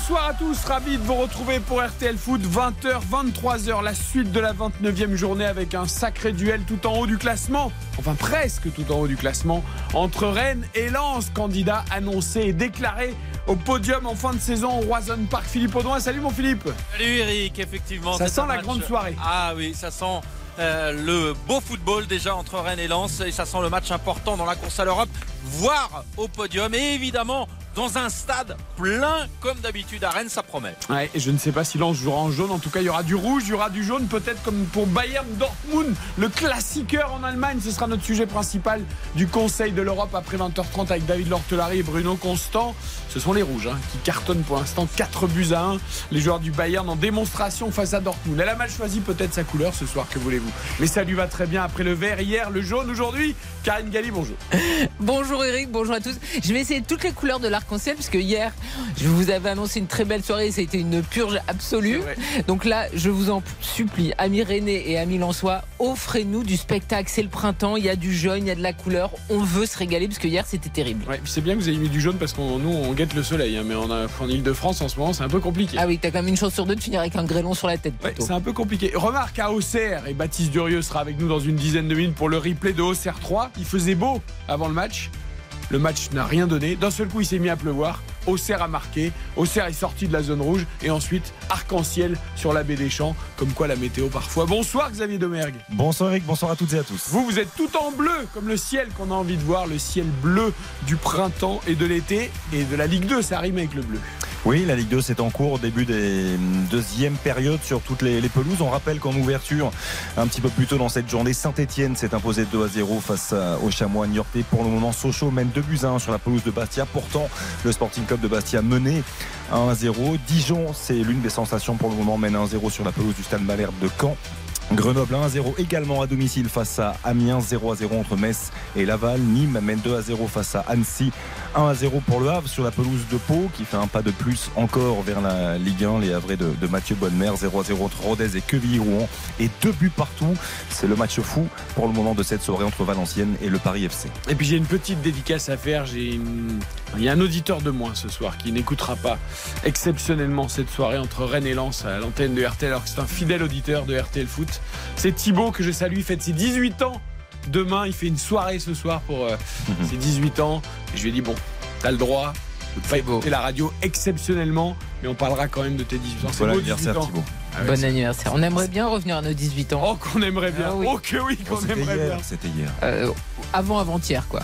Bonsoir à tous, ravi de vous retrouver pour RTL Foot, 20h, 23h, la suite de la 29e journée avec un sacré duel tout en haut du classement, enfin presque tout en haut du classement, entre Rennes et Lens, candidat annoncé et déclaré au podium en fin de saison au Roison Park. Philippe Audouin, salut mon Philippe Salut Eric, effectivement. Ça sent la match- grande soirée. Ah oui, ça sent euh, le beau football déjà entre Rennes et Lens et ça sent le match important dans la course à l'Europe, voire au podium et évidemment dans un stade plein comme d'habitude à Rennes, ça promet. Ouais, et je ne sais pas si Lens jouera en jaune. En tout cas, il y aura du rouge, il y aura du jaune, peut-être comme pour Bayern Dortmund, le classiqueur en Allemagne. Ce sera notre sujet principal du Conseil de l'Europe après 20h30 avec David Lortelari et Bruno Constant. Ce sont les rouges hein, qui cartonnent pour l'instant 4 buts à 1. Les joueurs du Bayern en démonstration face à Dortmund. Elle a mal choisi peut-être sa couleur ce soir, que voulez-vous. Mais ça lui va très bien après le vert hier, le jaune aujourd'hui. Karine Galli, bonjour. Bonjour Eric, bonjour à tous. Je vais essayer toutes les couleurs de l'arc-en-ciel puisque hier, je vous avais annoncé une très belle soirée, ça a été une purge absolue. Donc là, je vous en supplie, amis René et amis Lensois, offrez-nous du spectacle. C'est le printemps, il y a du jaune, il y a de la couleur. On veut se régaler parce que hier, c'était terrible. Ouais, c'est bien que vous ayez mis du jaune parce qu'on nous on guette le soleil, hein, mais on a, en Ile-de-France en ce moment c'est un peu compliqué. Ah oui, t'as quand même une chance sur deux de finir avec un grêlon sur la tête. Ouais, c'est un peu compliqué. Remarque à Auxerre, et Baptiste Durieux sera avec nous dans une dizaine de minutes pour le replay de Auxerre 3. Il faisait beau avant le match. Le match n'a rien donné. D'un seul coup, il s'est mis à pleuvoir. Auxerre a marqué. Auxerre est sorti de la zone rouge. Et ensuite, arc-en-ciel sur la baie des Champs. Comme quoi la météo parfois. Bonsoir Xavier Domergue. Bonsoir Eric, bonsoir à toutes et à tous. Vous, vous êtes tout en bleu, comme le ciel qu'on a envie de voir. Le ciel bleu du printemps et de l'été. Et de la Ligue 2, ça rime avec le bleu. Oui, la Ligue 2 c'est en cours, début des deuxième période sur toutes les, les pelouses. On rappelle qu'en ouverture, un petit peu plus tôt dans cette journée, Saint-Etienne s'est imposé 2 à 0 face à- au Chamois Niortais. Pour le moment, Sochaux mène 2 buts à 1 sur la pelouse de Bastia. Pourtant, le Sporting Club de Bastia menait 1 à 0. Dijon, c'est l'une des sensations pour le moment, mène 1 à 0 sur la pelouse du Stade Malherbe de Caen. Grenoble 1 à 0 également à domicile face à Amiens 0 à 0 entre Metz et Laval. Nîmes mène 2 à 0 face à Annecy. 1 à 0 pour le Havre sur la pelouse de Pau qui fait un pas de plus encore vers la Ligue 1. Les Havrais de, Mathieu Bonnemer 0 à 0 entre Rodez et Quevilly-Rouen et deux buts partout. C'est le match fou pour le moment de cette soirée entre Valenciennes et le Paris FC. Et puis j'ai une petite dédicace à faire. Il y a un auditeur de moins ce soir qui n'écoutera pas exceptionnellement cette soirée entre Rennes et Lens à l'antenne de RTL alors que c'est un fidèle auditeur de RTL Foot. C'est Thibaut que je salue, il fête ses 18 ans. Demain, il fait une soirée ce soir pour euh, ses 18 ans. Et je lui ai dit, bon, t'as le droit de pas la radio exceptionnellement, mais on parlera quand même de tes 18 ans. C'est Bon beau, anniversaire 18 ans. Thibaut. Ah Bon anniversaire. On aimerait bien revenir à nos 18 ans. Oh, qu'on aimerait bien. Ah oui. Oh, que oui, qu'on C'était aimerait bien. hier, c'était hier. Euh, avant avant-hier quoi.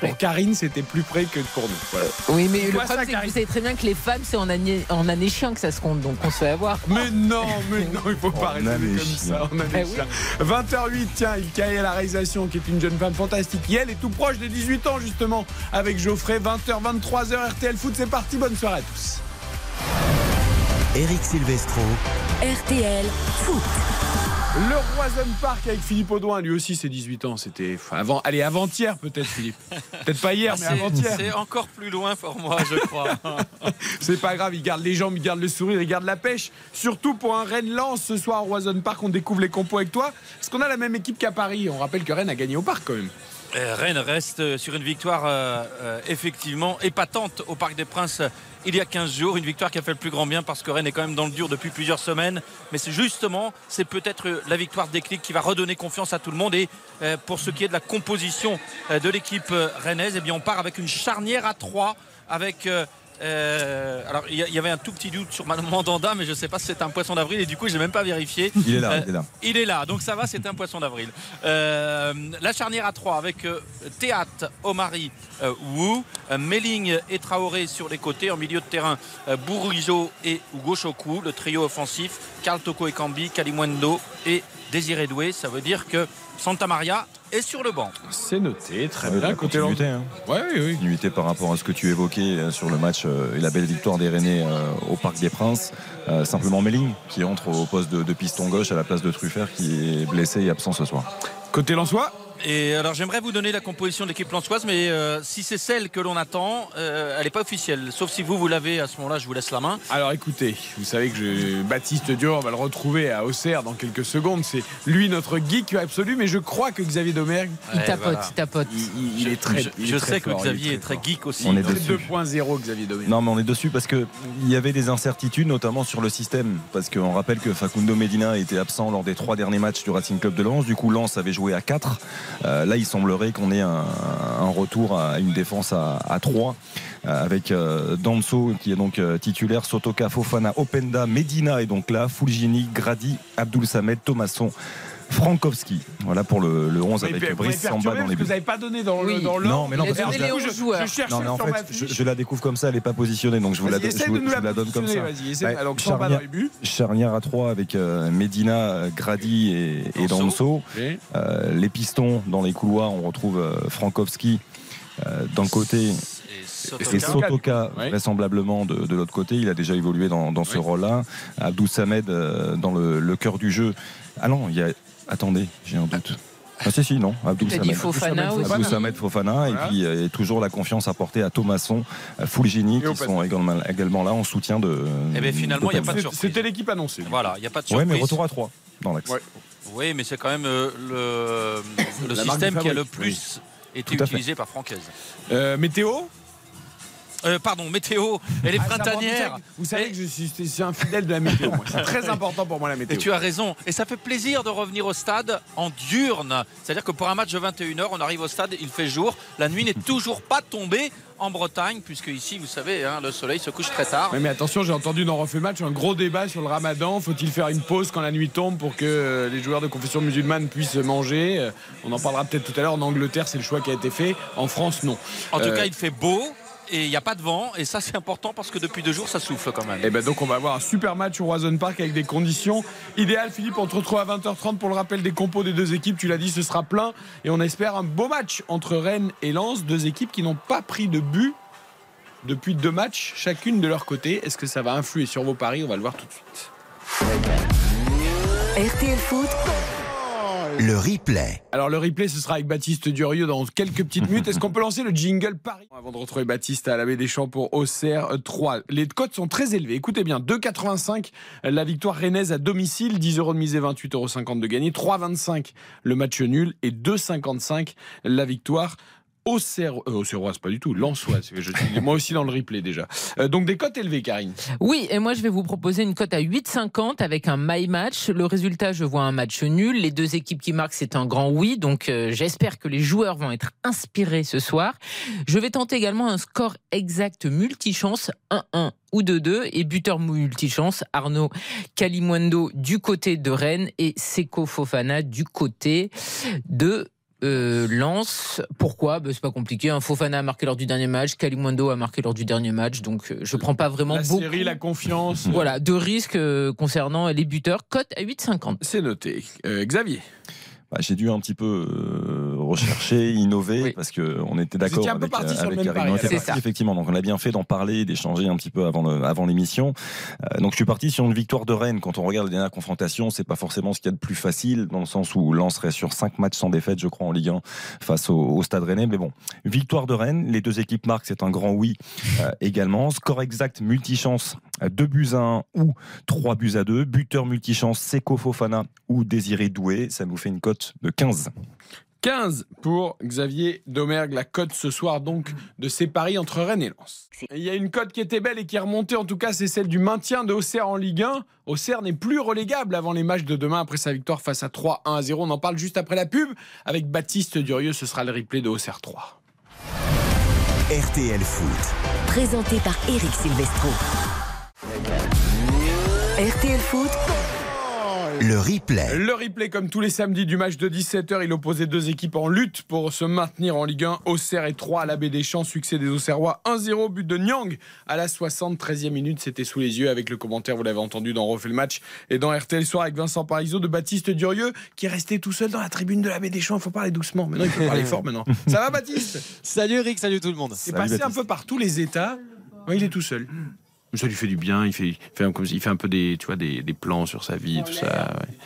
Pour Karine, c'était plus près que pour nous. Voilà. Oui mais le problème c'est que vous savez très bien que les femmes c'est en année, en année chien que ça se compte donc on se fait avoir. Mais non, mais non, il faut pas raisonner comme chiens. ça. On a Eh les oui. chiens. 20h08, tiens, il à la réalisation, qui est une jeune femme fantastique. Et elle est tout proche des 18 ans, justement, avec Geoffrey. 20h, 23h, RTL Foot, c'est parti. Bonne soirée à tous. Eric Silvestro. RTL Foot. Le Roison Park avec Philippe Audouin, lui aussi, c'est 18 ans. C'était enfin, avant, allez, avant-hier, peut-être, Philippe. Peut-être pas hier, Ah, mais c'est- avant-hier. C'est encore plus loin pour moi, je crois. C'est pas grave, il garde les jambes, il garde le sourire, il garde la pêche. Surtout pour un Rennes-Lens ce soir au Roison Park, on découvre les compos avec toi. Est-ce qu'on a la même équipe qu'à Paris On rappelle que Rennes a gagné au parc quand même. Euh, Rennes reste sur une victoire euh, euh, effectivement épatante au Parc des Princes il y a 15 jours. Une victoire qui a fait le plus grand bien parce que Rennes est quand même dans le dur depuis plusieurs semaines. Mais c'est justement, c'est peut-être la victoire déclic qui va redonner confiance à tout le monde. Et euh, pour ce qui est de la composition euh, de l'équipe euh, rennaise, eh bien, on part avec une charnière à 3 avec. Euh, alors il y, avait un tout petit doute sur Madame Mandanda mais je ne sais pas si c'est un poisson d'avril et du coup je n'ai même pas vérifié Il est là, Euh, il est là. il est là, donc ça va, c'est un poisson d'avril. Euh, la charnière à 3 avec Théâtre, Omari, Wu, Melling et Traoré sur les côtés. En milieu de terrain, Bourigeau et Hugo Choku. Le trio offensif, Karl Toko et Kambi, Kalimwendo et Désiré Doué. Ça veut dire que Santa Maria est sur le banc. C'est noté, très Ouais, bien. Côté continuité, hein. Ouais, oui, oui. continuité par rapport à ce que tu évoquais euh, sur le match euh, et la belle victoire des Rennais euh, au Parc des Princes. Euh, simplement Melling qui entre au poste de, de piston gauche à la place de Truffert qui est blessé et absent ce soir. Côté Lensois Et alors j'aimerais vous donner la composition de l'équipe lançoise, mais euh, si c'est celle que l'on attend, euh, elle n'est pas officielle. Sauf si vous, vous l'avez à ce moment-là, je vous laisse la main. Alors écoutez, vous savez que je, Baptiste Dior, on va le retrouver à Auxerre dans quelques secondes. C'est lui notre geek absolu, mais je crois que Xavier Domergue, Il tapote, voilà. il tapote. il, il- il Je- est très. je, est très sais que fort, Xavier est très geek aussi. On est C'est dessus. 2.0 Xavier Domergue. Non, mais on est dessus parce que il y avait des incertitudes, notamment sur le système. Parce qu'on rappelle que Facundo Medina était absent lors des trois derniers matchs du Racing Club de Lens. Du coup, Lens avait joué à 4. Euh, là, il semblerait qu'on ait un, retour à une défense à, à 3. euh, avec euh, Danso qui est donc euh, titulaire, Sotoka, Fofana, Openda, Medina est donc là, Fulgini, Grady, Abdul Samed, Thomasson, Frankowski. Voilà pour le, le 11 Vous m'avez avec Brice Samba dans parce les que buts. vous n'avez pas donné dans le Oui. dans Non, mais non, parce que je la- les Du coup, 11 je, je Non, mais en sur fait, ma je, fiche. je la découvre comme ça, elle n'est pas positionnée, donc je vous la, vous- de nous je la la donne comme ça. Ouais, Alors, Samba charnière. dans les buts. Charnière à 3 avec euh, Medina, euh, Grady et, et Danso. Oui. Euh, les pistons dans les couloirs, on retrouve euh, Frankowski euh, d'un côté Et et Sotoka. Vraisemblablement de, de l'autre côté. Il a déjà évolué dans, dans ce Oui. rôle-là. Abdou Samed euh, dans le, le cœur du jeu. Ah non, il y a. Attendez, j'ai un doute. Ah si si non, Abdou Samed. dit Fofana Abdou Samed Fofana Voilà. et puis euh, et toujours la confiance apportée à Thomasson, à Fulgini qui sont également, également là en soutien de. Eh ben, finalement, il y a pas de surprise. C'était l'équipe annoncée. Voilà, il n'y a pas de surprise. mais retour à 3 dans l'axe. Ouais. Oui, mais c'est quand même euh, le, système qui a le plus été utilisé par Francaise. Euh, météo? Euh, pardon, météo, elle est Ah, printanière. important. Vous savez que je suis, je suis un fidèle de la météo. C'est très important pour moi la Et météo. tu as raison. Et ça fait plaisir de revenir au stade en diurne. C'est-à-dire que pour un match de 21h, on arrive au stade, il fait jour. La nuit n'est toujours pas tombée en Bretagne, puisque ici, vous savez, hein, le soleil se couche très tard. Mais attention, j'ai entendu dans Refait Match un gros débat sur le ramadan. Faut-il faire une pause quand la nuit tombe pour que euh, les joueurs de confession musulmane puissent manger? Euh, On en parlera peut-être tout à l'heure. En Angleterre, c'est le choix qui a été fait. En France, non. En tout Euh, cas, il fait beau. Et il n'y a pas de vent, et ça c'est important parce que depuis deux jours ça souffle quand même. Et ben donc on va avoir un super match au Roison Park avec des conditions idéales. Philippe, on te retrouve à 20h30 pour le rappel des compos des deux équipes. Tu l'as dit, ce sera plein. Et on espère un beau match entre Rennes et Lens. Deux équipes qui n'ont pas pris de but depuis deux matchs, chacune de leur côté. Est-ce que ça va influer sur vos paris? On va le voir tout de suite. RTL Foot, Le replay. Alors le replay, ce sera avec Baptiste Durieux dans quelques petites minutes. Est-ce qu'on peut lancer le jingle Paris? Avant de retrouver Baptiste à la baie des Champs pour Auxerre euh, 3 Les cotes sont très élevées. Écoutez bien, 2,85 la victoire rennaise à domicile, 10 euros de mise et 28,50 euros de gagné, 3,25 le match nul et 2,55 la victoire. Euh, Auxerrois, c'est pas du tout, Lensoise. Je suis moi aussi dans le replay déjà. Euh, donc des cotes élevées, Karine. Oui, et moi je vais vous proposer une cote à 8,50 avec un my match. Le résultat, je vois un match nul. Les deux équipes qui marquent, c'est un grand oui. Donc euh, j'espère que les joueurs vont être inspirés ce soir. Je vais tenter également un score exact multichance 1-1 ou 2-2 et buteur multichance Arnaud Kalimwendo du côté de Rennes et Seko Fofana du côté de euh, Lens. Pourquoi? Ben, C'est pas compliqué. hein. Fofana a marqué lors du dernier match, Kalimwendo a marqué lors du dernier match, donc euh, je prends pas vraiment La beaucoup. série, la confiance. Voilà, de risques euh, concernant les buteurs. Cote à 8,50. C'est noté. Euh, Xavier. Bah, j'ai dû un petit peu euh, rechercher, innover, Oui. parce qu'on était Vous d'accord avec, euh, avec Karine. On était effectivement. Donc on a bien fait d'en parler, d'échanger un petit peu avant, le- avant l'émission. Euh, donc je suis parti sur une victoire de Rennes. Quand on regarde les dernières confrontations, c'est pas forcément ce qu'il y a de plus facile, dans le sens où Lens serait sur 5 matchs sans défaite, je crois, en Ligue 1 face au, au Stade Rennais. Mais bon, victoire de Rennes. Les deux équipes marquent, c'est un grand oui euh, également. Score exact, multichance, 2 buts à 1 ou 3 buts à 2. Buteur multichance, Seko Fofana ou Désiré Doué. Ça nous fait une cote de 15. 15 pour Xavier Domergue, la cote ce soir donc de ces paris entre Rennes et Lens. Il y a une cote qui était belle et qui est remontée, en tout cas c'est celle du maintien de Auxerre en Ligue 1. Auxerre n'est plus relégable avant les matchs de demain après sa victoire face à 3 1 à 0. On en parle juste après la pub avec Baptiste Durieux, ce sera le replay de Auxerre 3. RTL Foot. présenté par Eric Silvestro. RTL Foot, Le replay. Le replay comme tous les samedis du match de 17h, il opposait deux équipes en lutte pour se maintenir en Ligue 1. Auxerre et 3 à la baie des Champs, succès des Auxerrois 1-0, but de Nyang à la 73e minute, c'était sous les yeux avec le commentaire, vous l'avez entendu dans Refait le match et dans RTL Soir avec Vincent Parisot de Baptiste Durieux qui est resté tout seul dans la tribune de la baie des Champs. Il faut parler doucement, maintenant il faut parler fort maintenant. Ça va Baptiste? Salut Eric, salut tout le monde. C'est passé un peu par tous les états. Il est tout seul. Ça lui fait du bien. Il fait, il fait, un, il fait un peu des, tu vois, des, des plans sur sa vie, tout ça. ouais.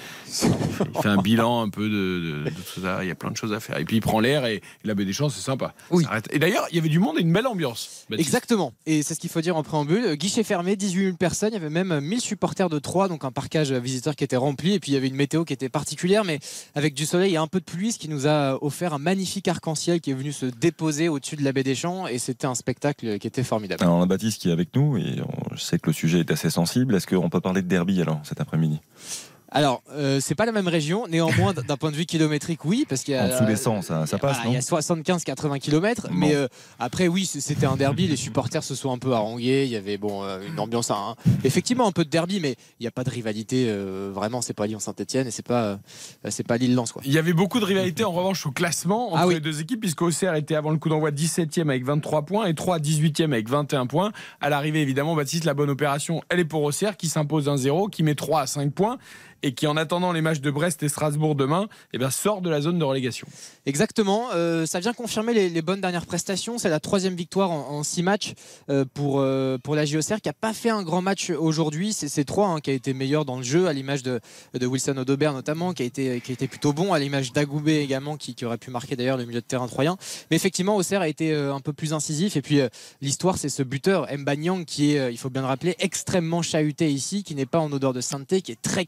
Il fait un bilan un peu de, de- de tout ça. Il y a plein de choses à faire. Et puis il prend l'air et, la baie des champs, c'est sympa. Oui. Et d'ailleurs, il y avait du monde et une belle ambiance. Baptiste. Exactement. Et c'est ce qu'il faut dire en préambule. Guichet fermé, 18 000 personnes. Il y avait même 1000 supporters de Troyes, donc un parcage visiteur qui était rempli. Et puis il y avait une météo qui était particulière, mais avec du soleil et un peu de pluie, ce qui nous a offert un magnifique arc-en-ciel qui est venu se déposer au-dessus de la baie des Champs. Et c'était un spectacle qui était formidable. Alors, on a Baptiste qui est avec nous et on- je sais que le sujet est assez sensible. Est-ce qu'on peut parler de derby alors cet après-midi? Alors, euh, c'est pas la même région. Néanmoins, d'un point de vue kilométrique, oui, parce qu'il y a. En dessous des 100, ça, ça passe, Voilà, il y a 75-80 km, Bon. mais euh, après oui, c'était un derby. Les supporters se sont un peu harangués. Il y avait bon euh, une ambiance, hein, effectivement un peu de derby, mais il n'y a pas de rivalité. euh, vraiment, c'est pas Lyon-Saint-Etienne et c'est pas euh, c'est pas Lille-Lens quoi. Il y avait beaucoup de rivalité en revanche au classement entre Ah oui. les deux équipes, puisque Auxerre était avant le coup d'envoi 17e avec 23 points et 3 18e avec 21 points. À l'arrivée, évidemment, Baptiste, la bonne opération, elle est pour Auxerre qui s'impose 1-0, qui met 3 à 5 points et qui, en attendant les matchs de Brest et Strasbourg demain, eh sort de la zone de relégation. Exactement. euh, ça vient confirmer les, bonnes dernières prestations. C'est la troisième victoire en, six matchs euh, pour, euh, pour la JOCR qui n'a pas fait un grand match aujourd'hui. C'est c'est trois hein, qui a été meilleur dans le jeu, à l'image de, de Wilson Odobert notamment, qui a été, qui a été plutôt bon, à l'image d'Agoubé également, qui, qui aurait pu marquer d'ailleurs le milieu de terrain troyen. Mais effectivement, Auxerre a été un peu plus incisif. Et puis l'histoire, c'est ce buteur, Mbanyang, qui est, il faut bien le rappeler, extrêmement chahuté ici, qui n'est pas en odeur de sainteté, qui est très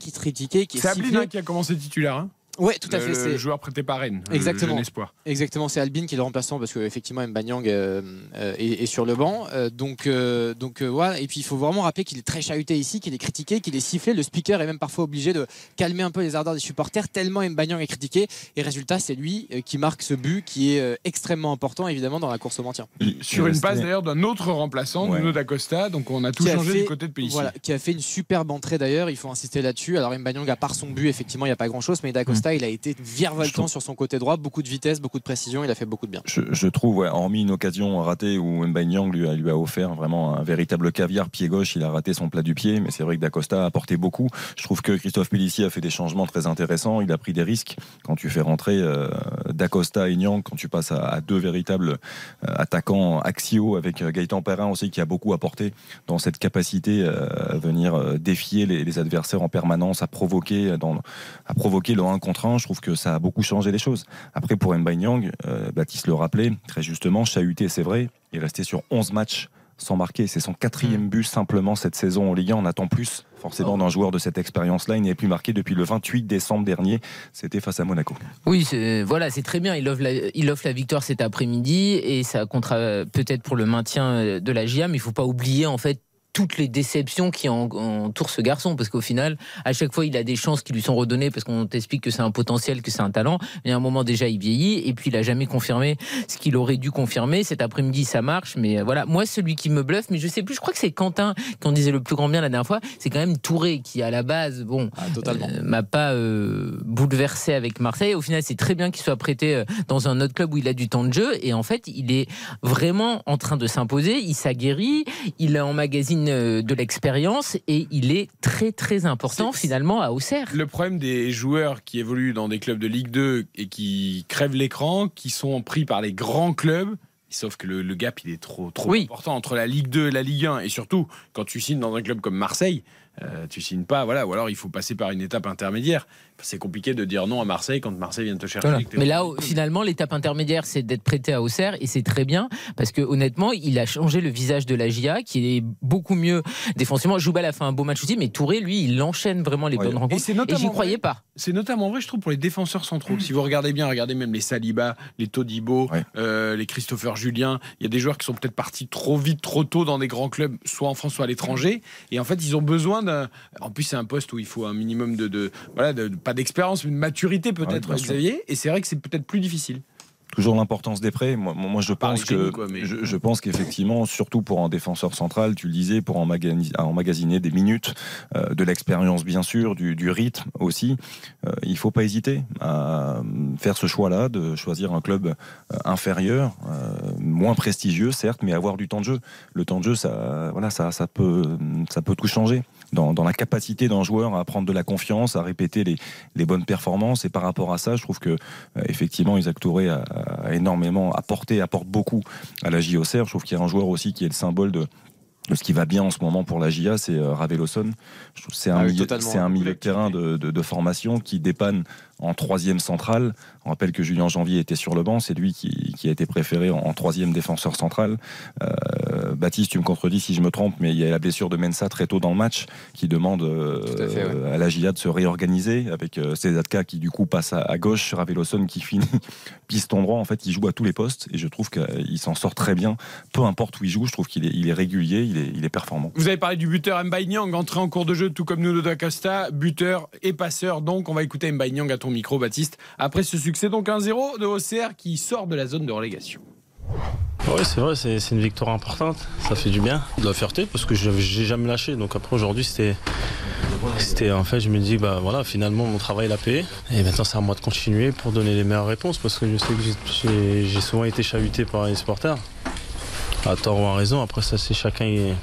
critiqué, qui est Ablin qui a commencé titulaire. Hein Ouais, tout à le, fait. le c'est- joueur prêté par Rennes. le Exactement. Exactement, c'est Albin qui est le remplaçant parce qu'effectivement Mbanyang euh, euh, est, est sur le banc. Euh, donc, euh, donc euh, voilà. Et puis il faut vraiment rappeler qu'il est très chahuté ici, qu'il est critiqué, qu'il est sifflé. Le speaker est même parfois obligé de calmer un peu les ardeurs des supporters tellement Mbanyang est critiqué. Et résultat, c'est lui qui marque ce but qui est extrêmement important évidemment dans la course au maintien. Sur une passe d'ailleurs d'un autre remplaçant, Ouais. Nuno D'Acosta. Donc on a tout changé fait- du côté de Pellissier. Voilà, qui a fait une superbe entrée d'ailleurs. Il faut insister là-dessus. Alors Mbanyang, à part son but, effectivement, il n'y a pas grand-chose, mais D'Acosta, il a été virevoltant sur son côté droit, beaucoup de vitesse, beaucoup de précision. Il a fait beaucoup de bien. Je, je trouve, ouais, hormis une occasion ratée où Mbanyang lui a, lui a offert vraiment un véritable caviar pied gauche, il a raté son plat du pied, mais c'est vrai que Dacosta a apporté beaucoup. Je trouve que Christophe Pellissier a fait des changements très intéressants, il a pris des risques. Quand tu fais rentrer euh, Dacosta et Nyang, quand tu passes à, à deux véritables euh, attaquants axiaux avec euh, Gaëtan Perrin aussi qui a beaucoup apporté dans cette capacité euh, à venir défier les, les adversaires en permanence, à provoquer, dans, à provoquer le 1 contre 1, je trouve que ça a beaucoup changé les choses. Après, pour Mbanyang, euh, Baptiste le rappelait très justement, chahuté, c'est vrai, il est resté sur 11 matchs sans marquer. C'est son Mm. quatrième but simplement cette saison en Ligue 1. On attend plus forcément d'un joueur de cette expérience-là. Il n'est plus marqué depuis le 28 décembre dernier. C'était face à Monaco. Oui, c'est- voilà, c'est très bien. Il offre, la, il offre la victoire cet après-midi et ça comptera peut-être pour le maintien euh, de la GIA, mais il faut pas oublier en fait toutes les déceptions qui en- entourent ce garçon parce qu'au final à chaque fois il a des chances qui lui sont redonnées parce qu'on t'explique que c'est un potentiel que c'est un talent mais à un moment déjà il vieillit et puis il a jamais confirmé ce qu'il aurait dû confirmer cet après-midi ça marche mais euh, voilà moi celui qui me bluffe mais je sais plus je crois que c'est Quentin qui en disait le plus grand bien la dernière fois c'est quand même Touré qui à la base bon Ah, euh, m'a pas euh, bouleversé avec Marseille. Au final, c'est très bien qu'il soit prêté dans un autre club où il a du temps de jeu. Et en fait, il est vraiment en train de s'imposer. Il s'aguerrit. Il emmagasine euh, de l'expérience et il est très très important finalement à Auxerre. Le problème des joueurs qui évoluent dans des clubs de Ligue 2 et qui crèvent l'écran, qui sont pris par les grands clubs, sauf que le, le gap il est trop, trop Oui. important entre la Ligue 2 et la Ligue 1. Et surtout, quand tu signes dans un club comme Marseille, euh, tu signes pas, voilà, ou alors il faut passer par une étape intermédiaire. C'est compliqué de dire non à Marseille quand Marseille vient te chercher. Voilà. Mais là, finalement, l'étape intermédiaire, c'est d'être prêté à Auxerre et c'est très bien parce que honnêtement, il a changé le visage de la GIA qui est beaucoup mieux défensivement. Joubal a fait un beau match aussi, mais Touré, lui, il enchaîne vraiment les Ouais. bonnes Et rencontres. Et, j'y croyais vrai- pas. C'est notamment vrai, je trouve, pour les défenseurs centraux. Si vous regardez bien, regardez même les Saliba, les Todibo, Ouais. euh, les Christopher Julien. Il y a des joueurs qui sont peut-être partis trop vite, trop tôt dans des grands clubs, soit en France, soit à l'étranger. Et en fait, ils ont besoin d'un. En plus, c'est un poste où il faut un minimum de, de- voilà, de, pas d'expérience, mais de maturité Ouais, peut-être, sûr. Xavier. Et c'est vrai que c'est peut-être plus difficile. Toujours l'importance des prêts. Moi, moi je pense que quoi, mais- je, je pense qu'effectivement, surtout pour un défenseur central, tu le disais, pour emmagasiner, des minutes, euh, de l'expérience bien sûr, du, du rythme aussi, euh, il faut pas hésiter à faire ce choix-là, de choisir un club euh, inférieur, euh, moins prestigieux certes, mais avoir du temps de jeu. Le temps de jeu, ça, voilà, ça, ça peut, ça peut tout changer dans, dans la capacité d'un joueur à prendre de la confiance, à répéter les, les bonnes performances. Et par rapport à ça, je trouve que euh, effectivement, Isaac Touré a, a énormément apporté, apporte beaucoup à la JOCR. Je trouve qu'il y a un joueur aussi qui est le symbole de ce qui va bien en ce moment pour la GIA, c'est euh, que c'est un, Ah oui, milieu, un milieu de terrain de, de- de formation qui dépanne en troisième centrale. On rappelle que Julien Janvier était sur le banc, c'est lui qui, qui a été préféré en, en troisième défenseur central. Euh, Baptiste, tu me contredis si je me trompe, mais il y a la blessure de Mensa très tôt dans le match qui demande euh, à fait, ouais. à la GIA de se réorganiser avec euh, Cézatka qui du coup passe à, à gauche, Raveloson qui finit piston droit. En fait, il joue à tous les postes et je trouve qu'il s'en sort très bien. Peu importe où il joue, je trouve qu'il est, il est régulier, il est, il est performant. Vous avez parlé du buteur Mbaye Nyang, entré en cours de jeu, tout comme Nuno da Costa, buteur et passeur. Donc, on va écouter Mbaye Nyang à ton micro, Baptiste. Après ce succès, donc 1-0 de OCR qui sort de la zone de relégation. Oui, c'est vrai, c'est une victoire importante. Ça fait du bien. De la fierté parce que je j'ai jamais lâché. Donc après, aujourd'hui, c'était. En fait, je me dis, bah voilà, finalement, mon travail l'a payé. Et maintenant, c'est à moi de continuer pour donner les meilleures réponses parce que je sais que j'ai- souvent été chahuté par les supporters. À tort ou à raison. Après, ça, c'est chacun.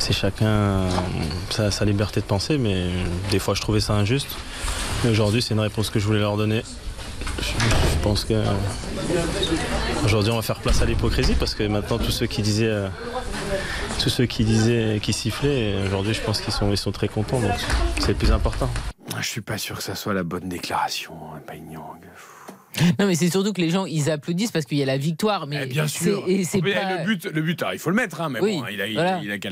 C'est chacun euh, sa, sa liberté de penser, mais des fois, je trouvais ça injuste. Aujourd'hui, c'est une réponse que je voulais leur donner. Je, pense que. Aujourd'hui, on va faire place à l'hypocrisie parce que maintenant, tous ceux qui disaient, euh, tous ceux qui disaient, qui sifflaient, aujourd'hui, je pense qu'ils sont, ils sont très contents. Donc, c'est le plus important. Je suis pas sûr que ça soit la bonne déclaration, Mbaye Nyang. Non, mais c'est surtout que les gens, ils applaudissent parce qu'il y a la victoire. Mais Eh bien sûr. Et c'est Mais pas... Le but, le but, alors, il faut le mettre, hein, mais Oui, bon, il a, il- voilà. il a qu'à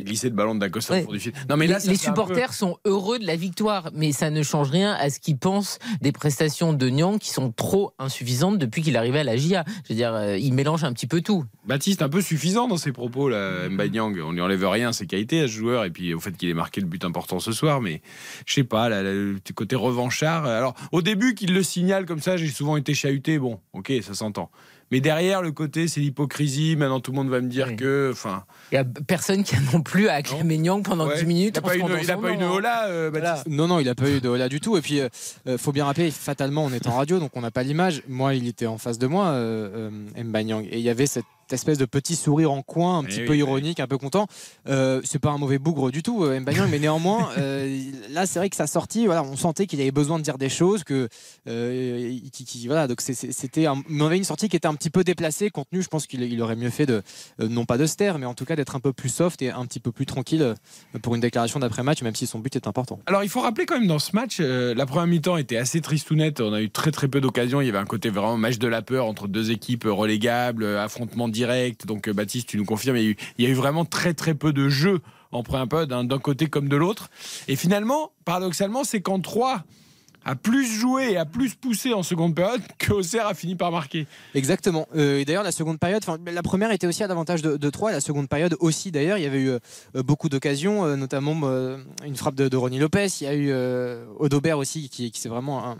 glisser le ballon de Dacosta Ouais. pour du fil. Non, mais là, les, ça les fait un peu- supporters sont heureux de la victoire, mais ça ne change rien à ce qu'ils pensent des prestations de Nyang qui sont trop insuffisantes depuis qu'il est arrivé à la GIA. Je veux dire, euh, il mélange un petit peu tout. Baptiste, un peu suffisant dans ses propos, là, Mbaye Nyang. On lui enlève rien ses qualités à ce joueur, et puis au fait qu'il ait marqué le but important ce soir, mais je sais pas, là, là, le côté revanchard. Alors, au début qu'il le signale comme ça, j'ai souvent été chahuté, bon, ok, ça s'entend. Mais derrière, le côté, c'est l'hypocrisie. Maintenant, tout le monde va me dire Oui. que. Enfin. Il n'y a personne qui a non plus à acclamer Nyang pendant ouais. 10 minutes. Il n'a pas, une, scandant il a pas nom, hein. hola, euh, Baptiste. Non, non, il a pas eu de hola du tout. Et puis, euh, euh, faut bien rappeler, fatalement, on est en radio, donc on n'a pas l'image. Moi, il était en face de moi, euh, euh, Mbaye Nyang, et il y avait cette espèce de petit sourire en coin, un Eh petit oui, peu oui. ironique, un peu content. Euh, c'est pas un mauvais bougre du tout, euh, Mbaye Nyang, mais néanmoins, euh, là, c'est vrai que sa sortie, voilà, on sentait qu'il avait besoin de dire des choses, que euh, qui- qui- voilà, donc c'était, un- mais on avait une sortie qui était un petit peu déplacée, contenu. Je pense qu'il il aurait mieux fait de, euh, non pas de se taire, mais en tout cas d'être un peu plus soft et un petit peu plus tranquille pour une déclaration d'après-match, même si son but est important. Alors, il faut rappeler quand même dans ce match, euh, la première mi-temps était assez tristounette. On a eu très très peu d'occasions. Il y avait un côté vraiment match de la peur entre deux équipes relégables, affrontement direct. Donc, euh, Baptiste, tu nous confirmes, il y a eu, il y a eu vraiment très très peu de jeux en période, hein, d'un côté comme de l'autre. Et finalement, paradoxalement, c'est qu'en 3 a plus joué et a plus poussé en seconde période que Auxerre a fini par marquer. Exactement. Euh, et d'ailleurs, la seconde période, la première était aussi à l'avantage de, de 3, la seconde période aussi d'ailleurs. Il y avait eu euh, beaucoup d'occasions, euh, notamment euh, une frappe de, Ronnie Lopez. Il y a eu Odobert aussi qui, qui s'est vraiment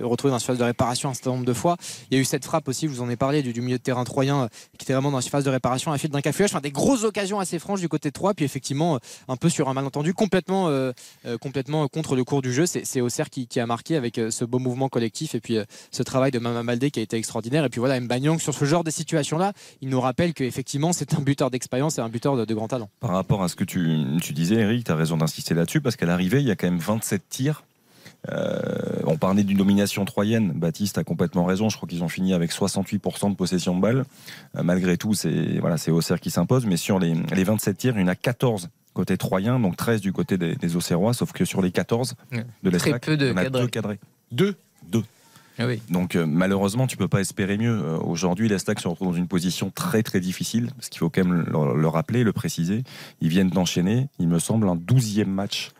retrouvé dans la surface de réparation un certain nombre de fois. Il y a eu cette frappe aussi, je vous en ai parlé, du, du milieu de terrain troyen qui était vraiment dans la surface de réparation à fil d'un cafouillage. Enfin, des grosses occasions assez franches du côté de 3. Puis effectivement, un peu sur un malentendu, complètement, complètement contre le cours du jeu. C'est c'est Auxerre qui, qui a marqué avec euh, ce beau mouvement collectif et puis euh, ce travail de Mama Baldé qui a été extraordinaire. Et puis voilà, Mbanyang, sur ce genre de situation-là, il nous rappelle qu'effectivement, c'est un buteur d'expérience et un buteur de, grand talent. Par rapport à ce que tu, tu disais, Eric, tu as raison d'insister là-dessus, parce qu'à l'arrivée, il y a quand même 27 tirs. Euh, on parlait d'une domination troyenne. Baptiste a complètement raison. Je crois qu'ils ont fini avec 68% de possession de balle. Euh, malgré tout, c'est voilà, c'est Auxerre qui s'impose. Mais sur les, les 27 tirs, il y en a 14 côté troyen, donc 13 du côté des, des Auxerrois. Sauf que sur les 14 Ouais. de l'Estac, peu de il y en a cadrés. deux cadrés. Deux. Deux. Ah oui. Donc euh, malheureusement, tu peux pas espérer mieux. Euh, Aujourd'hui, les Stacks se retrouvent dans une position très très difficile, parce qu'il faut quand même le, le rappeler, le préciser. Ils viennent d'enchaîner, il me semble, un douzième match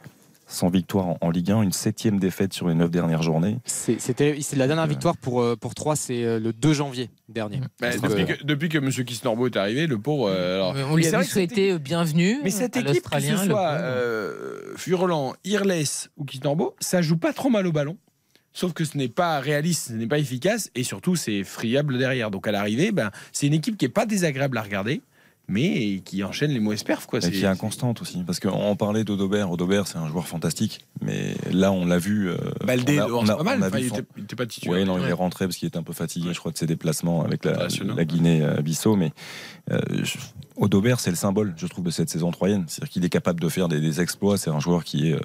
sans victoire en, en Ligue 1, une septième défaite sur les neuf dernières journées. C'est c'était- la dernière Euh. victoire pour, euh, pour 3, c'est euh, le 2 janvier dernier. Bah, depuis, que, depuis que M. Kisnorbo est arrivé, le pauvre. euh, alors- On lui cette souhaité bienvenue. Mais cette à équipe, que ce soit euh, Furlan, Irles ou Kisnorbo, ça joue pas trop mal au ballon. Sauf que ce n'est pas réaliste, ce n'est pas efficace et surtout c'est friable derrière. Donc à l'arrivée, ben, c'est une équipe qui est pas désagréable à regarder, mais qui enchaîne les mauvaises perfs. Quoi. Et C'est- qui est inconstante aussi. Parce qu'on parlait d'Odobert. Odobert, c'est un joueur fantastique. Mais là, on l'a vu. euh, Baldé, on a- dehors, on a- pas mal. on a Enfin, vu il, son- était, il était pas titulaire. Oui, non, il est rentré parce qu'il était un peu fatigué, je crois, de ses déplacements avec la, Guinée-Bissau. Mais euh, je- Odobert, c'est le symbole, je trouve, de cette saison troyenne. C'est-à-dire qu'il est capable de faire des, des exploits. C'est un joueur qui est euh,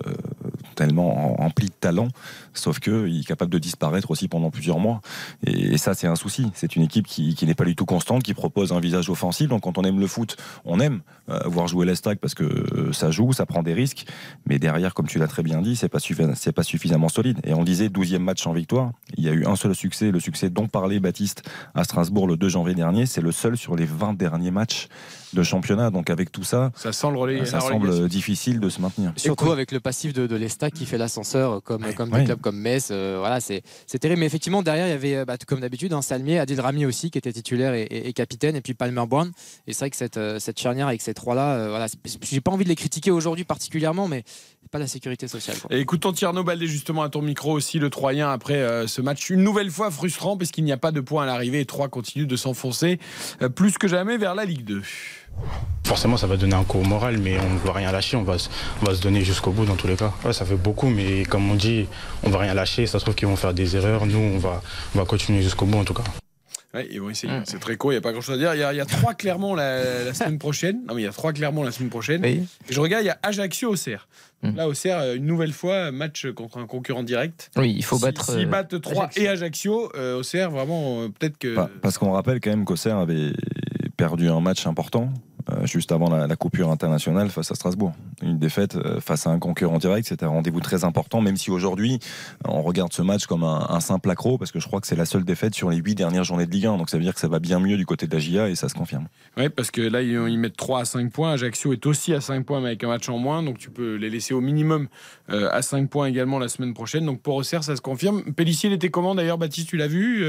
tellement rempli de talent, sauf qu'il est capable de disparaître aussi pendant plusieurs mois. Et, ça, c'est un souci. C'est une équipe qui, n'est pas du tout constante, qui propose un visage offensif. Donc quand on aime le foot, on aime euh, voir jouer l'Estac parce que euh, ça joue, ça prend des risques. Mais derrière, comme tu l'as très bien dit, c'est pas, pas suffisamment solide. Et on disait 12e match en victoire. Il y a eu un seul succès, le succès dont parlait Baptiste à Strasbourg le 2 janvier dernier. C'est le seul sur les 20 derniers matchs de championnat. Donc avec tout ça, ça, semble, ça semble difficile de se maintenir. Surtout avec le passif de, de l'Estac qui fait l'ascenseur, comme, comme des clubs comme Metz. Euh, voilà, c'est terrible. Mais effectivement, derrière, il y avait, bah, comme d'habitude, un Salmier, Adil Rami aussi, qui était titulaire et, capitaine, et puis Palmer Brown. Et c'est vrai que cette, euh, cette charnière avec ces trois-là, euh, voilà, j'ai pas envie de les critiquer aujourd'hui particulièrement, mais pas la sécurité sociale. Et écoutons Tierno Baldé justement à ton micro aussi, le Troyen, après ce match une nouvelle fois frustrant, puisqu'il n'y a pas de points à l'arrivée et trois continuent de s'enfoncer plus que jamais vers la Ligue 2. Forcément, ça va donner un coup au moral, mais on ne va rien lâcher. On va, on va se donner jusqu'au bout dans tous les cas. ça fait beaucoup, mais comme on dit, on va rien lâcher. Ça se trouve qu'ils vont faire des erreurs. Nous, on va, on va continuer jusqu'au bout en tout cas. Ouais, ils vont essayer. C'est très court, il n'y a pas grand chose à dire. Il y a, trois clairement la, semaine prochaine. Non, mais il y a trois clairement la semaine prochaine. Et je regarde, il y a Ajaccio Auxerre. Mmh. Là, Auxerre, euh, une nouvelle fois, match contre un concurrent direct. Oui, il faut battre. S'ils battent 3 et Ajaccio, euh, Auxerre, vraiment, euh, peut-être que. Parce qu'on rappelle quand même qu'Auxerre avait perdu un match important euh, juste avant la, coupure internationale face à Strasbourg. Une défaite euh, face à un concurrent direct, c'était un rendez-vous très important, même si aujourd'hui on regarde ce match comme un, simple accro, parce que je crois que c'est la seule défaite sur les huit dernières journées de Ligue 1, donc ça veut dire que ça va bien mieux du côté de la GIA et ça se confirme. Oui, parce que là ils, mettent 3 à 5 points, Ajaccio est aussi à 5 points mais avec un match en moins, donc tu peux les laisser au minimum euh, à 5 points également la semaine prochaine, donc pour Auxerre ça se confirme. Pellissier il était comment d'ailleurs Baptiste, tu l'as vu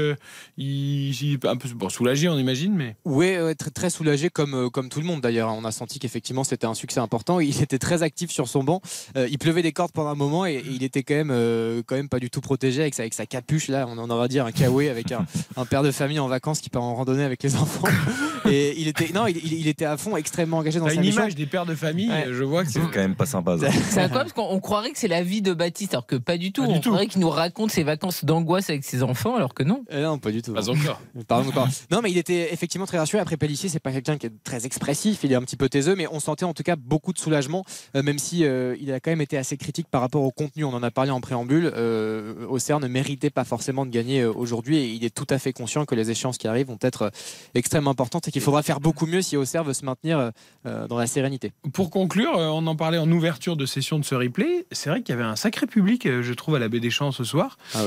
il, est un peu bon, soulagé on imagine, mais... Oui, très, très soulagé comme, comme tout le monde d'ailleurs, on a senti qu'effectivement c'était un succès important. Il était très actif sur son banc. Euh, il pleuvait des cordes pendant un moment et, il était quand même, euh, quand même pas du tout protégé avec sa, avec sa capuche là. On en va dire un kawaii avec un, père de famille en vacances qui part en randonnée avec les enfants. Et il était, non, il, était à fond, extrêmement engagé dans sa une image des pères de famille. Je vois que c'est quand même pas sympa. C'est incroyable parce qu'on croirait que c'est la vie de Baptiste alors que pas du tout. on croirait qu'il nous raconte ses vacances d'angoisse avec ses enfants alors que non. Eh non, pas du tout. Pas encore. Pardon, non, mais il était effectivement très rassuré. Après Pellissier, c'est pas quelqu'un qui est très expressif. Il est un petit peu taiseux, mais on sentait en tout cas beaucoup de soulagement, euh, même si euh, il a quand même été assez critique par rapport au contenu. On en a parlé en préambule. Euh, Auxerre ne méritait pas forcément de gagner aujourd'hui et il est tout à fait conscient que les échéances qui arrivent vont être extrêmement importantes et qu'il faudra faire beaucoup mieux si Auxerre veut se maintenir dans la sérénité. Pour conclure, on en parlait en ouverture de session de ce replay. C'est vrai qu'il y avait un sacré public, je trouve, à la Baie des Champs ce soir. Ah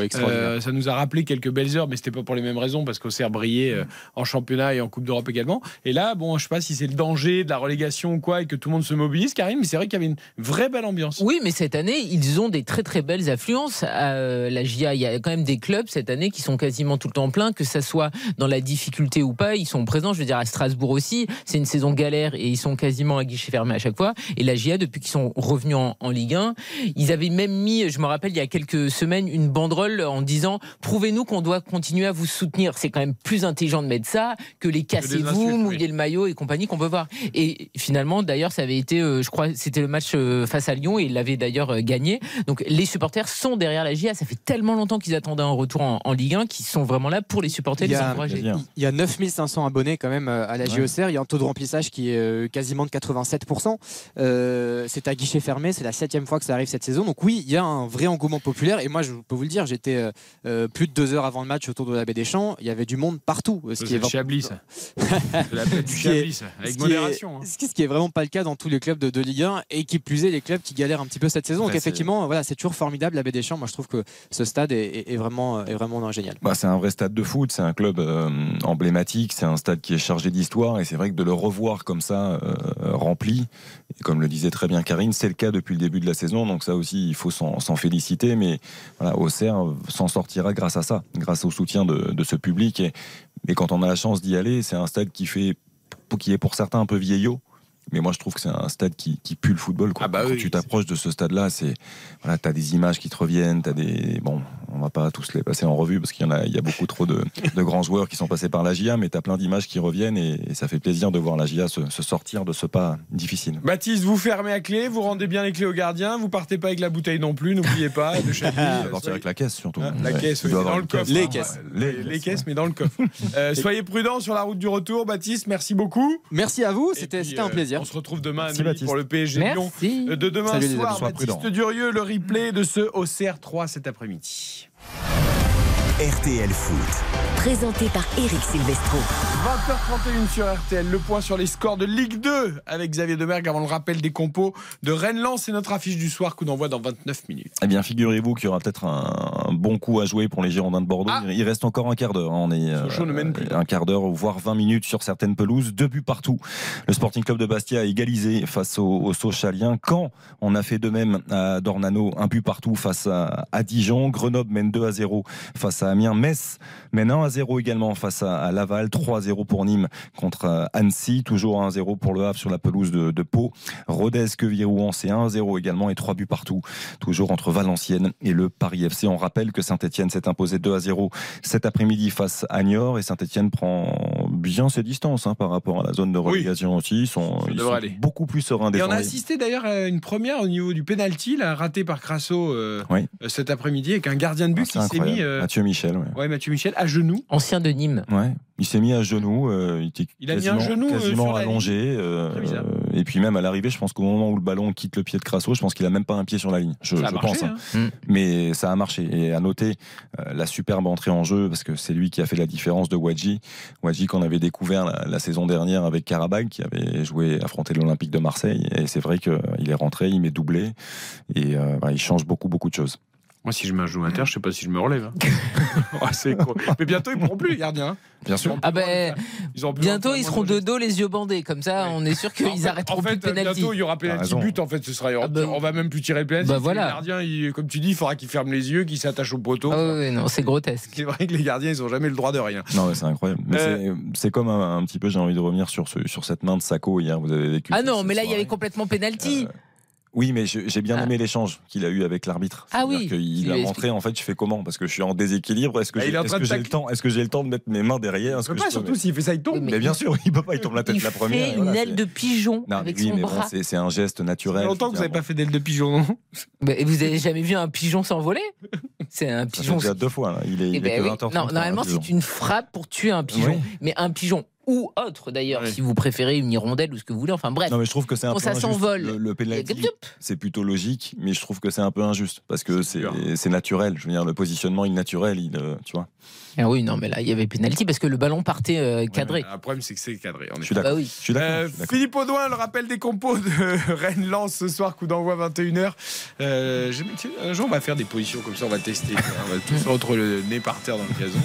ça nous a rappelé quelques belles heures, mais c'était pas pour les mêmes raisons parce qu'Auxerre brillait en championnat et en Coupe d'Europe également. Et là, bon, je sais pas si c'est le danger de la relégation ou quoi et que tout le monde se mobilise, Karim, mais c'est vrai qu'il y avait une vraie belle ambiance. Oui, mais cette année, ils ont des très très belles affluences. À euh, la GIA, il y a quand même des clubs cette année qui sont quasiment tout le temps pleins, que ça soit dans la difficulté ou pas, ils sont présents. Je veux dire, à Strasbourg aussi, c'est une saison galère et ils sont quasiment à guichet fermé à chaque fois. Et la GIA, depuis qu'ils sont revenus en, Ligue 1, ils avaient même mis, je me rappelle, il y a quelques semaines, une banderole en disant prouvez-nous qu'on doit continuer à vous soutenir. C'est quand même plus intelligent de mettre ça que les cassez-vous, mouiller le maillot et compagnie qu'on peut voir. Et finalement, d'ailleurs, ça avait été, euh, je crois, c'était le match euh, face à Lyon et il l'avait d'ailleurs euh, gagné. Donc les supporters sont derrière la GIA. Ça fait tellement longtemps qu'ils attendaient un retour en, Ligue 1 qu'ils sont vraiment là pour les supporter, les encourager. Il y a 9500 abonnés quand même à la GOCR. Il y a un taux de remplissage qui est quasiment de 87%. c'est à guichet fermé. C'est la septième fois que ça arrive cette saison. Donc oui, il y a un vrai engouement populaire. Et moi, je peux vous le dire, j'étais plus de deux heures avant le match autour de la baie des Champs. Il y avait du monde partout. Ce qui est Chablis. ça. la du Chablis, avec modération. Hein. Ce qui est vraiment pas le cas dans tous les clubs de, de Ligue 1 et qui plus est les clubs qui galèrent un petit peu cette saison. Donc effectivement, voilà, c'est toujours formidable la Baie des Champs. Moi, je trouve que ce stade est, vraiment, est vraiment génial. Bah, c'est un vrai stade de foot, c'est un club euh, emblématique, c'est un stade qui est chargé d'histoire et c'est vrai que de le revoir comme ça euh, rempli, et comme le disait très bien Karine, c'est le cas depuis le début de la saison. Donc ça aussi, il faut s'en féliciter. Mais voilà, Auxerre s'en sortira grâce à ça, grâce au soutien de, ce public. Et, mais quand on a la chance d'y aller, c'est un stade qui fait qui est pour certains un peu vieillot, mais moi, je trouve que c'est un stade qui, qui, pue le football. Quoi. Ah bah Quand tu t'approches de ce stade-là, c'est voilà, as des images qui te reviennent, as des bon, on va pas tous les passer en revue parce qu'il y en a, il y a beaucoup trop de, de, grands joueurs qui sont passés par la GIA, mais tu as plein d'images qui reviennent et, ça fait plaisir de voir la GIA se, se, sortir de ce pas difficile. Baptiste, vous fermez à clé, vous rendez bien les clés au gardien, vous partez pas avec la bouteille non plus, n'oubliez pas de Chablis. partir avec la caisse surtout. Ah, la caisse, dans le coffre. Les caisses, les, caisses, mais dans le coffre. Euh, soyez prudents sur la route du retour, Baptiste. Merci beaucoup. Merci à vous, c'était un plaisir. Plaisir. On se retrouve demain Merci, à Baptiste. pour le PSG Lyon Merci. de demain Salut, soir. Baptiste. Durieux, le replay de ce OCR 3 cet après-midi. RTL Foot. Présenté par Eric Silvestro. 20h31 sur RTL, le point sur les scores de Ligue 2 avec Xavier Demergue avant le rappel des compos de Rennes-Lens. C'est notre affiche du soir coup d'envoi dans 29 minutes. Eh bien, figurez-vous qu'il y aura peut-être un, bon coup à jouer pour les Girondins de Bordeaux. Ah. Il reste encore un quart d'heure. hein. On est euh, ne mène plus. un quart d'heure, voire 20 minutes sur certaines pelouses. Deux buts partout. Le Sporting Club de Bastia a égalisé face aux, aux Sochaliens. Caen, on a fait de même à Dornano, un but partout face à, à Dijon. Grenoble mène 2 à 0 face à Amiens. Metz mène 1 à 0 également face à, Laval. 3 à 0 pour Nîmes contre euh, Annecy. Toujours 1 à 0 pour le Havre sur la pelouse de, Pau. Rodez, Quevilly-Rouen, c'est 1 à 0 également et 3 buts partout. Toujours entre Valenciennes et le Paris FC. On rappelle que Saint-Etienne s'est imposé 2 à 0 cet après-midi face à Niort et Saint-Etienne prend bien ses distances hein, par rapport à la zone de Oui. relégation aussi. Ils sont, ils sont aller. beaucoup plus sereins Et on a assisté d'ailleurs à une première au niveau du penalty, là, raté par Crasso euh, Oui. euh, cet après-midi, avec un gardien de but Ah, qui s'est mis, euh, Mathieu Michel. Ouais. ouais, Mathieu Michel, à genoux. Ancien de Nîmes. Ouais. Il s'est mis à genoux. euh, il était Il a mis un genou, euh, quasiment allongé. euh, Très bizarre. et puis même à l'arrivée, je pense qu'au moment où le ballon quitte le pied de Crasso, je pense qu'il a même pas un pied sur la ligne. Je, Ça a je marché, pense. hein. hein. Mais ça a marché. Et à noter euh, la superbe entrée en jeu, parce que c'est lui qui a fait la différence de Wadji. Wadji qu'on avait découvert la, saison dernière avec Karabag, qui avait joué, affronté l'Olympique de Marseille. Et c'est vrai qu'il est rentré, il met doublé. Et euh, il change beaucoup, beaucoup de choses. Moi, si je mets un genou à terre, je sais pas si je me relève. hein. C'est con. Mais bientôt, ils pourront plus, les gardiens. hein. Bien sûr. Ah ben, Ils ont plus bientôt ils seront de de dos, les yeux bandés. Comme ça, Ouais. on est sûr qu'ils arrêteront en fait, plus le penalty. bientôt, il y aura penalty raison. but. En fait, ce sera. Ah bah, on va même plus tirer le penalty. bah voilà. Le gardien, il- comme tu dis, il faudra qu'il ferme les yeux, qu'il s'attache au poteau. Ah non, c'est grotesque. C'est vrai que les gardiens, ils ont jamais le droit de rien. Non, mais c'est incroyable. Mais Euh, c'est- comme un, un petit peu, j'ai envie de revenir sur, ce, sur cette main de Sako hier. Vous avez vécu. Ah non, mais là, il y avait complètement penalty. Oui, mais j'ai bien Ah. aimé l'échange qu'il a eu avec l'arbitre. Ah oui, tu a montré en fait, je fais comment? Parce que je suis en déséquilibre. Est-ce que Ah, j'ai il est le temps? Est-ce que j'ai le temps de mettre mes mains derrière? On Est-ce peut que pas, je surtout s'il fait ça, il tombe. Mais bien sûr, il peut pas. Il tombe la tête il la première. fait voilà, une aile de pigeon Non, avec mais oui, son mais bras. c'est c'est un geste Ça naturel. fait longtemps que vous n'avez pas fait d'aile de pigeon, non? Bah, et vous avez jamais vu un pigeon s'envoler? C'est un Ça fait pigeon. déjà deux fois. là. Il est, Eh il est ben que oui. 20h30, Non, normalement, hein, c'est une frappe pour tuer un pigeon. Mais un pigeon ou autre d'ailleurs, Oui. si vous préférez une hirondelle ou ce que vous voulez. Enfin bref. Non, mais je trouve que c'est un peu ça s'envole. Le, le c'est plutôt logique, mais je trouve que c'est un peu injuste parce que C'est naturel. Je veux dire, le positionnement il naturel, il, euh, tu vois. Ah oui, non, mais là, il y avait pénalty parce que le ballon partait euh, cadré. Le problème, c'est que c'est cadré. en Je suis d'accord. Bah oui. Je suis d'accord. Euh. Philippe Audouin, le rappel des compos de Rennes-Lens ce soir, coup d'envoi 21h. Euh, un jour, on va faire des positions comme ça, on va tester. on va tous retrouver le nez par terre dans le gazon.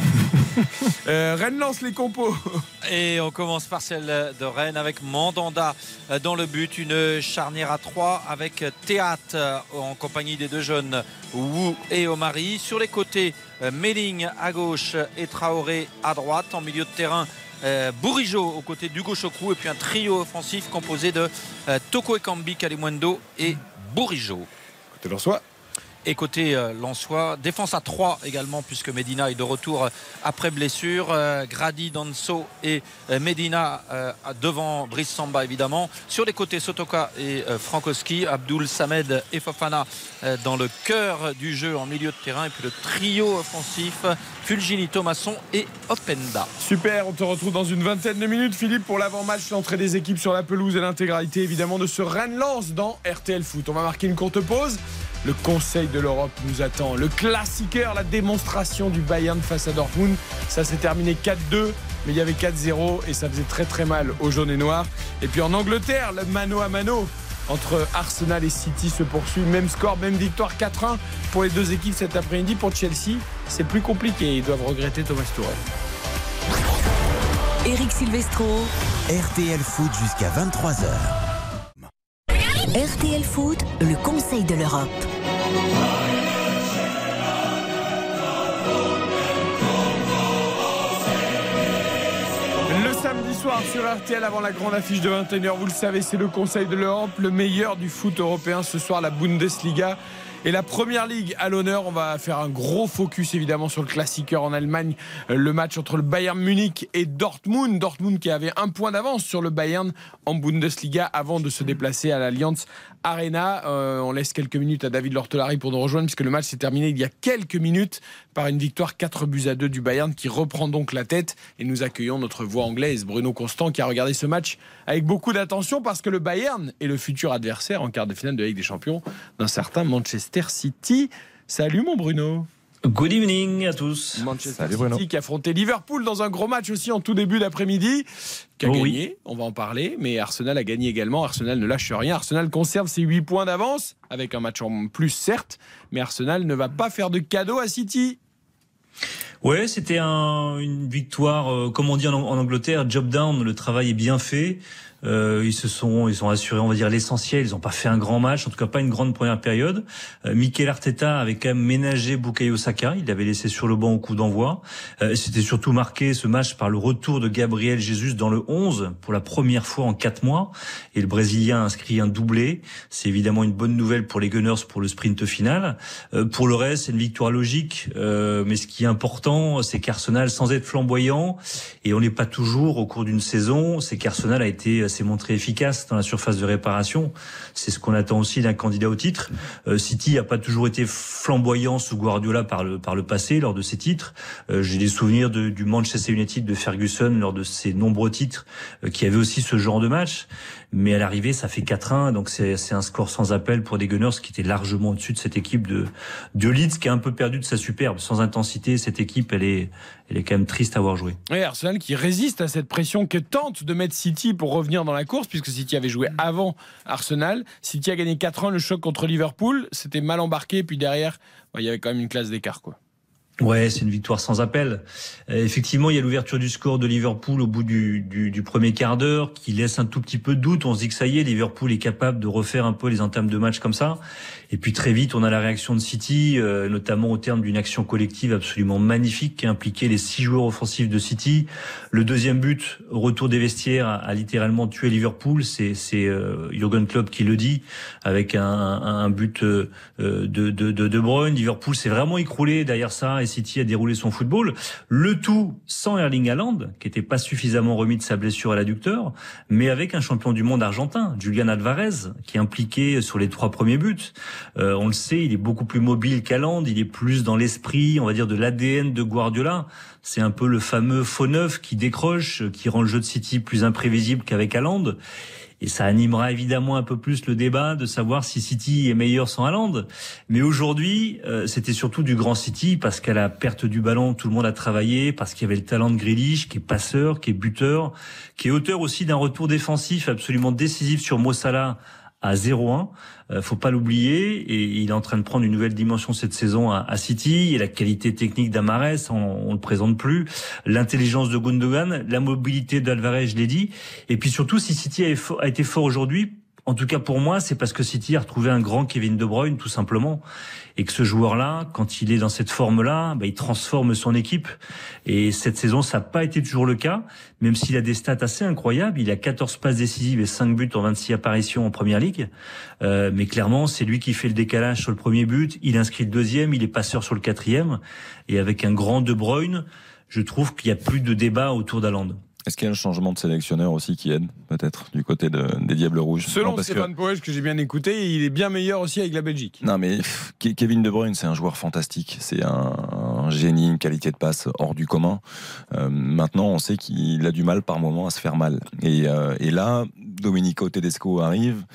Euh, Rennes-Lens, les compos. Et on commence par celle de Rennes avec Mandanda euh, dans le but. Une charnière à 3 avec Théâtre euh, en compagnie des deux jeunes Wu et Omari. Sur les côtés, euh, Melling à gauche et Traoré à droite. En milieu de terrain, aux côtés d'Hugo Chocrou. Et puis un trio offensif composé de euh, Toko Ekambi, Kalimundo et Bourigeau. Et côté euh, Lensois, défense à 3 également, puisque Medina est de retour euh, après blessure. Euh, Grady, Danso et Medina devant Brice Samba, évidemment. Sur les côtés, Sotoka et Frankowski, Abdul Samed et Fofana dans le cœur du jeu en milieu de terrain. Et puis le trio offensif, Fulgini, Thomasson et Openda. Super, on te retrouve dans une vingtaine de minutes, Philippe, pour l'avant-match, l'entrée des équipes sur la pelouse et l'intégralité évidemment de ce Rennes-Lens dans RTL Foot. On va marquer une courte pause. Le Conseil de l'Europe nous attend. Le classiqueur, la démonstration du Bayern face à Dortmund. Ça s'est terminé 4-2, mais il y avait 4-0 et ça faisait très très mal aux jaunes et noirs. Et puis en Angleterre, le mano à mano entre Arsenal et City se poursuit. Même score, même victoire 4-1 pour les deux équipes cet après-midi. Pour Chelsea, c'est plus compliqué. Ils doivent regretter Thomas Tuchel. Eric Silvestro. RTL Foot jusqu'à 23h. RTL Foot, le Conseil de l'Europe. Le samedi soir sur RTL avant la grande affiche de 21h, vous le savez, c'est le Conseil de l'Europe, le meilleur du foot européen ce soir, la Bundesliga. Et la première ligue à l'honneur, on va faire un gros focus évidemment sur le classiqueur en Allemagne, le match entre le Bayern Munich et Dortmund. Dortmund qui avait un point d'avance sur le Bayern en Bundesliga avant de se déplacer à l'Allianz Arena. Euh, on laisse quelques minutes à David Lortelari pour nous rejoindre puisque le match s'est terminé il y a quelques minutes par une victoire 4 buts à 2 du Bayern qui reprend donc la tête et nous accueillons notre voix anglaise Bruno Constant qui a regardé ce match avec beaucoup d'attention parce que le Bayern est le futur adversaire en quart de finale de la Ligue des Champions d'un certain Manchester City. Salut mon Bruno. Good evening à tous. Manchester City qui affrontait Liverpool dans un gros match aussi en tout début d'après-midi, qui a Oh gagné, on va en parler, mais Arsenal a gagné également. Arsenal ne lâche rien. Arsenal conserve ses 8 points d'avance, avec un match en plus certes, mais Arsenal ne va pas faire de cadeau à City. Ouais, c'était un, une victoire, euh, comme on dit en, en Angleterre, job down. Le travail est bien fait. Euh, ils se sont, ils ont assuré, on va dire l'essentiel. Ils n'ont pas fait un grand match, en tout cas pas une grande première période. Euh, Mikel Arteta avait quand même ménagé Bukayo Saka. Il l'avait laissé sur le banc au coup d'envoi. Euh, C'était surtout marqué ce match par le retour de Gabriel Jesus dans le 11 pour la première fois en quatre mois. Et le Brésilien a inscrit un doublé. C'est évidemment une bonne nouvelle pour les Gunners pour le sprint final. Euh, pour le reste, c'est une victoire logique. Euh, mais ce qui est important, c'est qu'Arsenal, sans être flamboyant, et on n'est pas toujours au cours d'une saison, c'est qu'Arsenal a été s'est montré efficace dans la surface de réparation. C'est ce qu'on attend aussi d'un candidat au titre. Euh, City n'a pas toujours été flamboyant sous Guardiola par le par le passé lors de ses titres. Euh, J'ai des souvenirs du Manchester United de Ferguson lors de ses nombreux titres euh, qui avait aussi ce genre de match. Mais à l'arrivée, ça fait 4-1, donc c'est c'est un score sans appel pour des Gunners qui étaient largement au-dessus de cette équipe de de Leeds qui a un peu perdu de sa superbe. Sans intensité, cette équipe, elle est elle est quand même triste à avoir joué. Et Arsenal qui résiste à cette pression que tente de mettre City pour revenir dans la course, puisque City avait joué avant Arsenal. City a gagné 4-1 le choc contre Liverpool. C'était mal embarqué, puis derrière, bah, il y avait quand même une classe d'écart. quoi. Ouais, c'est une victoire sans appel. Euh, effectivement, il y a l'ouverture du score de Liverpool au bout du, du, du, premier quart d'heure qui laisse un tout petit peu de doute. On se dit que ça y est, Liverpool est capable de refaire un peu les entames de match comme ça. Et puis très vite, on a la réaction de City, euh, notamment au terme d'une action collective absolument magnifique qui a impliqué les six joueurs offensifs de City. Le deuxième but, retour des vestiaires, a, a littéralement tué Liverpool. C'est euh, Jurgen Klopp qui le dit, avec un, un but euh, de, de, de, de Bruyne. Liverpool s'est vraiment écroulé derrière ça. City a déroulé son football. Le tout sans Erling Haaland, qui était pas suffisamment remis de sa blessure à l'adducteur, mais avec un champion du monde argentin, Julian Alvarez, qui est impliqué sur les trois premiers buts. Euh, on le sait, il est beaucoup plus mobile qu'Haaland, il est plus dans l'esprit, on va dire, de l'ADN de Guardiola. C'est un peu le fameux faux neuf qui décroche, qui rend le jeu de City plus imprévisible qu'avec Haaland. Et ça animera évidemment un peu plus le débat de savoir si City est meilleur sans Haaland. Mais aujourd'hui, euh, c'était surtout du grand City parce qu'à la perte du ballon, tout le monde a travaillé, parce qu'il y avait le talent de Grealish, qui est passeur, qui est buteur, qui est auteur aussi d'un retour défensif absolument décisif sur Mossala à 0-1. Euh, faut pas l'oublier. Et il est en train de prendre une nouvelle dimension cette saison à, City. Et la qualité technique d'Amares, on, on le présente plus. L'intelligence de Gundogan, la mobilité d'Alvarez, je l'ai dit. Et puis surtout, si City a été fort aujourd'hui, en tout cas pour moi, c'est parce que City a retrouvé un grand Kevin De Bruyne, tout simplement, et que ce joueur-là, quand il est dans cette forme-là, bah, il transforme son équipe. Et cette saison, ça n'a pas été toujours le cas, même s'il a des stats assez incroyables. Il a 14 passes décisives et 5 buts en 26 apparitions en Première Ligue. Euh, mais clairement, c'est lui qui fait le décalage sur le premier but. Il inscrit le deuxième, il est passeur sur le quatrième. Et avec un grand De Bruyne, je trouve qu'il n'y a plus de débat autour d'Aland. Est-ce qu'il y a un changement de sélectionneur aussi qui aide, peut-être, du côté de, des Diables Rouges? Selon non, Stéphane que... J'ai bien écouté, il est bien meilleur aussi avec la Belgique. Non, mais Kevin De Bruyne, c'est un joueur fantastique. C'est un, un, génie, une qualité de passe hors du commun. Euh, maintenant, on sait qu'il a du mal par moment à se faire mal. Et, euh, et là, Domenico Tedesco arrive.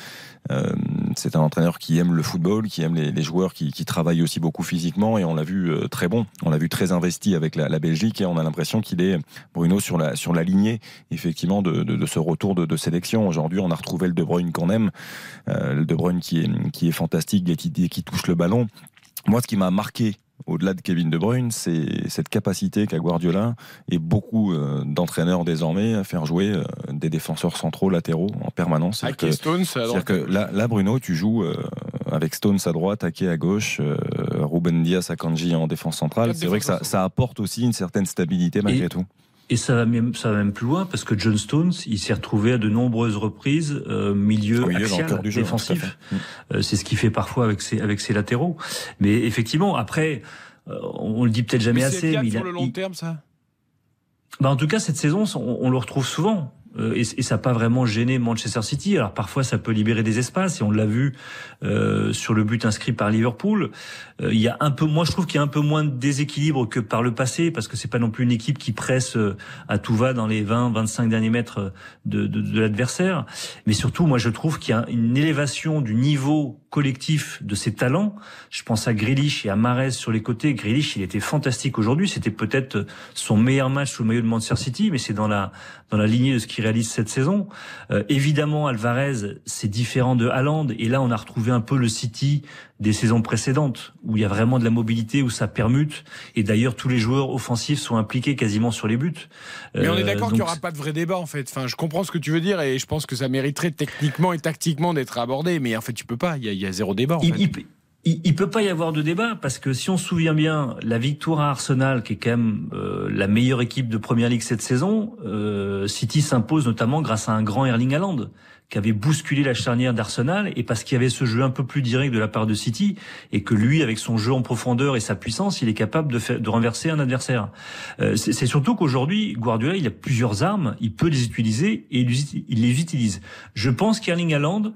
Euh, c'est un entraîneur qui aime le football, qui aime les, joueurs qui, qui, travaillent aussi beaucoup physiquement et on l'a vu euh, très bon. On l'a vu très investi avec la, Belgique et on a l'impression qu'il est Bruno sur la sur lignée effectivement de, de, ce retour de, de sélection. Aujourd'hui, on a retrouvé le De Bruyne qu'on aime, euh, le De Bruyne qui est qui est fantastique et qui, qui touche le ballon. Moi, ce qui m'a marqué au-delà de Kevin De Bruyne, c'est cette capacité qu'a Guardiola et beaucoup euh, d'entraîneurs désormais à faire jouer euh, des défenseurs centraux latéraux en permanence. Avec Stones à droite. que là, là, Bruno, tu joues euh, avec Stones à droite, Ake à gauche, euh, Ruben Diaz à Kanji en défense centrale. C'est vrai que ça, ça, apporte aussi une certaine stabilité malgré et, tout. Et ça va même, ça va même plus loin parce que John Stones, il s'est retrouvé à de nombreuses reprises euh, milieu, milieu axial, du défensif. Euh, c'est ce qu'il fait parfois avec ses avec ses latéraux. Mais effectivement, après, euh, on le dit peut-être jamais mais assez. Mais il sur a, le long il... terme, ça? Bah en tout cas, cette saison, on, on le retrouve souvent. euh, et, et, ça n'a pas vraiment gêné Manchester City. Alors parfois ça peut libérer des espaces et on l'a vu euh, sur le but inscrit par Liverpool. Euh, il y a un peu, moi je trouve qu'il y a un peu moins de déséquilibre que par le passé parce que c'est pas non plus une équipe qui presse euh, à tout va dans les 20-25 derniers mètres de, de, de l'adversaire. Mais surtout, moi je trouve qu'il y a une élévation du niveau collectif de ses talents. Je pense à Grealish et à Mares sur les côtés. Grealish, il était fantastique aujourd'hui. C'était peut-être son meilleur match sous le maillot de Manchester City, mais c'est dans la dans la lignée de ce qu'il réalise cette saison. Euh, évidemment, Alvarez, c'est différent de Haaland. Et là, on a retrouvé un peu le City des saisons précédentes, où il y a vraiment de la mobilité, où ça permute. Et d'ailleurs, tous les joueurs offensifs sont impliqués quasiment sur les buts. Mais on est d'accord euh, qu'il n'y aura pas de vrai débat, en fait. Enfin, je comprends ce que tu veux dire, et je pense que ça mériterait techniquement et tactiquement d'être abordé. Mais en fait, tu peux pas. Il y a, il y a zéro débat. En il, fait il, il peut pas y avoir de débat parce que si on se souvient bien, la victoire à Arsenal, qui est quand même euh, la meilleure équipe de Première Ligue cette saison, euh, City s'impose notamment grâce à un grand Erling Haaland qui avait bousculé la charnière d'Arsenal et parce qu'il y avait ce jeu un peu plus direct de la part de City et que lui, avec son jeu en profondeur et sa puissance, il est capable de, faire, de renverser un adversaire. Euh, c'est surtout qu'aujourd'hui, Guardiola, il a plusieurs armes, il peut les utiliser et il les utilise. Je pense qu'Erling Haaland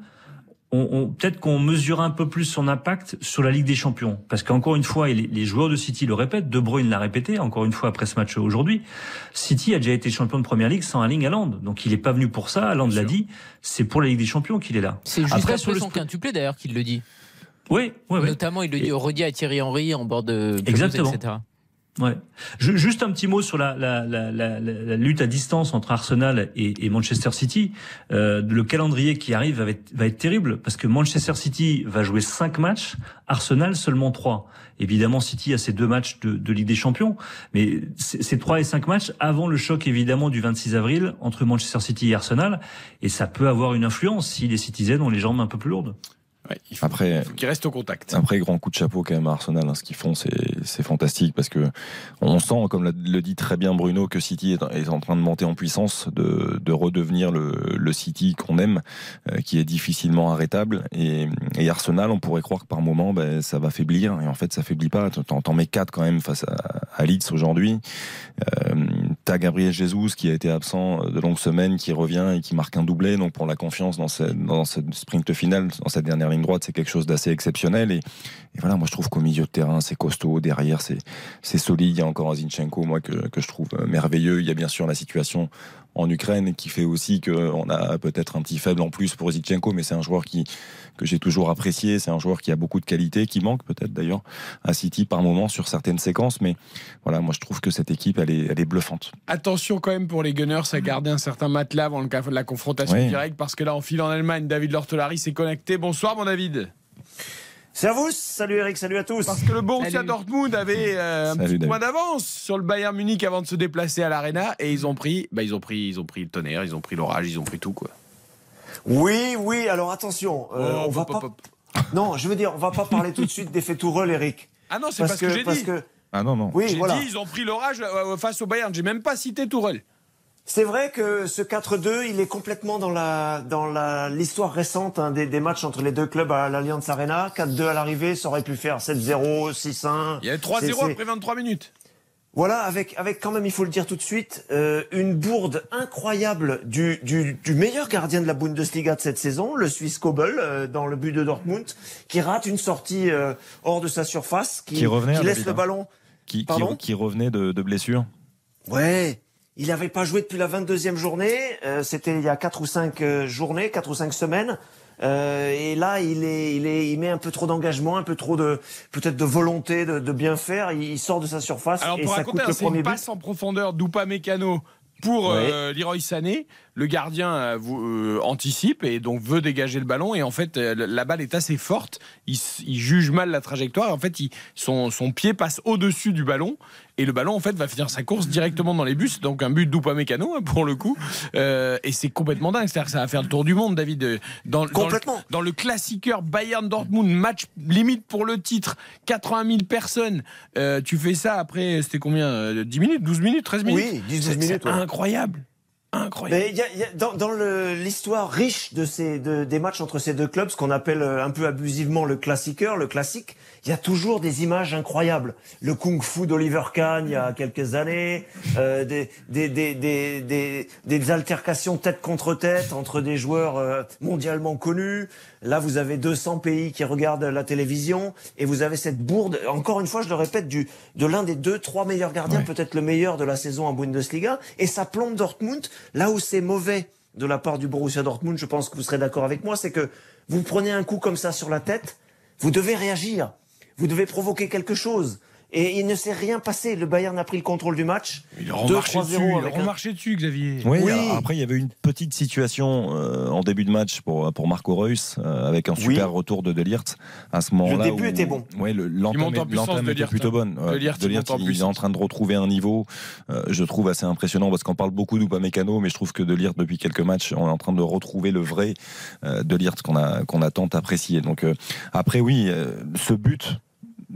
on, on peut-être qu'on mesure un peu plus son impact sur la Ligue des Champions. Parce qu'encore une fois, et les, les, joueurs de City le répètent, De Bruyne l'a répété encore une fois après ce match aujourd'hui, City a déjà été champion de Première Ligue sans Erling Haaland. Donc il n'est pas venu pour ça, Haaland l'a dit, c'est pour la Ligue des Champions qu'il est là. C'est juste après, sur le son quintuplé d'ailleurs qu'il le dit. Oui, oui, Notamment, il le dit redit à Thierry Henry en bord de pelouse, Exactement. etc. Ouais. Juste un petit mot sur la, lutte à distance entre Arsenal et, Manchester City. Euh, le calendrier qui arrive va être, terrible parce que Manchester City va jouer cinq matchs, Arsenal seulement trois. Évidemment, City a ses deux matchs de, Ligue des Champions, mais c'est trois et cinq matchs avant le choc évidemment du 26 avril entre Manchester City et Arsenal, et ça peut avoir une influence si les Citizens ont les jambes un peu plus lourdes. Ouais, il faut, après, qu'il reste au contact. Après, grand coup de chapeau quand même à Arsenal. Hein, ce qu'ils font, c'est fantastique parce que on sent, comme le dit très bien Bruno, que City est, en train de monter en puissance, de, de redevenir le, le City qu'on aime, euh, qui est difficilement arrêtable. Et, et, Arsenal, on pourrait croire que par moment, ben, ça va faiblir. Et en fait, ça faiblit pas. T'en mets quatre quand même face à, à Leeds aujourd'hui. Euh, T'as Gabriel Jesus qui a été absent de longues semaines, qui revient et qui marque un doublé. Donc pour la confiance dans cette sprint finale, dans cette dernière ligne droite, c'est quelque chose d'assez exceptionnel. Et, voilà, moi je trouve qu'au milieu de terrain, c'est costaud. Derrière, c'est solide. Il y a encore un Zinchenko, moi, que, que je trouve merveilleux. Il y a bien sûr la situation en Ukraine qui fait aussi qu'on a peut-être un petit faible en plus pour Zinchenko, mais c'est un joueur qui que j'ai toujours apprécié. C'est un joueur qui a beaucoup de qualité, qui manque peut-être d'ailleurs à City par moment sur certaines séquences, mais voilà, moi je trouve que cette équipe elle est, elle est bluffante. Attention quand même pour les Gunners à garder un certain matelas avant le cas de la confrontation oui. directe, parce que là on file en Allemagne. David Lortolari s'est connecté. Bonsoir mon David. Servus, salut Eric, salut à tous. Parce que le Borussia Dortmund avait euh, un salut petit point d'avance sur le Bayern Munich avant de se déplacer à l'Arena et ils ont pris, bah, ils ont pris, ils ont pris le tonnerre, ils ont pris l'orage, ils ont pris tout quoi. Oui, oui. Alors attention, euh, oh, on va pas. Non, je veux dire, on va pas parler tout de suite d'effet Tourelle, Eric. Ah non, c'est pas ce que, que j'ai dit. Que... Ah non non. Oui, j'ai voilà. dit ils ont pris l'orage face au Bayern. J'ai même pas cité Tourelle. C'est vrai que ce 4-2, il est complètement dans la dans la l'histoire récente hein, des, des, matchs entre les deux clubs à l'Allianz Arena. 4-2 à l'arrivée, ça aurait pu faire 7-0, 6-1. Il y avait 3-0 après 23 minutes. Voilà, avec avec quand même, il faut le dire tout de suite, euh, une bourde incroyable du, du, du meilleur gardien de la Bundesliga de cette saison, le Suisse Kobel, euh, dans le but de Dortmund, qui rate une sortie euh, hors de sa surface, qui, qui, revenait, qui laisse le ballon. Qui, qui, qui, revenait de, de blessure. Ouais, il n'avait pas joué depuis la 22e journée. Euh, C'était il y a quatre ou cinq euh, journées, quatre ou cinq semaines. Euh, et là, il est, il est, il met un peu trop d'engagement, un peu trop de, peut-être de volonté de, de, bien faire. Il sort de sa surface Alors, et pour ça raconter, coûte le c'est premier une but. passe en profondeur d'Oupa Mécano pour euh, Leroy Sané. Le gardien euh, vous, anticipe et donc veut dégager le ballon. Et en fait, la balle est assez forte. Il, juge mal la trajectoire. En fait, il- son, son pied passe au-dessus du ballon. Et le ballon, en fait, va finir sa course directement dans les bus. Donc, un but d'Oupa Mécano, hein, pour le coup. Euh, et c'est complètement dingue. C'est-à-dire que ça va faire le tour du monde, David. Euh, Dans, dans le, Complètement. dans le classiqueur Bayern-Dortmund, match limite pour le titre, 80 000 personnes. Euh, tu fais ça après, c'était combien euh, 10 minutes, 12 minutes, 13 minutes? Oui, 10 C'est- minutes, ouais. incroyable. Incroyable. Mais il y a- il y a- dans, l'histoire riche de ces, de- des matchs entre ces deux clubs, ce qu'on appelle un peu abusivement le classiqueur, le classique, il y a toujours des images incroyables. Le kung-fu d'Oliver Kahn il y a quelques années, euh, des, des, des, des, altercations tête contre tête entre des joueurs euh, mondialement connus. Là, vous avez 200 pays qui regardent la télévision et vous avez cette bourde, encore une fois, je le répète, du, de l'un des deux, trois meilleurs gardiens, peut-être le meilleur de la saison en Bundesliga. Et ça plombe Dortmund là où c'est mauvais de la part du Borussia Dortmund. Je pense que vous serez d'accord avec moi, c'est que vous prenez un coup comme ça sur la tête, vous devez réagir, vous devez provoquer quelque chose. Et il ne s'est rien passé. Le Bayern a pris le contrôle du match. Il a 2-3-0 remarché dessus, il un- remarché dessus, Xavier. Oui, Oui. alors après il y avait une petite situation euh, en début de match pour, pour Marco Reus euh, avec un super Oui. retour de Delirte à ce moment-là. début où- était bon. Le- Il en l'entame l'entame était plutôt bonne. Delirte, il Delirte, en il est en train de retrouver un niveau, euh, je trouve assez impressionnant parce qu'on parle beaucoup d'Upamecano, mais je trouve que Delirte depuis quelques matchs, on est en train de retrouver le vrai euh, Delirte qu'on a qu'on a tant apprécié. Donc euh, après oui, euh, ce but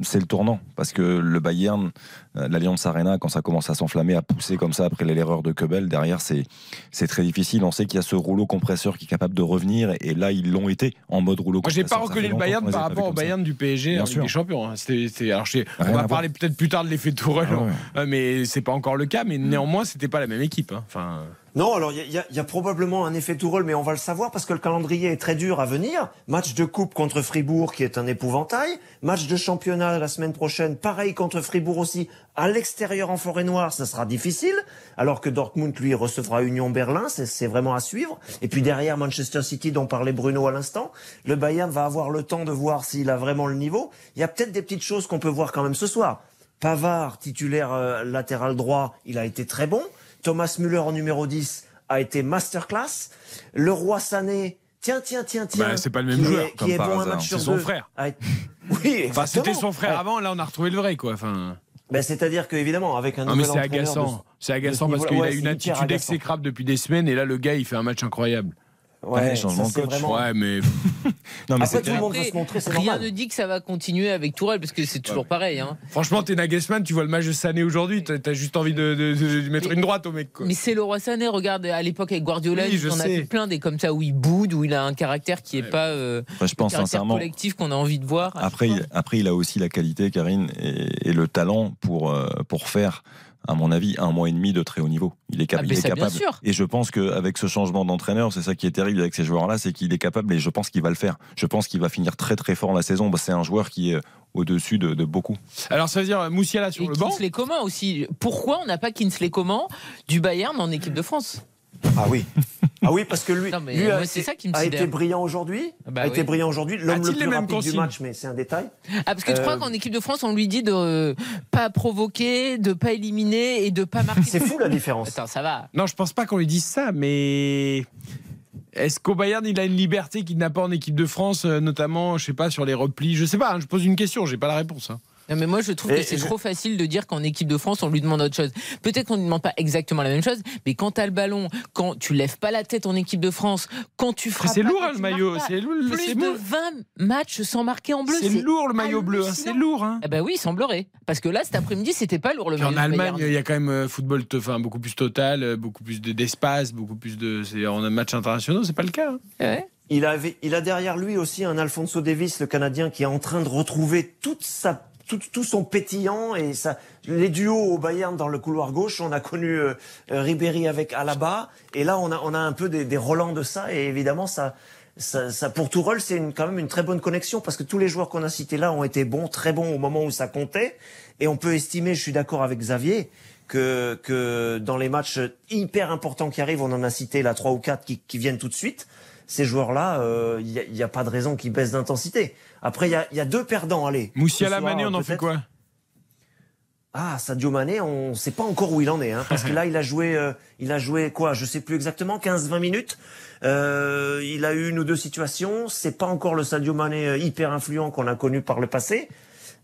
c'est le tournant parce que le Bayern, l'Alliance Arena, quand ça commence à s'enflammer, à pousser comme ça après l'erreur de Kebel, derrière c'est c'est très difficile. On sait qu'il y a ce rouleau compresseur qui est capable de revenir et là ils l'ont été en mode rouleau Moi, j'ai compresseur. pas reconnu le Bayern par rapport au ça. Bayern du PSG Bien en sûr. Des Champions. hein. C'était, c'était- alors, je sais- on va parler peut-être plus tard de l'effet Tourelle, Ah ouais. hein, mais c'est pas encore le cas. Mais néanmoins, c'était pas la même équipe. hein. Enfin, Non, alors il y y a probablement un effet Tourelle, mais on va le savoir parce que le calendrier est très dur à venir. Match de coupe contre Fribourg qui est un épouvantail. Match de championnat la semaine prochaine, pareil contre Fribourg aussi. À l'extérieur en forêt noire, ça sera difficile. Alors que Dortmund, lui, recevra Union Berlin, c'est vraiment à suivre. Et puis derrière Manchester City, dont parlait Bruno à l'instant, le Bayern va avoir le temps de voir s'il a vraiment le niveau. Il y a peut-être des petites choses qu'on peut voir quand même ce soir. Pavard, titulaire euh, latéral droit, il a été très bon. Thomas Müller en numéro 10 a été masterclass. Le roi Sané, tiens, tiens, tiens, tiens. Bah, c'est pas le même qui joueur, est- comme qui est par bon un hasard. match sur C'est son frère. a été- Oui, enfin, c'était son frère Ouais. avant. Là, on a retrouvé le vrai, quoi. Enfin, Ben, C'est-à-dire que évidemment, avec un non, mais c'est de- agaçant. C'est agaçant parce qu'il a une attitude exécrable depuis des semaines. Et là, le gars, il fait un match incroyable. Ouais, changement de coach. vraiment- Ouais, mais Non, mais Après, tout le monde veut se montrer, c'est rien normal. ne dit que ça va continuer avec Tourelle parce que c'est toujours pareil. hein. franchement, t'es Nagelsmann, tu vois le match de Sané aujourd'hui, t'as juste envie de, de- de- de mettre Mais- une droite au mec. Quoi. Mais c'est le roi Sané, regarde à l'époque avec Guardiola, Oui, on a fait plein des comme ça où il boude, où il a un caractère qui est Ouais. pas euh, je pense caractère sincèrement. collectif qu'on a envie de voir. Après, il, après, il a aussi la qualité, Karine, et, et le talent pour, euh, pour faire, à mon avis, un mois et demi de très haut niveau. Il est, cap- Ah, il est capable. sûr. Et je pense qu'avec ce changement d'entraîneur, c'est ça qui est terrible avec ces joueurs-là, c'est qu'il est capable, et je pense qu'il va le faire. Je pense qu'il va finir très très fort la saison. Bah, c'est un joueur qui est au-dessus de, de beaucoup. Alors, ça veut dire Moussiala sur Et le banc. Kinsley Coman aussi. Pourquoi on n'a pas Kinsley Coman du Bayern en équipe de France? Ah oui. Ah oui, parce que lui, Non, mais lui a, moi, c'est été, ça qui me a été brillant aujourd'hui. Ah bah a été oui. brillant aujourd'hui. L'homme A-t-il le les plus mêmes rapide du match, mais c'est un détail. Ah parce que tu Euh, crois qu'en équipe de France on lui dit de euh, pas provoquer, de pas éliminer et de pas marquer. C'est fou la différence. Attends, ça va. Non, je pense pas qu'on lui dise ça, mais est-ce qu'au Bayern il a une liberté qu'il n'a pas en équipe de France, euh, notamment, je sais pas, sur les replis? Je sais pas. hein, je pose une question, j'ai pas la réponse. hein. Non, mais moi je trouve Et que c'est je- trop facile de dire qu'en équipe de France on lui demande autre chose. Peut-être qu'on ne demande pas exactement la même chose, mais quand t'as le ballon, quand tu lèves pas la tête en équipe de France, quand tu frappes. C'est pas, lourd hein, le maillot. C'est lourd, Plus c'est de lourd. 20 matchs sans marquer en bleu. C'est lourd le maillot bleu. hein, C'est lourd. Hein. Ah bah oui, il semblerait. Parce que là, cet après-midi, c'était pas lourd le Puis en maillot du Allemagne, il y a quand même euh, football, enfin beaucoup plus total, euh, beaucoup plus de- d'espace, beaucoup plus de. C'est en match internationaux, c'est pas le cas. hein. Ouais. Il, avait, il a derrière lui aussi un Alfonso Davis, le Canadien, qui est en train de retrouver toute sa, tout, tout son pétillant et ça, les duos au Bayern dans le couloir gauche. On a connu euh, Ribéry avec Alaba et là on a, on a un peu des, des relents de ça et évidemment ça, ça, ça pour Tourelle c'est quand même une très bonne connexion parce que tous les joueurs qu'on a cités là ont été bons, très bons au moment où ça comptait et on peut estimer, je suis d'accord avec Xavier. Que, que dans les matchs hyper importants qui arrivent, on en a cité là trois ou quatre qui, qui viennent tout de suite ces joueurs-là, il n'y a, y a pas de raison qu'ils baissent d'intensité. Après, il y a, y a deux perdants, allez. Moussiala Mané, on en fait quoi? Ah, Sadio Mané, on ne sait pas encore où il en est, hein, parce que là, il a joué, euh, il a joué quoi Je sais plus exactement, 15-20 minutes. Euh, il a eu une ou deux situations. C'est pas encore le Sadio Mané euh, hyper influent qu'on a connu par le passé.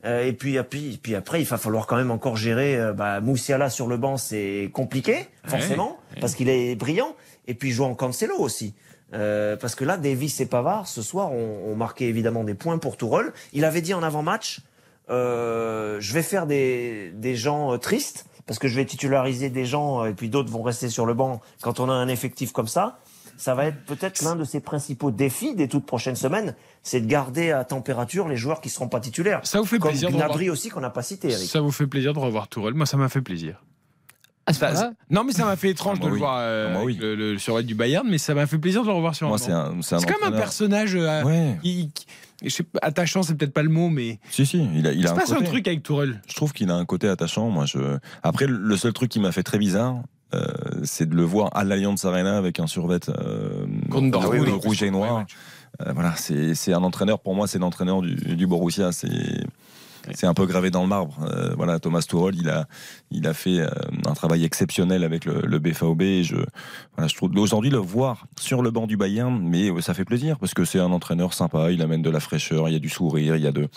Euh, et puis, puis, puis après, il va falloir quand même encore gérer. Euh, bah, Moussiala sur le banc, c'est compliqué, forcément, ouais. parce qu'il est brillant. Et puis, jouant Cancelo aussi. Euh, parce que là, Davis et Pavard, ce soir, ont, ont marqué évidemment des points pour Tourelle. Il avait dit en avant-match, euh, je vais faire des, des gens euh, tristes parce que je vais titulariser des gens et puis d'autres vont rester sur le banc quand on a un effectif comme ça. Ça va être peut-être l'un de ses principaux défis des toutes prochaines semaines, c'est de garder à température les joueurs qui seront pas titulaires. Ça vous fait Comme plaisir de Gnabry revoir- aussi qu'on n'a pas cité, Eric. Ça vous fait plaisir de revoir Tourelle Moi, ça m'a fait plaisir. Ça- moment-là, non, mais ça m'a fait étrange Ah, de le oui. voir euh, Ah, moi, oui. le, le survêt du Bayern, mais ça m'a fait plaisir de le revoir sur un Moi, c'est un, c'est un C'est comme un personnage euh, Ouais. qui- qui- je sais pas, attachant, c'est peut-être pas le mot, mais Si, si, il a, il il a se un passe un côté. truc avec Tourelle. Je trouve qu'il a un côté attachant. Moi, je... Après, le seul truc qui m'a fait très bizarre, euh, c'est de le voir à l'Allianz Arena avec un survêt euh, rouge, et noir. Euh, voilà, c'est c'est un entraîneur. Pour moi, c'est l'entraîneur du, du Borussia. C'est c'est un peu gravé dans le marbre. Euh, voilà, Thomas Tuchel, il a il a fait euh, un travail exceptionnel avec le, le. Et je voilà, je trouve aujourd'hui le voir sur le banc du Bayern, mais ça fait plaisir parce que c'est un entraîneur sympa. Il amène de la fraîcheur, il y a du sourire, il y a de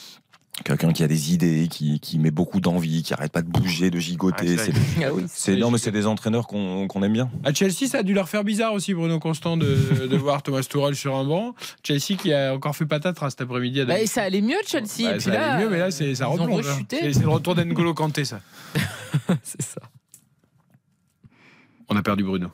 quelqu'un qui a des idées, qui, qui met beaucoup d'envie, qui arrête pas de bouger, de gigoter. Ah, c'est Ah oui. c'est non, mais c'est des entraîneurs qu'on qu'on aime bien. À Chelsea, ça a dû leur faire bizarre aussi, Bruno Constant, de, de voir Thomas Tourelle sur un banc. Chelsea qui a encore fait patate hein, cet après-midi. Bah, ça allait mieux, Chelsea. Bah, et puis ça là, allait mieux, mais là, c'est- ça replonge. hein. C'est le retour d'Engolo Kanté, ça. c'est ça. On a perdu Bruno.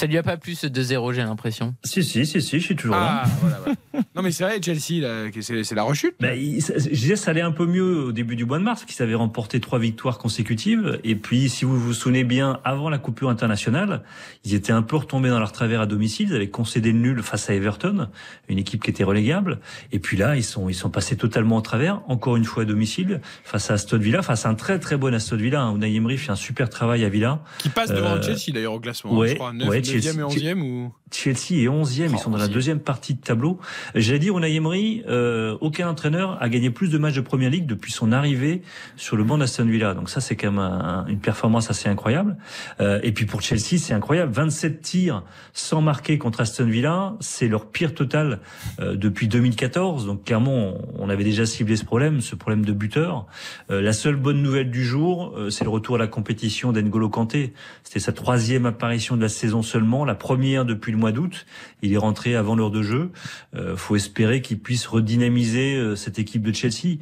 Ça lui a pas plu ce 2-0, j'ai l'impression. Si, si, si, si, je suis toujours là. Ah, voilà, voilà. Non, mais c'est vrai, Chelsea, c'est la rechute. Ben, il- ça- je disais, ça allait un peu mieux au début du mois de mars, qu'ils avaient remporté trois victoires consécutives. Et puis, si vous vous souvenez bien, avant la coupure internationale, ils étaient un peu retombés dans leur travers à domicile. Ils avaient concédé le nul face à Everton, une équipe qui était relégable. Et puis là, ils sont, ils sont passés totalement au travers, encore une fois à domicile, face à Aston Villa, face à un très très bon Aston Villa. hein. Unai Emery fait un super travail à Villa. Qui passe devant Euh, Chelsea, d'ailleurs, au classement. ouais, je crois, 9, ouais, 9e Chelsea- et 11e. Ou... Chelsea est 11e, ils sont dans la 11e. deuxième partie de tableau. J'allais dire, Unai Emery, euh, aucun entraîneur a gagné plus de matchs de Première Ligue depuis son arrivée sur le banc d'Aston Villa. Donc ça, c'est quand même un- une performance assez incroyable. Euh, et puis pour Chelsea, c'est incroyable. 27 tirs sans marquer contre Aston Villa, c'est leur pire total euh, depuis 2014. Donc clairement, on avait déjà ciblé ce problème, ce problème de buteur. Euh, la seule bonne nouvelle du jour, euh, c'est le retour à la compétition d'Engolo Kanté. C'était sa troisième apparition de la saison seulement, la première depuis le mois d'août. Il est rentré avant l'heure de jeu. Euh, faut espérer qu'il puisse redynamiser euh, cette équipe de Chelsea.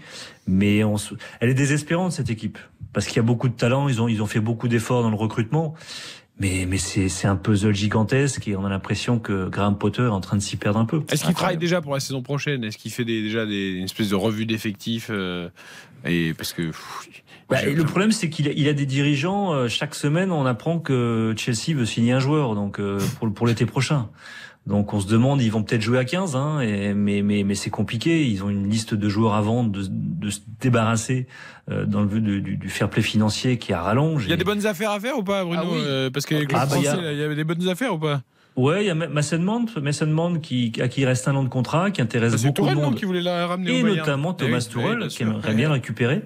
Mais on se- elle est désespérante cette équipe parce qu'il y a beaucoup de talent. Ils ont ils ont fait beaucoup d'efforts dans le recrutement. Mais, mais c'est c'est un puzzle gigantesque et on a l'impression que Graham Potter est en train de s'y perdre un peu. Est-ce qu'il travaille déjà pour la saison prochaine? Est-ce qu'il fait des- déjà des, une espèce de revue d'effectifs euh, et parce que pff, Bah, et le problème, c'est qu'il a, il a des dirigeants. euh, chaque semaine, on apprend que Chelsea veut signer un joueur, donc euh, pour, pour l'été prochain. Donc on se demande, ils vont peut-être jouer à 15, hein, et, mais, mais, mais c'est compliqué. Ils ont une liste de joueurs à vendre, de, de se débarrasser euh, dans le but du, du, du fair play financier qui a rallonge. il y a Et- des bonnes affaires à faire ou pas, Bruno Ah oui. Euh, Parce que Ah le bah, il y a- français, là, il y avait des bonnes affaires ou pas? Ouais, il y a Ma- Mason Mount, Mason Mount qui, à qui il reste un an de contrat, qui intéresse Ah, C'est beaucoup de monde. qui voulait la ramener et au Bayern. notamment Eh oui, Thomas eh Tuchel bien qui aimerait bien le récupérer.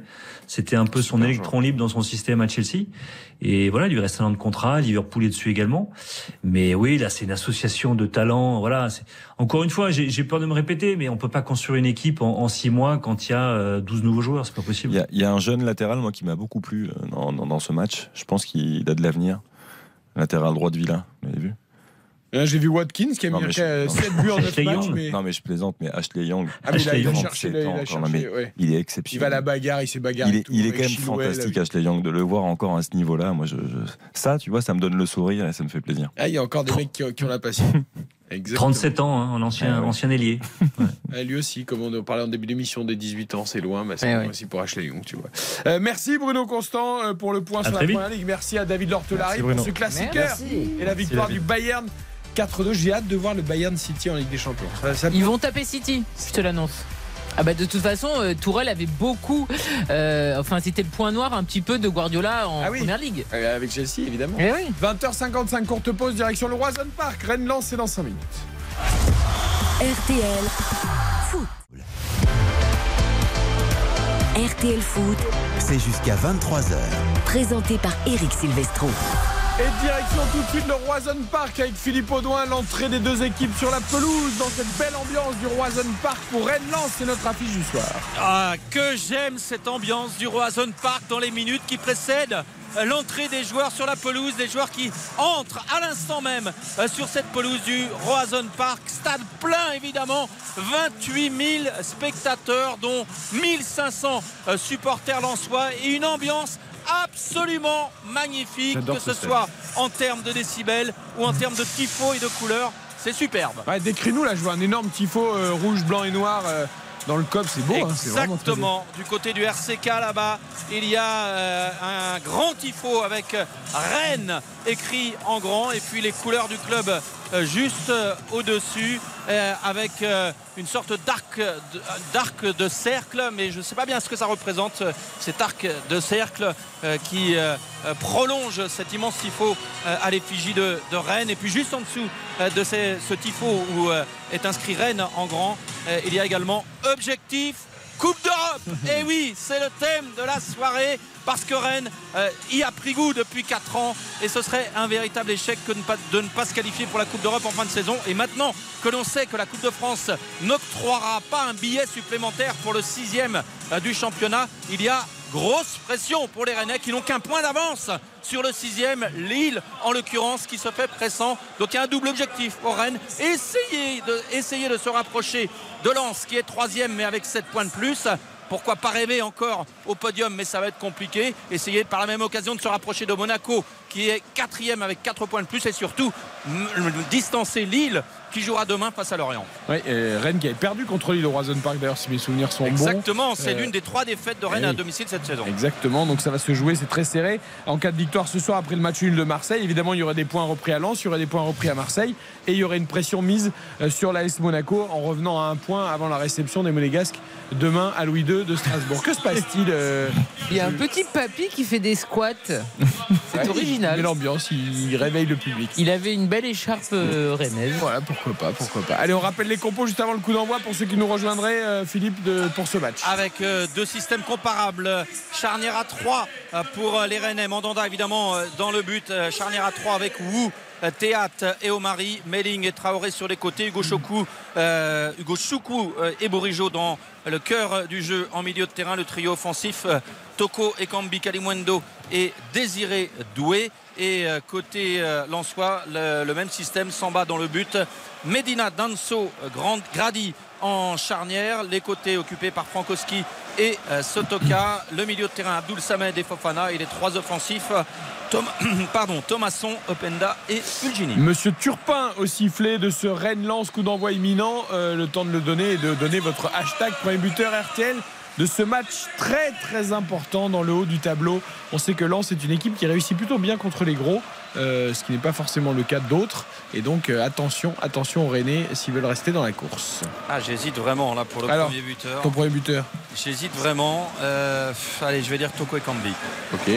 C'était un peu son électron libre dans son système à Chelsea. Et voilà, il lui reste un an de contrat, Liverpool est dessus également. Mais oui, là, c'est une association de talents. Voilà. Encore une fois, j'ai peur de me répéter, mais on peut pas construire une équipe en, en six mois quand il y a euh, 12 nouveaux joueurs. C'est pas possible. Il y, a, il y a un jeune latéral, moi, qui m'a beaucoup plu euh, dans, dans, dans ce match. Je pense qu'il a de l'avenir. Latéral droit de Villa, vous l'avez vu Là, J'ai vu Watkins qui a Non, mis mais je- 7 buts en 9 Ashley matchs. Young. Mais... Non, mais je plaisante, mais Ashley Young, Ah, mais là, il a Ashley cherché, il a c'est encore- cherché, non, ouais. il est Il exceptionnel. va à la bagarre, il s'est bagarré. il est, tout il est avec quand même fantastique, avec- Ashley Young, de le voir encore à ce niveau-là. Moi, je, je- ça, tu vois, ça me donne le sourire et ça me fait plaisir. Ah, il y a encore des mecs qui, ont- qui ont la passion. Exactement. 37 ans, hein, en ancien, Ah ouais. ancien ailier. Ah, lui aussi, comme on en parlait en début d'émission, des 18 ans, c'est loin, bah, c'est loin oui. aussi pour Ashley Young, tu vois. Euh, merci Bruno Constant euh, pour le point À sur la vite. première ligue. Merci à David Lortelari pour ce classiqueur Merci. et la victoire David. du Bayern 4-2. J'ai hâte de voir le Bayern City en Ligue des Champions. Ça- ça- Ils vont taper City, je te l'annonce. Ah bah de toute façon, euh, Tourelle avait beaucoup, euh, enfin c'était le point noir un petit peu de Guardiola en Ah oui. première ligue. Euh, Avec Chelsea, évidemment. Eh oui. 20h55, courte pause, direction le Roison Park. Rennes lance, c'est dans 5 minutes. RTL Foot. RTL Foot, C'est jusqu'à 23h. présenté par Eric Silvestro. Et direction tout de suite le Roison Park avec Philippe Audouin, l'entrée des deux équipes sur la pelouse dans cette belle ambiance du Roison Park pour Rennes lance, c'est notre affiche du soir. Ah, que j'aime cette ambiance du Roison Park dans les minutes qui précèdent euh, l'entrée des joueurs sur la pelouse, des joueurs qui entrent à l'instant même euh, sur cette pelouse du Roison Park. Stade plein évidemment, 28 000 spectateurs dont 1500 euh, supporters lensois et une ambiance absolument magnifique, que ce soit en termes de décibels ou en termes de tifo et de couleurs. C'est superbe. Ouais, décris-nous là, je vois un énorme tifo euh, rouge, blanc et noir euh, dans le COP, c'est beau. hein. Exactement. Du côté du RCK là-bas, il y a euh, un grand tifo avec Rennes écrit en grand et puis les couleurs du club juste euh, au-dessus euh, avec euh, une sorte d'arc de, cercle, mais je ne sais pas bien ce que ça représente, euh, cet arc de cercle euh, qui euh, euh, prolonge cet immense tifo euh, à l'effigie de, Rennes. Et puis juste en dessous euh, de ce tifo où euh, est inscrit Rennes en grand, euh, il y a également objectif Coupe d'Europe Et oui, c'est le thème de la soirée parce que Rennes euh, y a pris goût depuis 4 ans et ce serait un véritable échec que de ne pas, de ne pas se qualifier pour la Coupe d'Europe en fin de saison. Et maintenant que l'on sait que la Coupe de France n'octroiera pas un billet supplémentaire pour le sixième euh, du championnat, il y a grosse pression pour les Rennais qui n'ont qu'un point d'avance sur le sixième, Lille en l'occurrence qui se fait pressant. Donc il y a un double objectif pour Rennes. Essayer de, essayer de se rapprocher de Lens qui est troisième mais avec 7 points de plus. Pourquoi pas rêver encore au podium, mais ça va être compliqué. Essayer par la même occasion de se rapprocher de Monaco, qui est quatrième avec 4 points de plus, et surtout distancer Lille, qui jouera demain face à Lorient. Ouais, et Rennes qui avait perdu contre Lille au Roison Park, d'ailleurs, si mes souvenirs sont bons. Exactement, c'est Euh, l'une des trois défaites de Rennes eh à oui. domicile cette saison. Exactement, donc ça va se jouer, c'est très serré. En cas de victoire ce soir après le match nul de Marseille, évidemment il y aurait des points repris à Lens, il y aurait des points repris à Marseille et il y aurait une pression mise euh, sur l'AS Monaco en revenant à un point avant la réception des Monégasques demain à Louis II de Strasbourg. Que se passe-t-il euh, Il y a un petit papy qui fait des squats. C'est ouais, original. Il met l'ambiance, il, il réveille le public. Il avait une belle écharpe euh, rennaise. Voilà, pourquoi pas, pourquoi pas. Allez, on rappelle les compos juste avant le coup d'envoi pour ceux qui nous rejoindraient, euh, Philippe, de- pour ce match. avec euh, deux systèmes comparables. Charnière à 3 euh, pour les Rennais. Mandanda évidemment dans le but. Charnière à 3 avec Wu. Théat et Omari, Melling et Traoré sur les côtés, Hugo Choku, euh, Hugo Choukou et Bourigeau dans le cœur du jeu en milieu de terrain, le trio offensif euh, Toko et Kambi Kalimwendo et Désiré Doué. Et euh, côté euh, Lensois le, même système Samba dans le but Medina Danso euh, Grand, Grady en charnière les côtés occupés par Frankowski et euh, Sotoka. Le milieu de terrain Abdul Samed et Fofana et les trois offensifs Tom- pardon, Thomasson, Openda et Fulgini. Monsieur Turpin au sifflet de ce Rennes-Lens coup d'envoi imminent. Le temps de le donner et de donner votre hashtag premier buteur RTL de ce match très très important dans le haut du tableau. On sait que Lens est une équipe qui réussit plutôt bien contre les gros, euh, ce qui n'est pas forcément le cas d'autres. Et donc euh, attention, attention aux Rennais s'ils veulent rester dans la course. Ah j'hésite vraiment là pour le Alors, premier buteur Ton premier buteur J'hésite vraiment Euh, allez je vais dire Toko et Kambi Ok.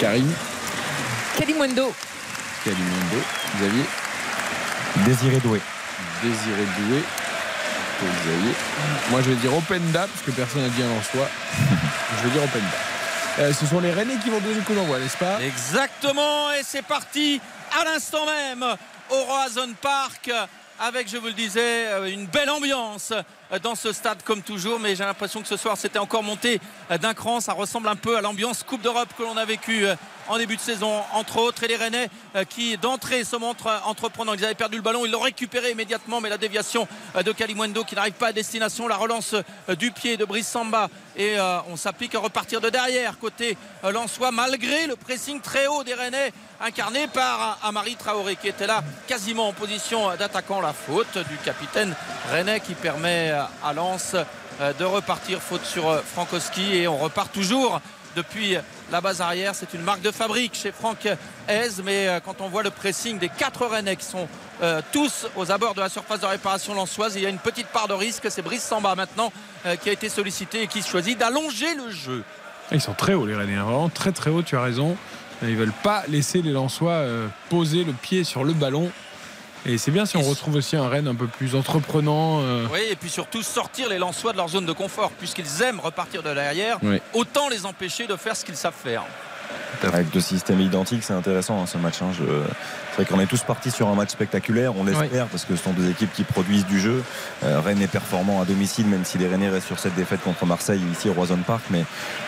Karim, Kalimwendo. Kalimundo, Xavier, Désiré Doué. Désiré Doué. Xavier. Moi je vais dire Openda, parce que personne n'a dit un en soi. je vais dire Openda. Euh, ce sont les Rennais qui vont donner le coup d'envoi, n'est-ce pas? Exactement, et c'est parti à l'instant même au Roazhon Park avec, je vous le disais, euh, une belle ambiance dans ce stade comme toujours, mais j'ai l'impression que ce soir c'était encore monté d'un cran. Ça ressemble un peu à l'ambiance Coupe d'Europe que l'on a vécue euh, en début de saison, entre autres, et les Rennais euh, qui d'entrée se montrent euh, entreprenants. Ils avaient perdu le ballon, ils l'ont récupéré immédiatement, mais la déviation euh, de Kalimwendo qui n'arrive pas à destination, la relance du pied de Brice Samba, et on s'applique à repartir de derrière côté Lensois, malgré le pressing très haut des Rennais, incarné par Amari Traoré qui était là quasiment en position d'attaquant. La faute du capitaine Rennais qui permet à Lens de repartir, faute sur Frankowski, et on repart toujours depuis la base arrière. C'est une marque de fabrique chez Franck Hez, mais euh, quand on voit le pressing des quatre Rennais qui sont euh, tous aux abords de la surface de réparation lançoise, il y a une petite part de risque. C'est Brice Samba maintenant euh, qui a été sollicité et qui choisit d'allonger le jeu. Ils sont très hauts les Rennais, hein, vraiment très très hauts, tu as raison. Ils veulent pas laisser les Lensois poser le pied sur le ballon. Et c'est bien si on retrouve aussi un Rennes un peu plus entreprenant. euh, Oui, et puis surtout sortir les Lensois de leur zone de confort, puisqu'ils aiment repartir de derrière. Oui. Autant les empêcher de faire ce qu'ils savent faire. Avec deux systèmes identiques, c'est intéressant hein, ce match. hein. Je- C'est vrai qu'on est tous partis sur un match spectaculaire, on l'espère, parce que ce sont deux équipes qui produisent du jeu. Euh, Rennes est performant à domicile, même si les Rennais restent sur cette défaite contre Marseille ici au Roison Park. Mais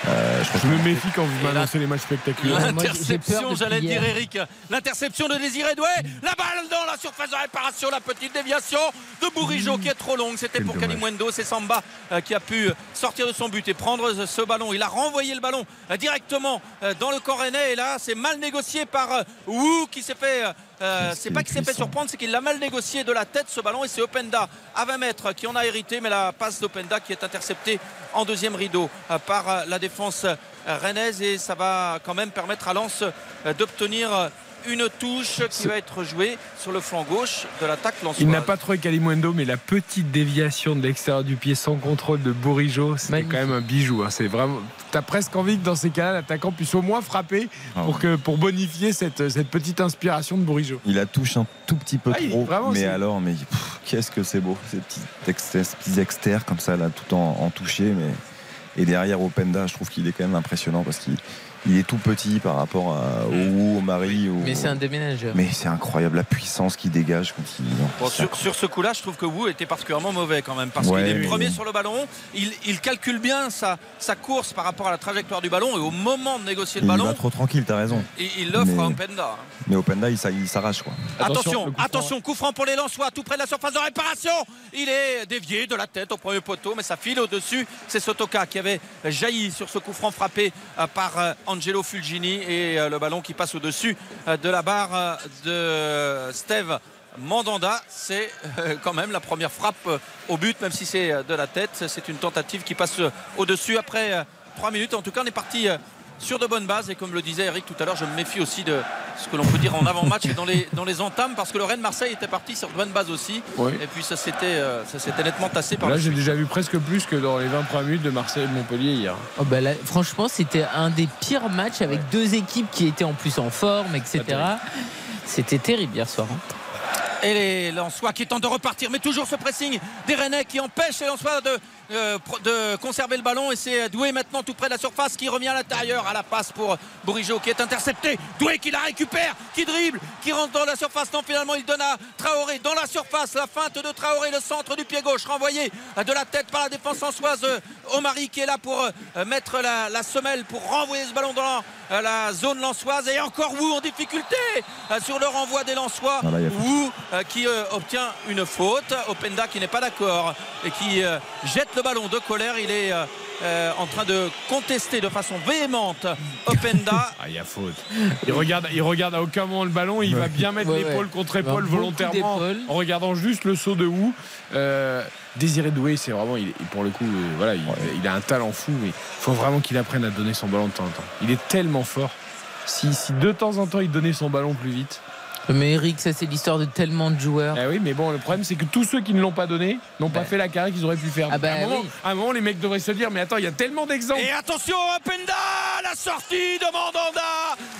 euh, je, me méfie quand vous m'annoncez les matchs spectaculaires. L'interception, j'allais dire Eric. L'interception de Désiré Doué. La balle dans la surface de réparation. La petite déviation de Bourigeau qui est trop longue. C'était pour Kalimwendo. C'est Samba euh, qui a pu sortir de son but et prendre ce ballon. Il a renvoyé le ballon directement dans le corps rennais. Et là, c'est mal négocié par Wu qui s'est fait. Euh, c'est pas qu'il s'est fait surprendre, c'est qu'il l'a mal négocié de la tête ce ballon et c'est Openda à 20 mètres qui en a hérité, mais la passe d'Openda qui est interceptée en deuxième rideau euh, par euh, la défense rennaise et ça va quand même permettre à Lens d'obtenir une touche qui va être jouée sur le flanc gauche de l'attaque lensoise. Il n'a pas trouvé Kalimundo, mais la petite déviation de l'extérieur du pied sans contrôle de Bourigeau, c'était quand même un bijou. hein. C'est vraiment. T'as presque envie que dans ces cas-là, l'attaquant puisse au moins frapper Ah pour, que, pour bonifier cette, cette petite inspiration de Bourigeau. Il la touche un tout petit peu Ah, trop. vraiment, mais c'est- alors, mais qu'est-ce que c'est beau, ces petits, exters, ces petits exters comme ça, là, tout en, en touché. Mais... Et derrière Openda, je trouve qu'il est quand même impressionnant parce qu'il il est tout petit par rapport à, au Wu, au Marie. au- Mais c'est un déménageur. Mais c'est incroyable la puissance qu'il dégage quand il. Bon, sur, sur ce coup-là, je trouve que Wu était particulièrement mauvais quand même parce Ouais, qu'il est mais- premier sur le ballon. Il, il calcule bien sa, sa course par rapport à la trajectoire du ballon et au moment de négocier le il ballon, va trop tranquille, t'as raison. il il l'offre Mais- à Openda. Mais Openda, il il s'arrache quoi. Attention, attention, coup franc pour les Lensois, tout près de la surface de réparation. Il est dévié de la tête au premier poteau, mais ça file au-dessus. C'est Sotoka qui avait jailli sur ce coup franc frappé euh, par euh, Angelo Fulgini et euh, le ballon qui passe au-dessus euh, de la barre euh, de Steve. Mandanda, c'est quand même la première frappe au but, même si c'est de la tête. C'est une tentative qui passe au-dessus après euh, trois minutes. En tout cas, on est parti sur de bonnes bases. Et comme le disait Eric tout à l'heure, je me méfie aussi de ce que l'on peut dire en avant-match et dans les, dans les entames, parce que le Rennes-Marseille était parti sur de bonnes bases aussi. Oui. Et puis ça s'était euh, ça s'était nettement tassé par Là, j'ai déjà vu presque plus que dans les 20 premières minutes de Marseille et de Montpellier hier. Oh bah là, franchement, c'était un des pires matchs avec deux équipes qui étaient en plus en forme, etc. C'était terrible hier soir. hein. Et les Lensois qui tentent de repartir, mais toujours ce pressing des Rennais qui empêche les Lensois de, de conserver le ballon. Et c'est Doué maintenant tout près de la surface qui revient à l'intérieur à la passe pour Bourigeau qui est intercepté. Doué qui la récupère, qui dribble, qui rentre dans la surface. Non, finalement, il donne à Traoré dans la surface. La feinte de Traoré, le centre du pied gauche renvoyé euh, de la tête par la défense lensoise. euh, Omari qui est là pour euh, mettre la, la semelle pour renvoyer ce ballon dans euh, la zone lensoise. Et encore Wu en difficulté euh, sur le renvoi des. Ah là, faute. Wu euh, qui euh, obtient une faute. Openda qui n'est pas d'accord et qui euh, jette le ballon de colère. Il est euh, euh, en train de contester de façon véhémente Openda. Ah, il y a faute. Il regarde, il regarde à aucun moment le ballon. Il va bien mettre Ouais, l'épaule ouais. contre épaule volontairement en regardant juste le saut de Wu. Euh, Désiré Doué, c'est vraiment, il, pour le coup, euh, voilà, il, il a un talent fou, mais il faut vraiment qu'il apprenne à donner son ballon de temps en temps. Il est tellement fort. Si, si de temps en temps il donnait son ballon plus vite. Mais Eric, ça c'est l'histoire de tellement de joueurs. Ah oui, mais bon, le problème c'est que tous ceux qui ne l'ont pas donné n'ont pas Bah. fait la carrière qu'ils auraient pu faire. Ah bah à, un moment, oui. à un moment, les mecs devraient se dire, mais attends, il y a tellement d'exemples. Et attention Openda La sortie de Mandanda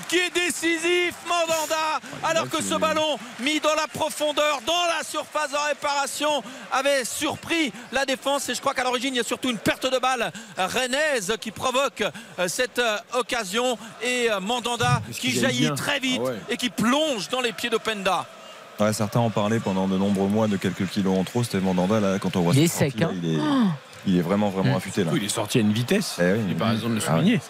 qui est décisif Mandanda alors que ce ballon mis dans la profondeur, dans la surface de réparation avait surpris la défense et je crois qu'à l'origine il y a surtout une perte de balle rennaise qui provoque euh, cette euh, occasion et euh, Mandanda qui jaillit bien très vite Ah ouais. et qui plonge dans les pieds d'Openda. Ouais, certains en parlaient pendant de nombreux mois de quelques kilos en trop. C'était Mandanda, là, quand on voit Il est ce sec, hein. il, est, il est vraiment, vraiment Mm. affûté là. Il est sorti à une vitesse. Eh oui, il n'y a pas raison de le Ah ouais, souligner.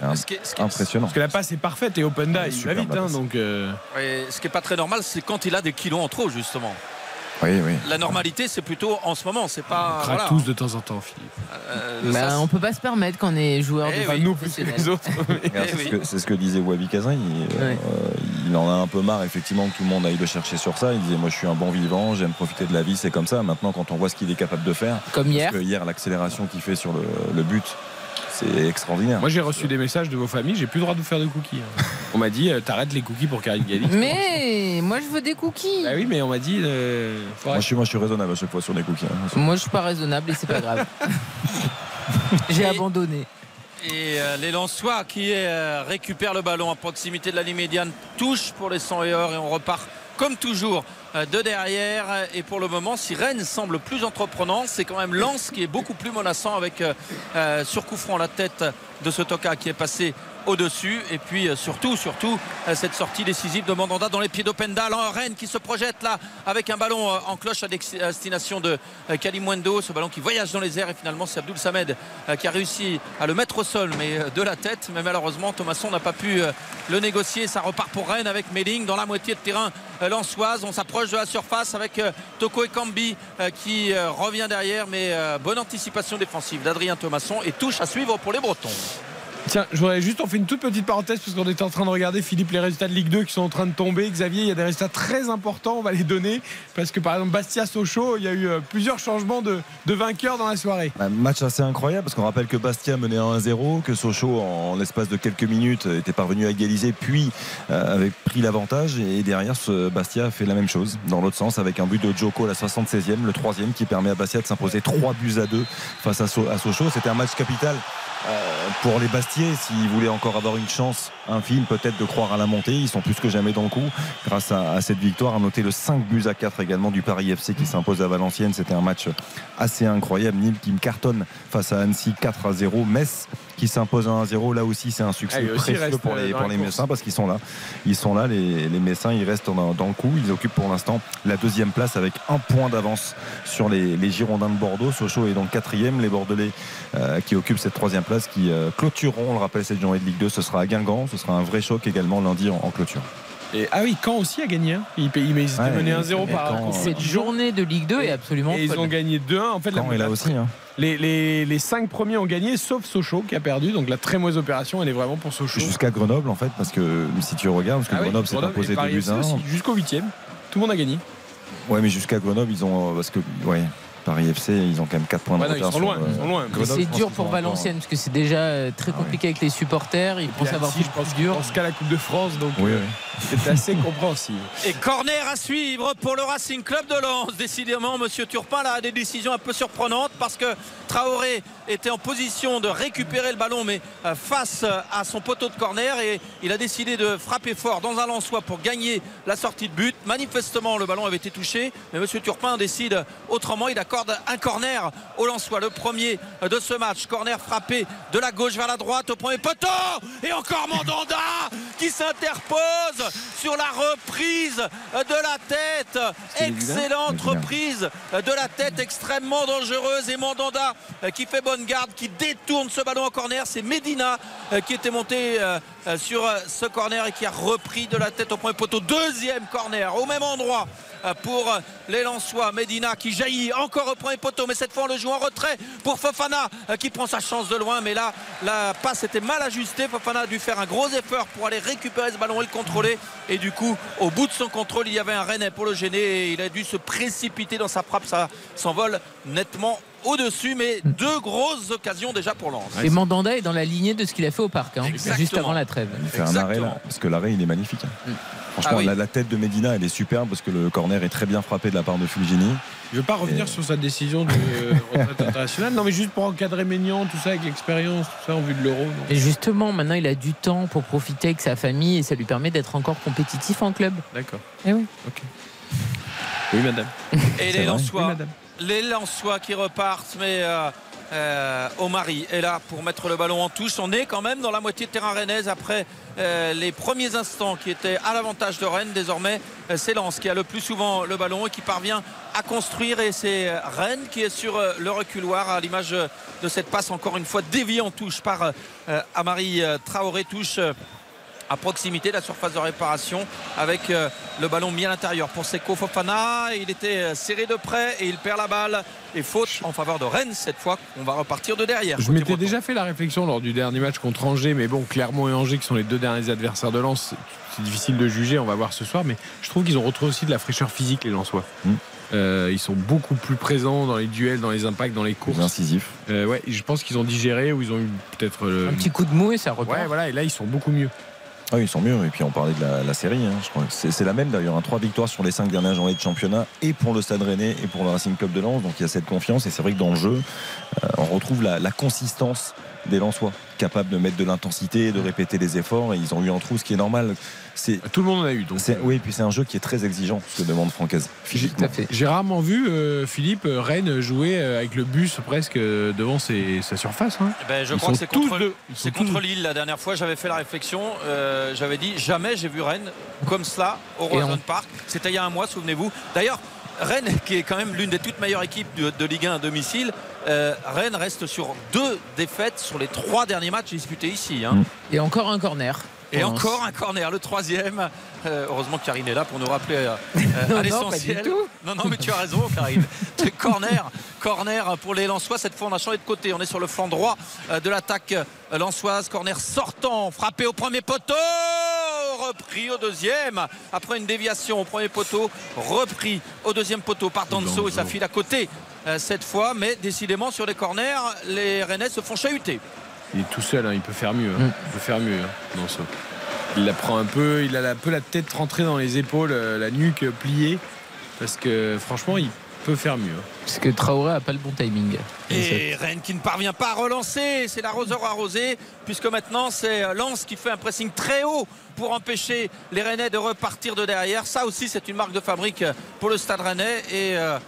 c'est impressionnant. Parce que la passe est parfaite et Openda, Ouais, il va vite. hein, donc, euh, Et ce qui n'est pas très normal c'est quand il a des kilos en trop justement. Oui, oui. La normalité c'est plutôt en ce moment, c'est pas. on craque voilà. tous de temps en temps, Philippe. Euh, Bah, ça, on peut pas se permettre quand on est joueur Eh de oui. Nous plus que les autres. Eh c'est, ce que, c'est ce que disait Wabi Kazan. Il, euh, Ouais. il en a un peu marre, effectivement, que tout le monde aille le chercher sur ça. Il disait Moi, je suis un bon vivant, j'aime profiter de la vie, c'est comme ça. Maintenant, quand on voit ce qu'il est capable de faire, Comme hier. parce que hier, l'accélération qu'il fait sur le, le but, c'est extraordinaire. Moi, j'ai reçu des messages de vos familles, j'ai plus le droit de vous faire de cookies. hein. On m'a dit, euh, t'arrêtes les cookies pour Karine Galli. Mais moi je veux des cookies. Bah oui, mais on m'a dit, euh, moi, je suis, moi, je suis raisonnable à chaque fois sur les cookies. hein. Moi je suis pas raisonnable et c'est pas grave. J'ai abandonné. Et euh, les Lensois qui euh, récupèrent le ballon à proximité de la ligne médiane touche pour les 100 et or et on repart comme toujours euh, de derrière. Et pour le moment si Rennes semble plus entreprenant c'est quand même Lens qui est beaucoup plus menaçant avec euh, euh, la tête de ce Toka qui est passé au-dessus. Et puis euh, surtout, surtout, euh, cette sortie décisive de Mandanda dans les pieds d'Openda. Rennes qui se projette là avec un ballon euh, en cloche à destination de Kalimwendo. Ce ballon qui voyage dans les airs et finalement c'est Abdul Samed qui a réussi à le mettre au sol mais de la tête. Mais malheureusement Thomasson n'a pas pu le négocier. Ça repart pour Rennes avec Méling dans la moitié de terrain lançoise. On s'approche de la surface avec Toko et Kambi qui revient derrière mais bonne anticipation défensive d'Adrien Thomasson et touche à suivre pour les Bretons. Tiens, je voudrais juste, on fait une toute petite parenthèse parce qu'on était en train de regarder, Philippe, les résultats de Ligue 2 qui sont en train de tomber. Xavier, il y a des résultats très importants, on va les donner. Parce que par exemple, Bastia-Sochaux, il y a eu euh, plusieurs changements de, vainqueurs dans la soirée. Un match assez incroyable parce qu'on rappelle que Bastia menait 1-0, que Sochaux, en, l'espace de quelques minutes, était parvenu à égaliser, puis euh, avait pris l'avantage. Et derrière, Bastia a fait la même chose, dans l'autre sens, avec un but de Joko à la 76e, le troisième, qui permet à Bastia de s'imposer 3 buts à 2 face à, Sochaux. C'était un match capital euh, pour les Bastiers, s'ils voulaient encore avoir une chance infime peut-être de croire à la montée, ils sont plus que jamais dans le coup grâce à, cette victoire. À noter le 5 buts à 4 également du Paris FC qui s'impose à Valenciennes. C'était un match assez incroyable. Nîmes qui cartonne face à Annecy 4 à 0. Metz qui s'impose 1 à 0. Là aussi, c'est un succès ah, précieux pour les, pour les Messins parce qu'ils sont là. Ils sont là, les, les Messins, ils restent dans, le coup. Ils occupent pour l'instant la deuxième place avec un point d'avance sur les, Girondins de Bordeaux. Sochaux est donc quatrième. Les Bordelais euh, qui occupent cette troisième place qui euh, clôtureront, on le rappelle, cette journée de Ligue 2. Ce sera à Guingamp. Ce sera un vrai choc également lundi en, clôture. Et, ah oui, Caen aussi a gagné. Hein. Ils, ils, mené 1-0 par. Cette journée de Ligue 2 est absolument. Et ils ont gagné 2-1. En fait, Caen est là aussi. Hein. Les, les, les, cinq premiers ont gagné, sauf Sochaux qui a perdu. Donc la très mauvaise opération, elle est vraiment pour Sochaux. Jusqu'à Grenoble, en fait, parce que si tu regardes, parce que ah Grenoble s'est imposé 2 buts 1. Jusqu'au 8 Tout le monde a gagné. Ouais, mais jusqu'à Grenoble, ils ont. Parce que. Ouais. Paris FC, ils ont quand même 4 points de retard. Ils sont loin. Ils sont loin. C'est dur pour Valenciennes parce que c'est déjà euh, très ah compliqué avec les supporters. Ils pensent avoir plus dur. Je pense qu'à la Coupe de France, donc oui, euh, c'est assez compréhensible. Et corner à suivre pour le Racing Club de Lens. Décidément, Monsieur Turpin a des décisions un peu surprenantes parce que Traoré était en position de récupérer le ballon, mais euh, face à son poteau de corner, et il a décidé de frapper fort dans un lançois pour gagner la sortie de but. Manifestement, le ballon avait été touché, mais Monsieur Turpin décide autrement. Il accorde un corner au Lensois, le premier de ce match. Corner frappé de la gauche vers la droite au premier poteau. Et encore Mandanda qui s'interpose sur la reprise de la tête. Excellente reprise de la tête extrêmement dangereuse. Et Mandanda qui fait bonne garde, qui détourne ce ballon en corner. C'est Medina qui était monté euh, sur ce corner et qui a repris de la tête au premier poteau. Deuxième corner au même endroit euh, pour les Lensois. Medina qui jaillit encore au premier poteau, mais cette fois on le joue en retrait pour Fofana euh, qui prend sa chance de loin. Mais là, la passe était mal ajustée. Fofana a dû faire un gros effort pour aller récupérer ce ballon et le contrôler. Et du coup, au bout de son contrôle, il y avait un Rennais pour le gêner et il a dû se précipiter dans sa frappe. Ça s'envole nettement au-dessus, mais deux grosses occasions déjà pour Lens. Et Mandanda est dans la lignée de ce qu'il a fait au parc, hein, juste avant la trêve. Il fait un arrêt là, parce que l'arrêt il est magnifique. Hein. Mm. Franchement, ah la, tête de Medina, elle est superbe parce que le corner est très bien frappé de la part de Fulgini. Je ne veux pas revenir sur sa décision de euh, retraite internationale, non, mais juste pour encadrer Ménian, tout ça, avec l'expérience, tout ça, en vue de l'euro. Et justement, maintenant, il a du temps pour profiter avec sa famille et ça lui permet d'être encore compétitif en club. D'accord. Eh oui. Ok. Oui, madame. Et les Lensois. Les Lensois qui repartent, mais. Euh, euh, Omari est là pour mettre le ballon en touche. On est quand même dans la moitié de terrain rennaise après euh, les premiers instants qui étaient à l'avantage de Rennes. Désormais, euh, c'est Lens qui a le plus souvent le ballon et qui parvient à construire. Et c'est Rennes qui est sur le reculoir à l'image de cette passe encore une fois déviée en touche par Amari Traoré. Touche à proximité de la surface de réparation avec euh, le ballon mis à l'intérieur pour Seko Fofana. Il était euh, serré de près et il perd la balle. Et faute en faveur de Rennes cette fois. On va repartir de derrière. Je m'étais déjà fait la réflexion lors du dernier match contre Angers, mais bon, Clermont et Angers qui sont les deux derniers adversaires de Lens, c'est difficile de juger. On va voir ce soir, mais je trouve qu'ils ont retrouvé aussi de la fraîcheur physique les Lensois. Mm. Euh, ils sont beaucoup plus présents dans les duels, dans les impacts, dans les courses. Incisifs. ouais, je pense qu'ils ont digéré ou ils ont eu peut-être un petit coup de mou et ça repart. Ouais, voilà, et là ils sont beaucoup mieux. Ah, ils sont mieux. Et puis on parlait de la, série. Hein. Je crois c'est, la même d'ailleurs. Hein. Trois victoires sur les cinq dernières journées de championnat et pour le Stade Rennais et pour le Racing Club de Lens. Donc il y a cette confiance. Et c'est vrai que dans le jeu, euh, on retrouve la, consistance des Lensois capables de mettre de l'intensité, de répéter les efforts. Et ils ont eu un trou, ce qui est normal. C'est Tout le monde en a eu. Donc, c'est- oui, et puis c'est un jeu qui est très exigeant, ce que demande Francaise. J'ai rarement vu euh, Philippe euh, Rennes jouer euh, avec le bus presque euh, devant ses- sa surface. hein. Eh ben, je Ils crois que c'est contre, c'est contre. Lille la dernière fois. J'avais fait la réflexion. euh, j'avais dit jamais j'ai vu Rennes comme cela au Roison on- Park. C'était il y a un mois, souvenez-vous. D'ailleurs, Rennes, qui est quand même l'une des toutes meilleures équipes de, de Ligue 1 à domicile, euh, Rennes reste sur deux défaites sur les trois derniers matchs disputés ici. hein. Et encore un corner. Et encore un corner, le troisième. Euh, heureusement que Karine est là pour nous rappeler euh, Non, à non, l'essentiel. Non, non, mais tu as raison, Karine. corner, corner pour les Lensois. Cette fois, on a changé de côté. On est sur le flanc droit de l'attaque lensoise. Corner sortant, frappé au premier poteau. Repris au deuxième. Après une déviation au premier poteau. Repris au deuxième poteau par Danso et ça file à côté cette fois. Mais décidément, sur les corners, les Rennais se font chahuter. Il est tout seul, hein, il peut faire mieux. hein. Il peut faire mieux. hein. Non, ça. Il la prend un peu, il a un peu la tête rentrée dans les épaules, euh, la nuque pliée. Parce que franchement, il peut faire mieux. Parce que Traoré a pas le bon timing. Et Rennes qui ne parvient pas à relancer, c'est l'arroseur arrosé, puisque maintenant c'est Lens qui fait un pressing très haut pour empêcher les Rennais de repartir de derrière. Ça aussi c'est une marque de fabrique pour le Stade Rennais et euh, euh,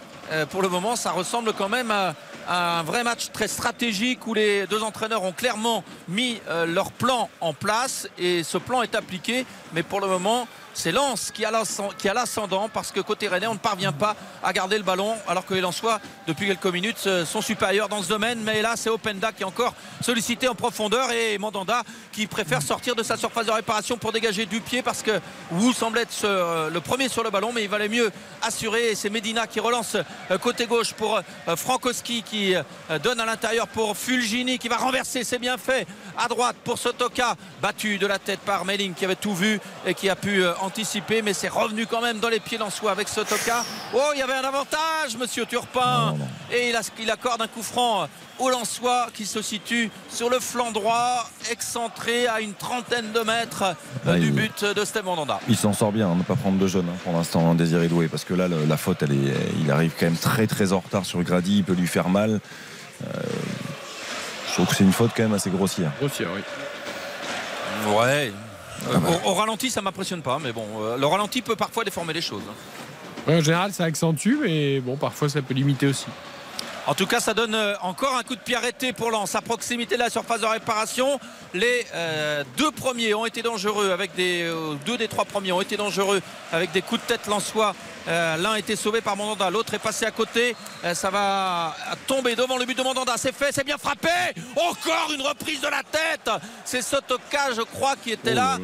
pour le moment ça ressemble quand même à, à un vrai match très stratégique où les deux entraîneurs ont clairement mis euh, leur plan en place et ce plan est appliqué, mais pour le moment c'est Lens qui a l'ascendant parce que côté Rennais on ne parvient pas à garder le ballon alors que les Lensois depuis quelques minutes euh, sont supérieurs dans ce domaine. Mais là c'est Openda qui est encore sollicité en profondeur et Mandanda qui préfère sortir de sa surface de réparation pour dégager du pied parce que Wu semble être ce- le premier sur le ballon mais il valait mieux assurer. C'est Medina qui relance euh, côté gauche pour euh, Frankowski qui euh, donne à l'intérieur pour Fulgini qui va renverser. C'est bien fait. À droite pour Sotoka battu de la tête par Melling qui avait tout vu et qui a pu euh, mais c'est revenu quand même dans les pieds d'Ansois avec Sotoka oh il y avait un avantage monsieur Turpin et il, a- il accorde un coup franc au Lensois qui se situe sur le flanc droit excentré à une trentaine de mètres euh, du il- but de Steve Mandanda Il s'en sort bien, hein, ne pas prendre de jaune hein, pour l'instant, hein, Désiré Doué, parce que là, le- la faute, elle est, il arrive quand même très très en retard sur Grady, il peut lui faire mal. Euh, je trouve que c'est une faute quand même assez grossière. Grossière, oui. ouais Euh, au, au ralenti ça m'impressionne pas mais bon euh, le ralenti peut parfois déformer les choses Ouais, en général, ça accentue, mais bon, parfois, ça peut limiter aussi. En tout cas, ça donne euh, encore un coup de pied arrêté pour Lens à proximité de la surface de réparation. Les euh, deux premiers ont été dangereux avec des euh, deux des trois premiers ont été dangereux avec des coups de tête lensois. Euh, L'un a été sauvé par Mandanda, l'autre est passé à côté. Euh, ça va tomber devant le but de Mandanda. C'est fait, c'est bien frappé. Encore une reprise de la tête. C'est Sotoka, je crois, qui était là.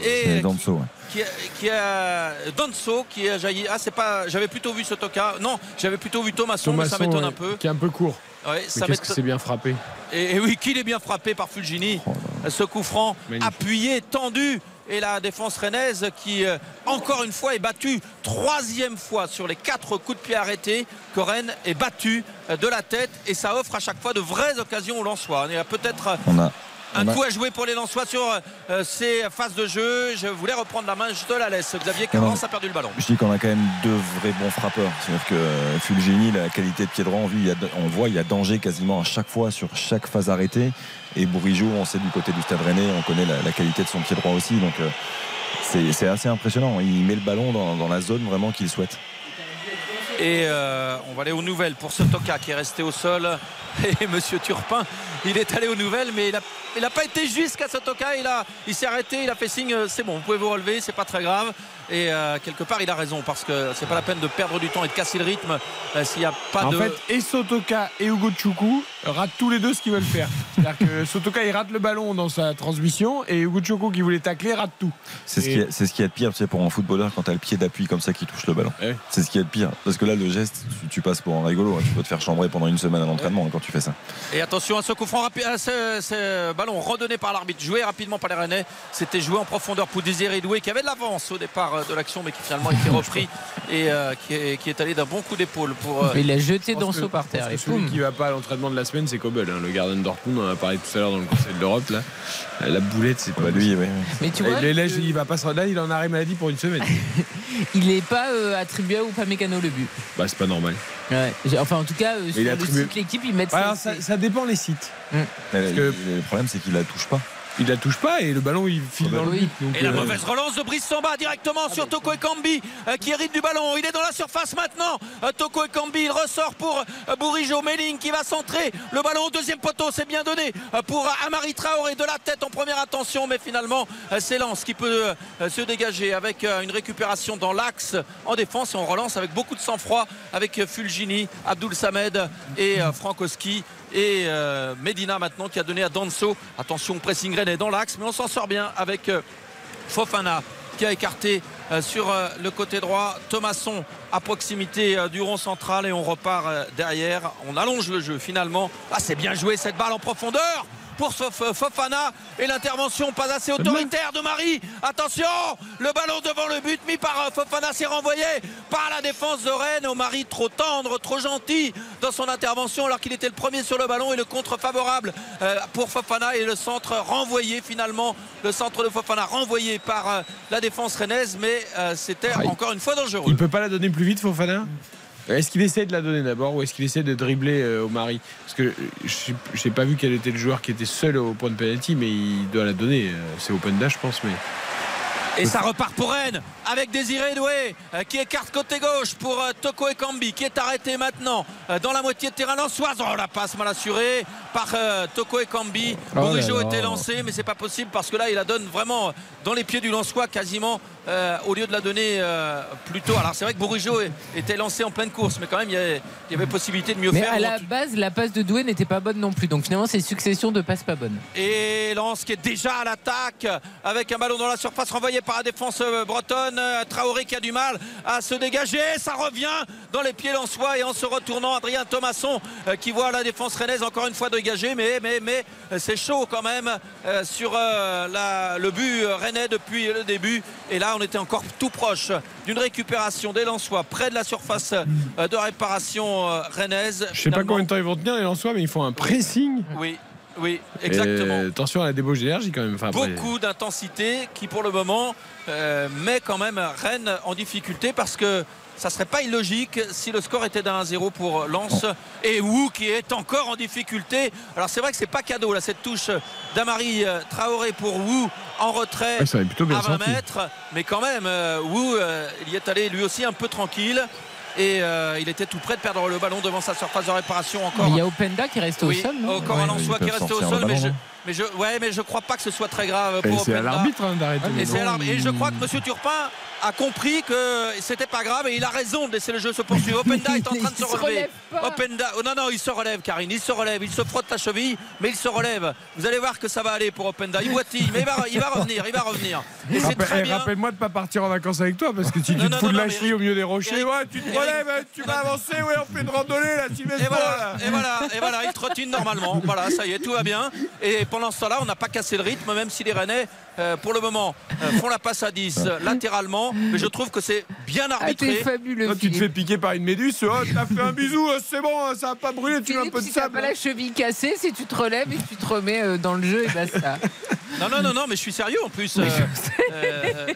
C'est Et Danso, ouais. qui a, qui a Danso qui a jailli. Ah, c'est pas. J'avais plutôt vu Sotoka. Non, j'avais plutôt vu Thomasson, mais ça Thomasson, m'étonne ouais, un peu. Qui est un peu court. Ouais, Mais ça qu'est-ce que c'est bien frappé. et, et oui, qu'il est bien frappé par Fulgini. Ce coup franc Magnifique. appuyé, tendu. Et la défense rennaise qui, euh, encore une fois, est battue. Troisième fois sur les quatre coups de pied arrêtés que Rennes est battue euh, de la tête. Et ça offre à chaque fois de vraies occasions aux Lensois. Il y a peut-être euh, On a, un on a- coup à jouer pour les Lensois sur euh, ces phases de jeu. Je voulais reprendre la main, je te la laisse. Xavier. Carence a perdu le ballon. Je dis qu'on a quand même deux vrais bons frappeurs. C'est-à-dire que Fulgini, la qualité de pied droit, on, vit, on voit il y a danger quasiment à chaque fois sur chaque phase arrêtée. Et Bourigeau, on sait du côté du Stade Rennais, on connaît la, qualité de son pied droit aussi. Donc euh, c'est assez impressionnant. Il met le ballon dans, la zone vraiment qu'il souhaite. Et euh, on va aller aux nouvelles pour Sotoka qui est resté au sol. Et Monsieur Turpin, il est allé aux nouvelles, mais il n'a il pas été jusqu'à Sotoka. Il, a, il s'est arrêté, il a fait signe euh, c'est bon, vous pouvez vous relever, c'est pas très grave. Et euh, quelque part, il a raison parce que c'est pas la peine de perdre du temps et de casser le rythme euh, s'il n'y a pas en de. fait, et Sotoka et Hugo Choukou ratent tous les deux ce qu'ils veulent faire. C'est-à-dire que Sotoka, il rate le ballon dans sa transmission et Hugo Choukou, qui voulait tacler, rate tout. C'est ce, Et- qui est- c'est ce qui est de pire tu sais, pour un footballeur quand tu as le pied d'appui comme ça qui touche le ballon. Ouais. C'est ce qui est de pire. Parce que là, le geste, tu, tu passes pour un rigolo. hein. Tu peux te faire chambrer pendant une semaine à l'entraînement hein, quand tu fais ça. Et attention à ce coup franc rapide, à ce, ce ballon redonné par l'arbitre, joué rapidement par les Rennais. C'était joué en profondeur pour Désiré Doué qui avait de l'avance au départ de l'action, mais qui finalement a été repris et euh, qui, est, qui est allé d'un bon coup d'épaule pour. euh, il a jeté Danso que- par terre et celui boum. qui va pas à l'entraînement de la semaine, c'est Kobel, hein, le gardien de Dortmund. On en a parlé tout à l'heure dans le Conseil de l'Europe. Là, la boulette, c'est pas Bah, lui. Mais tu vois, il va pas se- là, il en a arrêt maladie pour une semaine. il n'est pas euh, attribué à Upamecano le but. bah, c'est pas normal. Ouais. Enfin, en tout cas, euh, sur il a le attribué- site l'équipe, ils mettent Alors, ça. ça, dépend les sites. Que- Le problème, c'est qu'il la touche pas. Il la touche pas et le ballon il file dans le Oui. but. donc, Et la euh, mauvaise relance de Brice Samba directement sur Toko Ekambi euh, qui hérite du ballon. Il est dans la surface maintenant. Euh, Toko Ekambi, il ressort pour Bourigeau. Méling qui va centrer. Le ballon au deuxième poteau, c'est bien donné pour Amari Traoré de la tête en première attention. Mais finalement, c'est Lens qui peut se dégager avec une récupération dans l'axe en défense. Et on relance avec beaucoup de sang-froid avec Fulgini, Abdul Samed et Frankowski. Et euh, Medina maintenant qui a donné à Danso. Attention, pressing Rennes est dans l'axe, mais on s'en sort bien avec euh, Fofana qui a écarté euh, sur le côté droit. Thomasson à proximité du rond central et on repart derrière. On allonge le jeu finalement. Ah c'est bien joué cette balle en profondeur pour Fof- Fofana. Et l'intervention pas assez autoritaire de Marie. Attention le ballon devant le but mis par euh, Fofana c'est renvoyé par la défense de Rennes. Au Marie trop tendre trop gentil dans son intervention alors qu'il était le premier sur le ballon et le contre favorable euh, pour Fofana. Et le centre renvoyé finalement le centre de Fofana renvoyé par euh, la défense rennaise. Mais euh, c'était encore une fois dangereux. Il peut pas la donner plus vite, Fofana? Est-ce qu'il essaie de la donner d'abord ou est-ce qu'il essaie de dribbler euh, au mari? Parce que euh, je n'ai pas vu quel était le joueur qui était seul au point de penalty, mais il doit la donner. Euh, C'est Open Dash, je pense. Mais Et ça repart pour Rennes avec Désiré Doué euh, qui écarte côté gauche pour euh, Toko Ekambi qui est arrêté maintenant euh, dans la moitié de terrain lançoise. Oh la passe mal assurée par Toko Ekambi. Oh Bourigeau était lancé mais c'est pas possible parce que là il la donne vraiment dans les pieds du Lançois quasiment euh, au lieu de la donner euh, plus tôt. Alors c'est vrai que Bourigeau était lancé en pleine course mais quand même il y avait, il y avait possibilité de mieux Mais faire. à la base, la passe de Doué n'était pas bonne non plus. Donc finalement, c'est succession de passes pas bonnes. Et Lens qui est déjà à l'attaque avec un ballon dans la surface renvoyé par la défense euh, bretonne. Euh, Traoré qui a du mal à se dégager. Ça revient dans les pieds lensois et en se retournant, Adrien Thomasson euh, qui voit la défense rennaise encore une fois dégagée. Mais, mais, mais c'est chaud quand même sur la- le but rennais depuis le début. Et là, on était encore tout proche d'une récupération des Lensois près de la surface de réparation rennaise. je sais pas combien de temps ils vont tenir les Lensois, mais ils font un pressing. Oui, oui, exactement. Et attention à la débauche d'énergie quand même. Enfin, après- beaucoup d'intensité qui pour le moment euh, met quand même Rennes en difficulté parce que ça serait pas illogique si le score était d'un 1-0 pour Lens et Wu qui est encore en difficulté. Alors c'est vrai que c'est pas cadeau là cette touche d'Amari euh, Traoré pour Wu en retrait Ouais, ça avait plutôt bien à 20 sorti. mètres mais quand même euh, Wu il y est allé lui aussi un peu tranquille et euh, il était tout près de perdre le ballon devant sa surface de réparation encore. Mais il y a Openda qui reste au sol. non encore un ils qui resté au sol, mais je, non mais je, ouais, mais je crois pas que ce soit très grave Et pour c'est à Openda. l'arbitre hein, d'arrêter. Et. Et je crois que M. Turpin a compris que c'était pas grave et il a raison de laisser le jeu se poursuivre. Openda est en train de se relever. relève pas. Openda, oh non, non, il se relève, Karine, il se relève, il se frotte la cheville, mais il se relève. Vous allez voir que ça va aller pour Openda. Il boitille, mais il va, il va revenir, il va revenir. Et c'est Rappel- très eh, bien. Rappelle-moi de pas partir en vacances avec toi parce que si Non, tu te non, fous non, de la cheville au milieu des rochers, Eric- ouais, tu te Eric- relèves, hein, tu vas avancer, ouais, on fait une randonnée là, tu Et voilà, et voilà, et voilà, il trottine normalement. Voilà, ça y est, tout va bien. Et pendant ce temps-là, on n'a pas cassé le rythme, même si les Rennais, euh, pour le moment, euh, font la passe à 10 euh, latéralement. Mais je trouve que c'est bien Ah, arbitré. fabuleux. Toi, tu te fais piquer par une méduse, oh, t'as fait un bisou, c'est bon, ça va pas brûler, tu veux un peu de si t'as sable. pas la cheville cassée, si tu te relèves et que tu te remets euh, dans le jeu, et basta. Non, non, non, non, mais je suis sérieux en plus. euh, euh,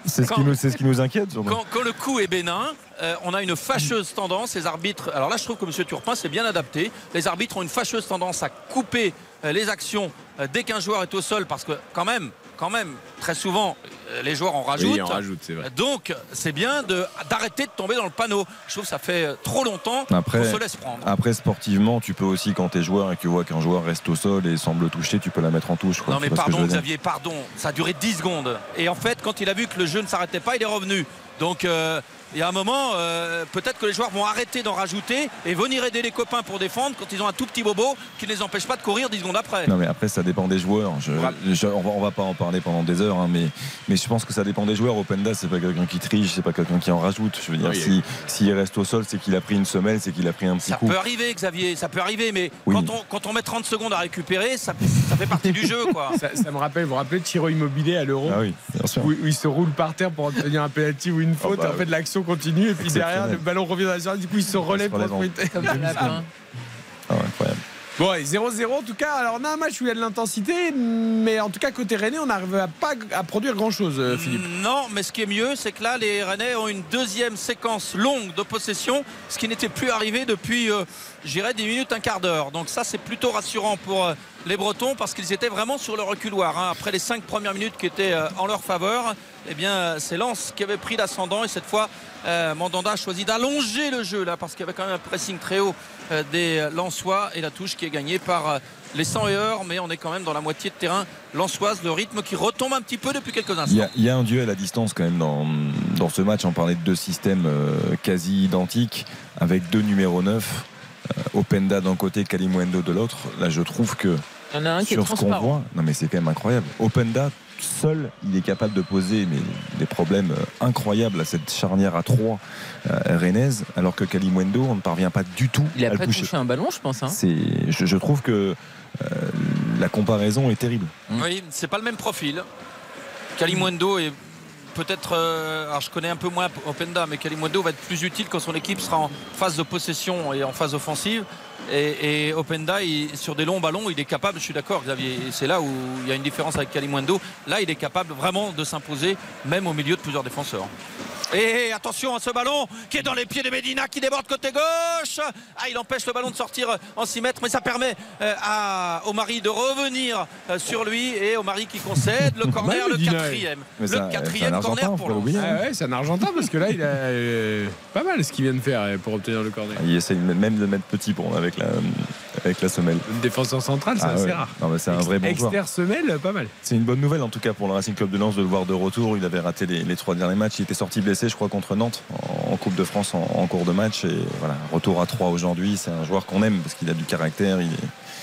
C'est ce, quand- qui nous- c'est ce qui nous inquiète. quand, quand le coup est bénin, euh, on a une fâcheuse tendance. Les arbitres. Alors là, je trouve que M. Turpin s'est bien adapté. Les arbitres ont une fâcheuse tendance à couper euh, les actions euh, dès qu'un joueur est au sol, parce que quand même, quand même, très souvent, euh, les joueurs en rajoutent. Oui, on rajoute, c'est vrai. Donc, c'est bien d'arrêter de tomber dans le panneau. Je trouve que ça fait euh, trop longtemps Après- qu'on se laisse prendre. Après, sportivement, tu peux aussi, quand tu es joueur et que tu vois qu'un joueur reste au sol et semble toucher, tu peux la mettre en touche. quoi. Non mais pardon Xavier, pardon. Ça a duré 10 secondes. Et en fait, quand il a vu que le jeu ne s'arrêtait pas, il est revenu. Donc euh, il y a un moment, euh, peut-être que les joueurs vont arrêter d'en rajouter et venir aider les copains pour défendre quand ils ont un tout petit bobo qui ne les empêche pas de courir 10 secondes après. Non mais après ça dépend des joueurs. Je- je- on, va, on va pas en parler pendant des heures, hein, mais, mais je pense que ça dépend des joueurs. Openda c'est pas quelqu'un qui triche, c'est pas quelqu'un qui en rajoute. Je veux dire, Oui. si s'il reste au sol, c'est qu'il a pris une semelle, c'est qu'il a pris un petit Ça coup. peut arriver Xavier, ça peut arriver, mais Oui. quand, on, quand on met 30 secondes à récupérer, ça, ça fait partie du jeu quoi. Ça, ça me rappelle, vous vous rappelez Tiro Immobilier à l'Euro Ah oui, bien sûr. où, où il se roule par terre pour obtenir un penalty ou une faute. bah, en fait, l'action continue et puis derrière, le ballon revient dans la surface. Du coup, il se relève pour mettre- Comme un lapin. Ah, incroyable. Bon, 0-0 en tout cas. Alors, on a un match où il y a de l'intensité, mais en tout cas, côté Rennais, on n'arrive pas à produire grand-chose, euh, Philippe. Non, mais ce qui est mieux, c'est que là, les Rennais ont une deuxième séquence longue de possession, ce qui n'était plus arrivé depuis, euh, j'irais, 10 minutes, un quart d'heure. Donc ça, c'est plutôt rassurant pour euh, les Bretons parce qu'ils étaient vraiment sur le reculoir. hein. Après les 5 premières minutes qui étaient euh, en leur faveur, eh bien, euh, c'est Lens qui avait pris l'ascendant et cette fois, euh, Mandanda a choisi d'allonger le jeu là parce qu'il y avait quand même un pressing très haut euh, des Lensois et la touche qui est gagnée par euh, les 100 et heures, mais on est quand même dans la moitié de terrain lensoise, le rythme qui retombe un petit peu depuis quelques Il y, instants. a, il y a un duel à distance quand même dans, dans ce match. On parlait de deux systèmes quasi identiques avec deux numéros 9. euh, Openda d'un côté, Kalimwendo de l'autre. Là, je trouve que Il y en a un qui est sur ce qu'on voit, non mais c'est quand même incroyable. Openda seul, il est capable de poser mais, des problèmes euh, incroyables à cette charnière à 3 rennaise, alors que Kalimwendo, on ne parvient pas du tout Il à a le pas toucher. touché un ballon, je pense. hein. C'est, je, je trouve que euh, la comparaison est terrible. Oui, c'est pas le même profil. Kalimwendo est peut-être. euh, alors je connais un peu moins Openda, mais Kalimwendo va être plus utile quand son équipe sera en phase de possession et en phase offensive. Et, et Openda, il- sur des longs ballons, il est capable, je suis d'accord, Xavier, c'est là où il y a une différence avec Kalimwendo. Là, il est capable vraiment de s'imposer, même au milieu de plusieurs défenseurs. Et attention à ce ballon qui est dans les pieds de Medina qui déborde côté gauche. Ah, il empêche le ballon de sortir en 6 mètres, mais ça permet euh, à Omari de revenir euh, sur lui et Omari qui concède le corner, le quatrième. Mais Le quatrième corner pour l'oublier. Ah ouais, c'est un Argentin parce que là, il a euh, pas mal ce qu'il vient de faire euh, pour obtenir le corner. Il essaye même de mettre petit pour avec la, avec la semelle. Une défenseur central, c'est Ah assez ouais. rare. Non, mais c'est un vrai bon joueur. Exter semelle, pas mal. C'est une bonne nouvelle en tout cas pour le Racing Club de Lens de le voir de retour. Il avait raté les, les trois derniers matchs. Il était sorti blessé, je crois, contre Nantes en, en Coupe de France en, en cours de match. Et voilà, retour à 3 aujourd'hui. C'est un joueur qu'on aime parce qu'il a du caractère, il est,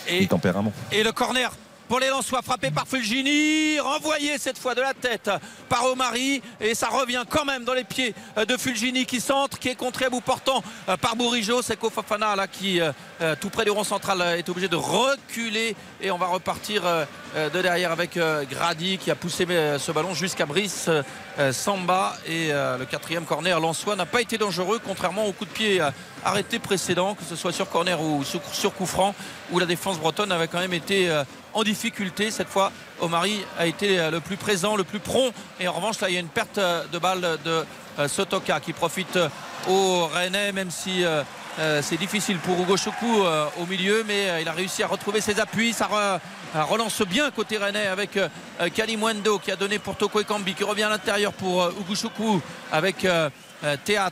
il est Et, tempérament. et le corner pour les Lensois frappé par Fulgini, renvoyé cette fois de la tête par Omari. Et ça revient quand même dans les pieds de Fulgini qui centre, qui est contré à bout portant euh, par Bourigeau. C'est Kofafana là qui euh, euh, tout près du rond central est obligé de reculer. Et on va repartir de derrière avec Grady qui a poussé ce ballon jusqu'à Brice Samba. Et le quatrième corner Lensois n'a pas été dangereux contrairement au coup de pied arrêté précédent que ce soit sur corner ou sur, coup franc où la défense bretonne avait quand même été en difficulté. Cette fois Omari a été euh, le plus présent le plus prompt. Et en revanche là il y a une perte euh, de balle de euh, Sotoka qui profite au Rennais même si c'est difficile pour Hugo Choukou euh, au milieu, mais il a réussi à retrouver ses appuis. Ça re- relance bien côté Rennais avec Kalimwendo qui a donné pour Toko Ekambi qui revient à l'intérieur pour Hugo avec Théat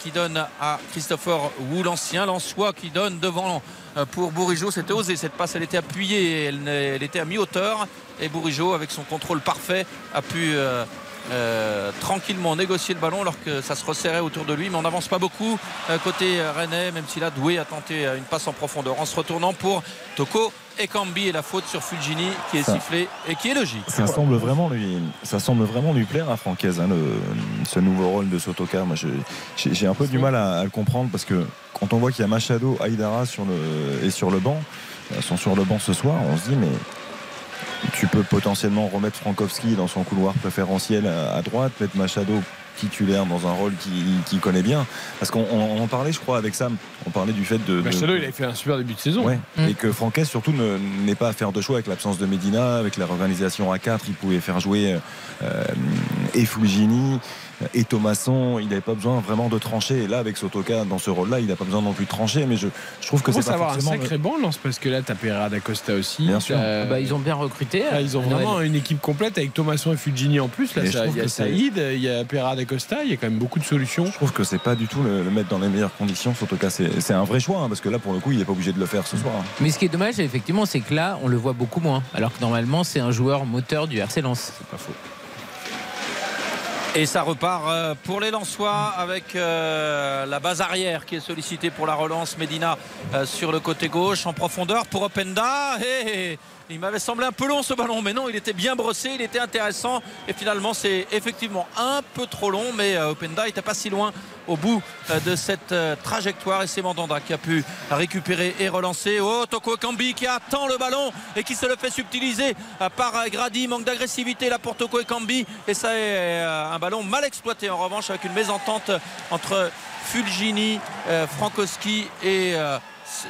qui donne à Christopher Wu, l'ancien Lançois qui donne devant pour Bourigeau. C'était osé cette passe, elle était appuyée, elle, était à mi-hauteur. Et Bourigeau, avec son contrôle parfait, a pu euh, euh, tranquillement négocier le ballon alors que ça se resserrait autour de lui. Mais on n'avance pas beaucoup euh, côté euh, Rennais, même si là, Doué a tenté euh, une passe en profondeur en se retournant pour Toko Ekambi et la faute sur Fulgini qui est Ça. sifflée et qui est logique. Ça semble vraiment lui, ça semble vraiment lui plaire à Francaise, hein, ce nouveau rôle de Sotoka. Moi, j'ai un peu du mal à, à le comprendre parce que quand on voit qu'il y a Machado, Aïdara sur le, et sur le banc, ils sont sur le banc ce soir, on se dit mais tu peux potentiellement remettre Frankowski dans son couloir préférentiel à, à droite, mettre Machado titulaire dans un rôle qu'il qui connaît bien. Parce qu'on on en parlait, je crois, avec Sam. On parlait du fait de. de- Machado, il avait fait un super début de saison. Ouais. Mm. Et que Franquès surtout ne- n'est pas à faire de choix avec l'absence de Medina, avec la réorganisation à 4, il pouvait faire jouer euh, et Thomasson, il n'avait pas besoin vraiment de trancher. Et là, avec Sotoka dans ce rôle-là, il n'a pas besoin non plus de trancher. Mais je, je trouve que c'est pas avoir un forcément. sacré banc, Lens Parce que là, t'as Pereira d'Acosta aussi. Bien sûr. t'as- Bah, ils ont bien recruté. Là, ils ont vraiment une équipe complète avec Thomasson et Fulgini en plus. Là, il y a Saïd, il y a Pereira d'Acosta, il y a quand même beaucoup de solutions. Je trouve que c'est pas du tout le, le mettre dans les meilleures conditions. Sotoka, c'est c'est un vrai choix hein, parce que là, pour le coup, il n'est pas obligé de le faire ce soir. hein. Mais ce qui est dommage, effectivement, c'est que là, on le voit beaucoup moins. Alors que normalement, c'est un joueur moteur du RC Lens. C'est pas faux. Et ça repart euh, pour les Lensois avec euh, la base arrière qui est sollicitée pour la relance. Medina euh, sur le côté gauche en profondeur pour Openda. Il m'avait semblé un peu long ce ballon, mais non, il était bien brossé, il était intéressant. Et finalement, c'est effectivement un peu trop long, mais euh, Openda n'était pas si loin au bout euh, de cette euh, trajectoire. Et c'est Mandanda qui a pu récupérer et relancer. Oh, Toko Ekambi qui attend le ballon et qui se le fait subtiliser par Grady. Manque d'agressivité là pour Toko Ekambi. Et ça est un ballon mal exploité en revanche avec une mésentente entre Fulgini, Frankowski et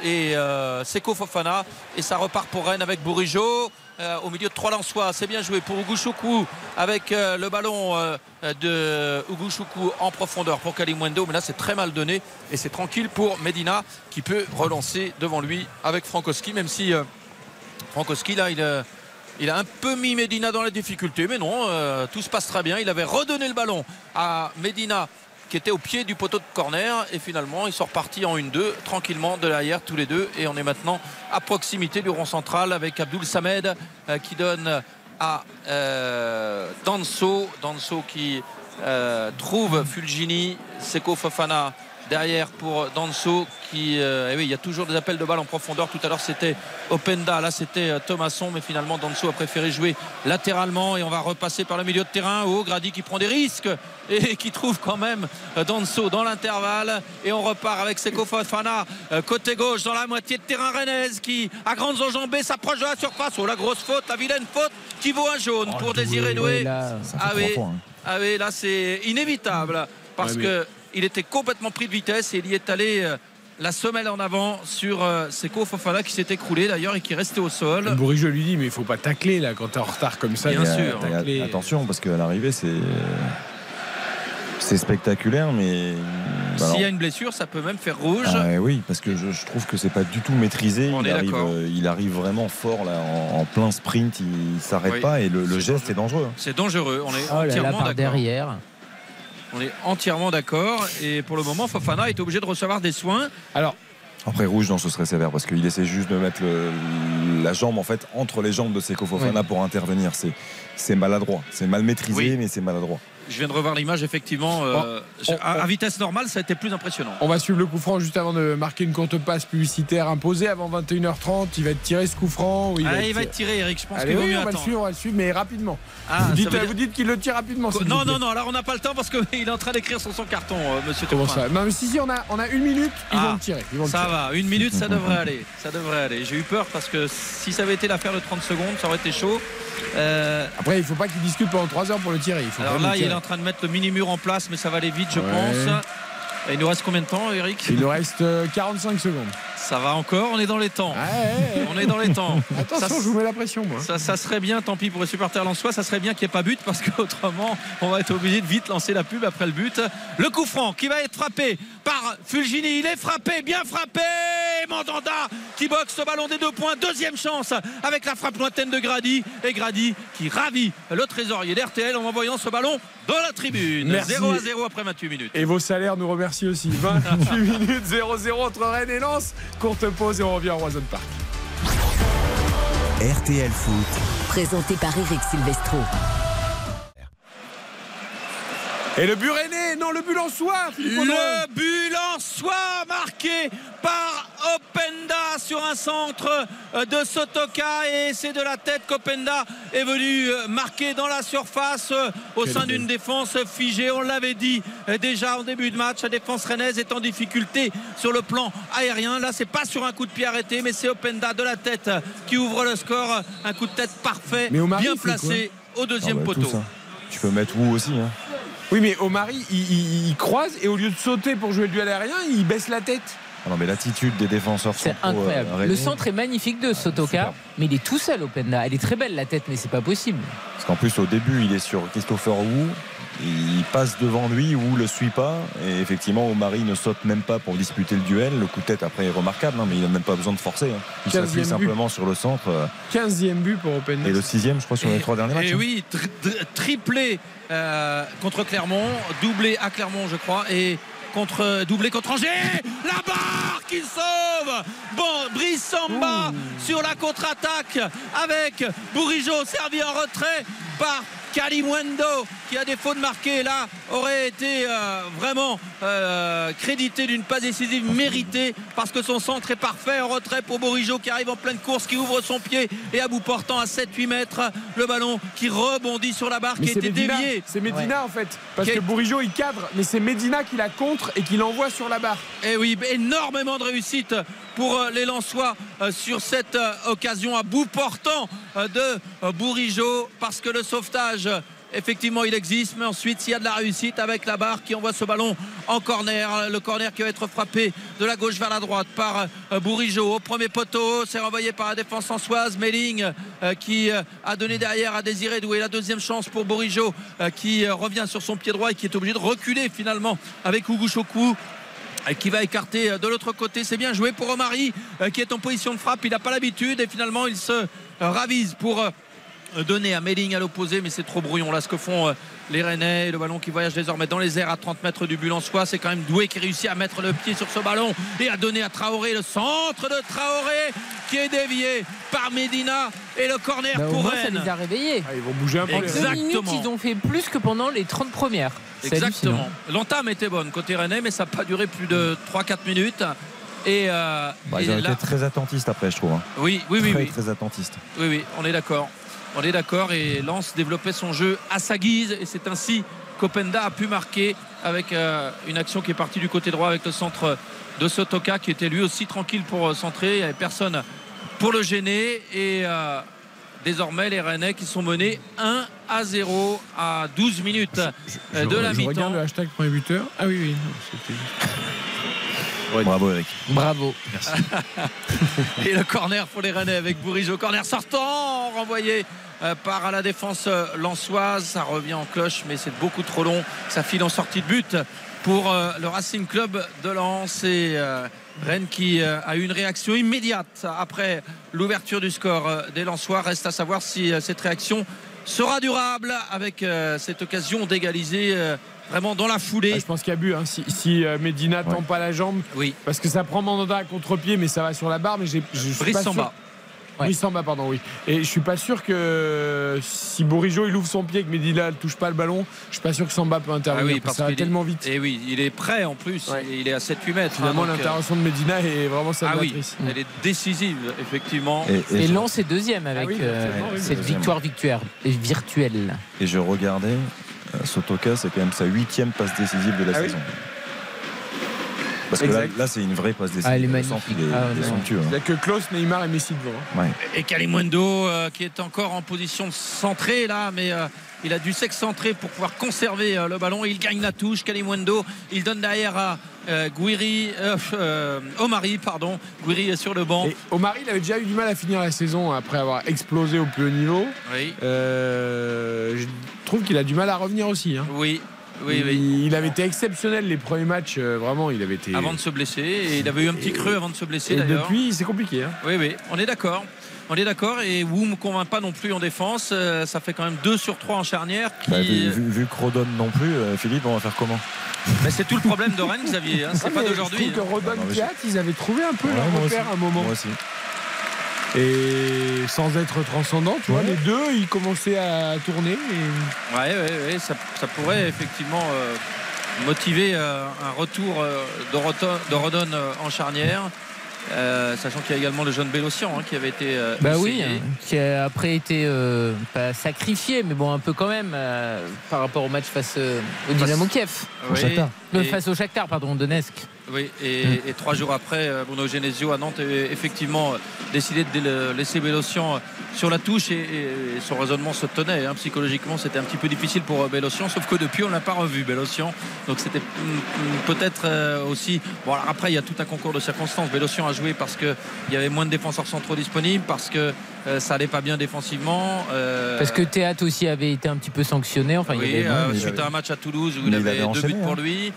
et euh, Seko Fofana. Et ça repart pour Rennes avec Bourigeau. euh, au milieu de trois Lensois, c'est bien joué pour Uguchoukou avec euh, le ballon euh, de Uguchoukou en profondeur pour Kalimwendo. Mais là, c'est très mal donné et c'est tranquille pour Medina qui peut relancer devant lui avec Frankowski, même si Frankowski, là, il, a un peu mis Medina dans la difficulté. Mais non, tout se passe très bien. Il avait redonné le ballon à Medina qui était au pied du poteau de corner. Et finalement ils sont repartis en 1-2 tranquillement de l'arrière tous les deux. Et on est maintenant à proximité du rond central avec Abdoul Samed euh, qui donne à euh, Danso. Danso qui euh, trouve Fulgini Seko Fofana derrière pour Danso qui euh, et oui il y a toujours des appels de balles en profondeur. Tout à l'heure c'était Openda. Là c'était euh, Thomasson mais finalement Danso a préféré jouer latéralement. Et on va repasser par le milieu de terrain. Au Grady qui prend des risques et qui trouve quand même euh, Danso dans l'intervalle. Et on repart avec Seko Fofana côté gauche dans la moitié de terrain rennaise qui à grandes enjambées s'approche de la surface. Oh la grosse faute la vilaine faute qui vaut un jaune pour Désiré Doué Ouais, ah oui, fois, hein. ah oui, là c'est inévitable parce Ouais, mais- que il était complètement pris de vitesse et il y est allé la semelle en avant sur euh, Seko Fofana qui s'est écroulé d'ailleurs et qui est resté au sol. Bourigeau lui dit mais il faut pas tacler là quand t'es en retard comme ça. Bien sûr. tacler- Attention, parce qu'à l'arrivée, c'est. C'est spectaculaire, mais. bah S'il y a une blessure, ça peut même faire rouge. Ah, oui, parce que je, je trouve que c'est pas du tout maîtrisé. On il, est arrive, d'accord. euh, il arrive vraiment fort là, en, en plein sprint. Il s'arrête Oui. pas et le, le C'est geste est dangereux. C'est dangereux. On est Oh là là, par derrière. On est entièrement d'accord. Et pour le moment, Fofana est obligé de recevoir des soins. Alors Après rouge, non, ce serait sévère parce qu'il essaie juste de mettre le- la jambe en fait entre les jambes de Seko Fofana pour intervenir. C'est c'est maladroit, c'est mal maîtrisé, Oui. mais c'est maladroit. Je viens de revoir l'image, effectivement. euh, on- à, on- à vitesse normale, ça a été plus impressionnant. On va suivre le coup franc juste avant de marquer une courte passe publicitaire imposée avant 21h30. Il va être tiré ce coup franc. ou Ah, être- il va être tiré, Eric. Je pense qu'il vaut mieux on va le suivre, on va le suivre, mais rapidement. Ah, vous, dites, veut dire- vous dites qu'il le tire rapidement. Non, non, non, alors on n'a pas le temps parce qu'il est en train d'écrire sur son carton, euh, monsieur Comment ça Non, mais si, si, on a, on a une minute, ils Ah, vont le tirer. Le Ça tirer. va, une minute, ça devrait aller. Ça devrait aller. J'ai eu peur parce que si ça avait été l'affaire de 30 secondes, ça aurait été chaud. Euh, Après, il faut pas qu'il discute pendant 3 heures pour le tirer. Il faut alors là, il est en train de mettre le mini-mur en place, mais ça va aller vite, je Ouais. pense. Et il nous reste combien de temps, Eric? Il nous reste euh, 45 secondes. Ça va encore, on est dans les temps. Ouais, ouais, ouais. On est dans les temps. Attention, Ça, je vous mets la pression, moi. Ça, ça serait bien, tant pis pour les supporters lensois, ça serait bien qu'il n'y ait pas but parce qu'autrement, on va être obligé de vite lancer la pub après le but. Le coup franc qui va être frappé par Fulgini. Il est frappé, bien frappé. Mandanda qui boxe ce ballon des deux points. Deuxième chance avec la frappe lointaine de Grady. Et Grady qui ravit le trésorier d'RTL en envoyant ce ballon dans la tribune. Merci. 0 à 0 après 28 minutes. Et vos salaires nous remercient aussi. 28 minutes 0-0 entre Rennes et Lens. Courte pause et on revient en Roison Park. RTL Foot. Présenté par Eric Silvestro. Et le but rennais, non, le but en soi, Philippe Audouin. Le but en soi marqué par Openda sur un centre euh, de Sotoka et c'est de la tête qu'Openda est venu euh, marquer dans la surface euh, au sein d'une défense figée. On l'avait dit déjà en début de match, la défense rennaise est en difficulté sur le plan aérien. Là, c'est pas sur un coup de pied arrêté, mais c'est Openda de la tête qui ouvre le score. Un coup de tête parfait, bien placé au deuxième Ah bah, poteau. ça. Tu peux mettre où aussi. hein. Oui, mais Omari, il, il- il croise et au lieu de sauter pour jouer le duel aérien, il baisse la tête. Ah non, mais l'attitude des défenseurs C'est euh, incroyable. le centre est magnifique de Sotoka, superbe. mais il est tout seul, Openda. Elle est très belle, la tête, mais c'est pas possible. Parce qu'en plus, au début, il est sur Christopher Wu. Il passe devant lui, Wu le suit pas. Et effectivement, Omari ne saute même pas pour disputer le duel. Le coup de tête, après, est remarquable, hein, mais il n'a même pas besoin de forcer. hein. Il 15e s'appuie simplement sur le centre. euh, 15e but pour Open. Et le sixième, je crois, sur les trois derniers matchs. Et hein. oui, tri- tri- triplé euh, contre Clermont, doublé à Clermont, je crois, et contre doublé contre Angers. La barre qui sauve. Bon, Brice Samba sur la contre-attaque avec Bourigeau servi en retrait par Kalimwendo qui à défaut de marquer là aurait été euh, vraiment euh, crédité d'une passe décisive méritée parce que son centre est parfait en retrait pour Bourigeau qui arrive en pleine course qui ouvre son pied et à bout portant à 7-8 mètres le ballon qui rebondit sur la barre Mais qui était Medina, déviée c'est Medina en fait. Parce que Bourigeau il cadre, mais c'est Medina qui la contre et qui l'envoie sur la barre. Et Eh oui, énormément de réussite pour euh, les Lensois euh, sur cette euh, occasion à bout portant de Bourigeau parce que le sauvetage effectivement il existe mais ensuite s'il y a de la réussite avec la barre qui envoie ce ballon en corner le corner qui va être frappé de la gauche vers la droite par Bourigeau. Au premier poteau c'est renvoyé par la défense ansoise Melling qui a donné derrière à Désiré Doué. La deuxième chance pour Bourigeau qui revient sur son pied droit et qui est obligé de reculer finalement avec Ougouchoku qui va écarter de l'autre côté. C'est bien joué pour Omari qui est en position de frappe. Il n'a pas l'habitude et finalement il se ravise pour donner à Melling à l'opposé, mais c'est trop brouillon là ce que font les Rennais. Le ballon qui voyage désormais dans les airs à 30 mètres du but en soi. C'est quand même Doué qui réussit à mettre le pied sur ce ballon et à donner à Traoré le centre de Traoré qui est dévié par Medina et le corner Bah, pour moins, ça Rennes. les a réveillés. Ah, ils vont bouger un peu. Deux Exactement. minutes, ils ont fait plus que pendant les 30 premières. C'est Exactement. L'entame était bonne côté Rennais, mais ça n'a pas duré plus de 3-4 minutes. Et, euh, Bah, ils ont là- été très attentistes après, je trouve. hein. oui, oui, oui, très, oui. très attentistes. Oui, oui, on est d'accord. On est d'accord et Lens développait son jeu à sa guise et c'est ainsi qu'Openda a pu marquer avec euh, une action qui est partie du côté droit avec le centre de Sotoka qui était lui aussi tranquille pour euh, centrer. Il n'y avait personne pour le gêner et euh, désormais les Rennais qui sont menés 1 à 0 à 12 minutes de la je regarde mi-temps. le hashtag premier buteur. Ah oui, oui. c'était Bravo, Eric. Bravo. Et le corner pour les Rennais avec Bourigeau. Corner sortant, renvoyé par la défense euh, lançoise. Ça revient en cloche, mais c'est beaucoup trop long. Ça file en sortie de but pour euh, le Racing Club de Lens. Et euh, Rennes qui euh, a eu une réaction immédiate après l'ouverture du score euh, des Lensois. Reste à savoir si euh, cette réaction sera durable avec euh, cette occasion d'égaliser euh, vraiment dans la foulée. Ah, je pense qu'il y a but. hein. Si, si, euh, Medina tend Ouais. pas la jambe, Oui, parce que ça prend Mandanda à contre-pied, mais ça va sur la barre. Mais j'ai, je suis Brice pas sûr- Samba. Ouais. Samba, pardon, oui. Et je suis pas sûr que si Bourigeau il ouvre son pied et que Medina ne touche pas le ballon, je suis pas sûr que Samba peut intervenir. Ah oui, parce parce que ça va est- tellement vite. Et oui, il est prêt en plus. Ouais. Il est à 7-8 mètres. hein, Finalement, donc, euh, l'intervention de Medina est vraiment Ah oui, salvatrice. elle est décisive, effectivement. Et, et Et je, Lens est deuxième avec Ah oui, euh, cette victoire victuaire, virtuelle. et je regardais, euh, Sotoka, c'est quand même sa huitième passe décisive de la Ah oui saison. Parce que là, Exact. là, c'est une vraie passe décisive. Ah, elle est magnifique. centre, il est, Ah, il est somptueux, hein. Il n'y a que Klaus, Neymar et Messi devant. hein. Ouais. Et Kalimundo euh, qui est encore en position centrée là, mais euh, il a dû s'excentrer pour pouvoir conserver euh, le ballon. Il gagne la touche, Kalimundo. Il donne derrière à euh, Guiri, euh, euh, Omari, pardon. Guiri est sur le banc. Et Omari, il avait déjà eu du mal à finir la saison après avoir explosé au plus haut niveau. Oui, Euh, je trouve qu'il a du mal à revenir aussi. hein. oui, oui, il, oui. il avait été exceptionnel les premiers matchs, euh, vraiment, il avait été. Avant de se blesser, et il avait eu un petit creux avant de se blesser et depuis, c'est compliqué. hein. Oui, oui, on est d'accord. On est d'accord et Wu me convainc pas non plus en défense. Euh, ça fait quand même 2 sur 3 en charnière. Qui... Bah, vu, vu, vu que Rodon non plus, euh, Philippe, on va faire comment? Mais c'est tout le problème de Rennes, Xavier. hein. C'est pas d'aujourd'hui. Je trouve que Rodon Non, mais Piat, ils avaient trouvé un peu Ouais, leur repère à un moment. Moi aussi. Et sans être transcendant, tu vois, Ouais. les deux, ils commençaient à tourner. et- Ouais, ouais, ouais, ça, ça pourrait effectivement euh, motiver euh, un retour euh, de Rodon euh, en charnière. Euh, sachant qu'il y a également le jeune Bélocian hein, qui avait été euh, Bah oui, hein, qui a après été euh, pas sacrifié, mais bon un peu quand même euh, par rapport au match face euh, au Dynamo Kiev. Oui, Shakhtar. Et- face au Shakhtar, pardon, Donetsk. Oui, et, et trois jours après, euh, Bruno Genesio à Nantes effectivement euh, décidé de laisser Bélocian euh, sur la touche et, et son raisonnement se tenait. hein. Psychologiquement, c'était un petit peu difficile pour Bélocian, sauf que depuis, on n'a pas revu Bélocian. Donc c'était mm, mm, peut-être aussi. Bon, alors après, il y a tout un concours de circonstances. Bélocian a joué parce qu'il y avait moins de défenseurs centraux disponibles, parce que ça allait pas bien défensivement. euh, Parce que Théâtre aussi avait été un petit peu sanctionné. Enfin, il oui, y avait- euh, il suite à un match à Toulouse où il il avait, avait deux buts pour hein. lui.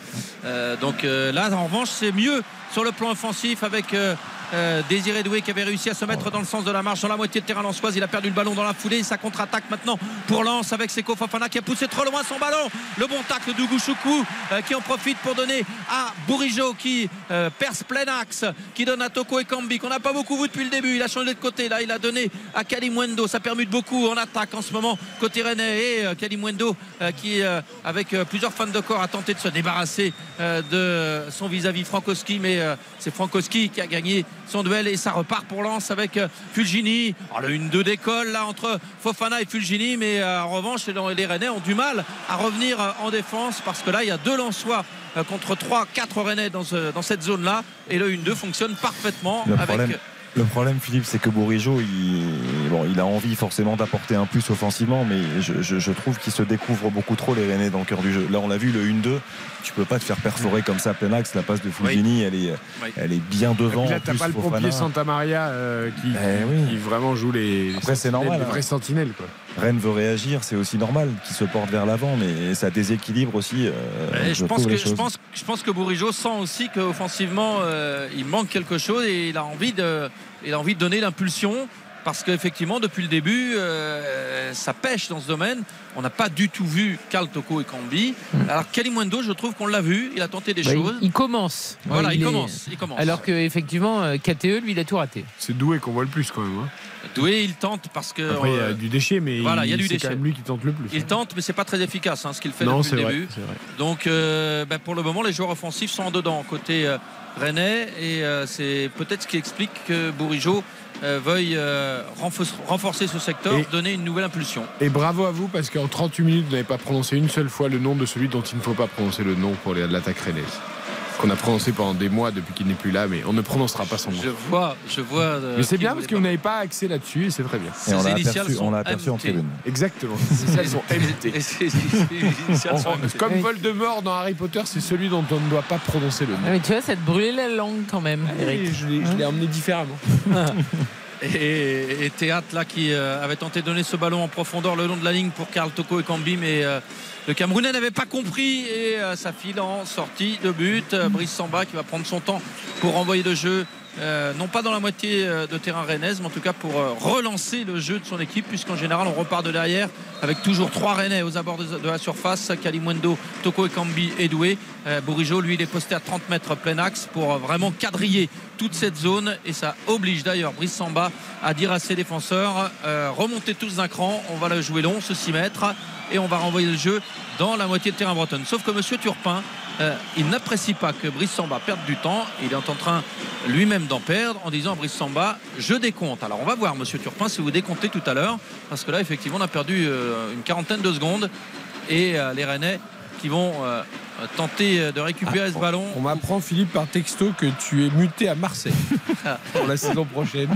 Euh, donc là, en revanche, c'est mieux sur le plan offensif avec euh, euh, Désiré Doué qui avait réussi à se mettre dans le sens de la marche dans la moitié de terrain lançoise. Il a perdu le ballon dans la foulée. Ça contre-attaque maintenant pour Lens avec Seko Fafana qui a poussé trop loin son ballon. Le bon tacle d'Ougouchoukou euh, qui en profite pour donner à Bourigeau qui euh, perce plein axe, qui donne à Toko Ekambi qu'on n'a pas beaucoup vu depuis le début. Il a changé de côté. Là, il a donné à Kalimwendo. Ça permute beaucoup en attaque en ce moment côté rennais. Et euh, Kalimwendo qui, avec plusieurs fans de corps, a tenté de se débarrasser de son vis-à-vis Frankowski. Mais euh, c'est Frankowski qui a gagné son duel et ça repart pour Lens avec euh, Fulgini. Alors, le 1-2 d'école là entre Fofana et Fulgini. Mais euh, en revanche, les- Rennais ont du mal à revenir en défense parce que là, il y a deux Lensois contre 3, 4 Rennais dans, ce- dans cette zone-là. Et le 1-2 fonctionne parfaitement Le avec problème- Le problème, Philippe, c'est que Bourigeau, il, bon, il a envie forcément d'apporter un plus offensivement, mais je, je- je trouve qu'il se découvre beaucoup trop les Rennais dans le cœur du jeu. Là, on l'a vu, le 1-2, tu peux pas te faire perforer comme ça à plein axe. La passe de Fulgini, elle, est, Oui. elle est bien devant. Et là, t'as pas le Fofana. pompier Santa Maria euh, qui, Eh oui. qui vraiment joue les, Après, c'est sentinelles, normal, les hein. vrais sentinelles. Quoi. Rennes veut réagir, c'est aussi normal qu'il se porte vers l'avant, mais ça déséquilibre aussi. euh, Et je, pense que, je, pense, je pense que Bourigeau sent aussi qu'offensivement, euh, il manque quelque chose et il a envie de, il a envie de donner l'impulsion. Parce qu'effectivement, depuis le début, euh, ça pêche dans ce domaine. On n'a pas du tout vu Karl Toko et Cambi. Alors Kalimundo, je trouve qu'on l'a vu. Il a tenté des Bah, choses. il commence. Voilà, Ouais, il, est- commence, il commence. Alors que effectivement, euh, KTE, lui, il a tout raté. C'est doué qu'on voit le plus quand même. hein. Doué, il tente parce que. Après, il y a euh, du déchet, mais voilà, il y a du c'est déchet. quand même lui qui tente le plus. il tente, mais c'est pas très efficace hein, ce qu'il fait non, depuis c'est le vrai, début. c'est vrai. Donc, euh, ben, pour le moment, les joueurs offensifs sont en dedans côté euh, Rennais et euh, c'est peut-être ce qui explique que Bourigeau euh, veuille euh, renforcer, ce secteur, Et- donner une nouvelle impulsion. Et bravo à vous parce qu'en 38 minutes, vous n'avez pas prononcé une seule fois le nom de celui dont il ne faut pas prononcer le nom pour l'attaque rennaise. Qu'on a prononcé pendant des mois depuis qu'il n'est plus là, mais on ne prononcera pas son nom. Je vois, je vois. euh, Mais c'est bien parce que vous n'avez pas accès là-dessus et c'est très bien. Et on l'a aperçu, on l'a aperçu en tribune. Exactement. Ses initiales sont MT. Comme. Voldemort dans Harry Potter, c'est celui dont on ne doit pas prononcer le nom. Ah, mais tu vois, ça te brûlait la langue quand même, Eric. Je l'ai je l'ai emmené différemment. Et, et Théâtre là qui euh, avait tenté de donner ce ballon en profondeur le long de la ligne pour Karl Toko et Cambi mais euh, le Camerounais n'avait pas compris. Et euh, ça file en sortie de but. Brice Samba qui va prendre son temps pour envoyer le jeu euh, non pas dans la moitié euh, de terrain rennaise mais en tout cas pour euh, relancer le jeu de son équipe puisqu'en général on repart de derrière avec toujours trois Rennais aux abords de, la surface Kalimwendo, Toko et Cambi et Doué lui il est posté à 30 mètres plein axe pour vraiment quadriller toute cette zone et ça oblige d'ailleurs Brice Samba à dire à ses défenseurs euh, remontez tous d'un cran, on va le jouer long, ce 6 mètres et on va renvoyer le jeu dans la moitié de terrain bretonne. Sauf que Monsieur Turpin, euh, il n'apprécie pas que Brice Samba perde du temps. Il est en train lui-même d'en perdre en disant à Brice Samba je décompte. Alors on va voir Monsieur Turpin si vous décomptez tout à l'heure parce que là effectivement on a perdu euh, une quarantaine de secondes et euh, les Rennais qui vont euh, tenter de récupérer ce ballon. On m'apprend, Philippe, par texto que tu es muté à Marseille pour la saison prochaine.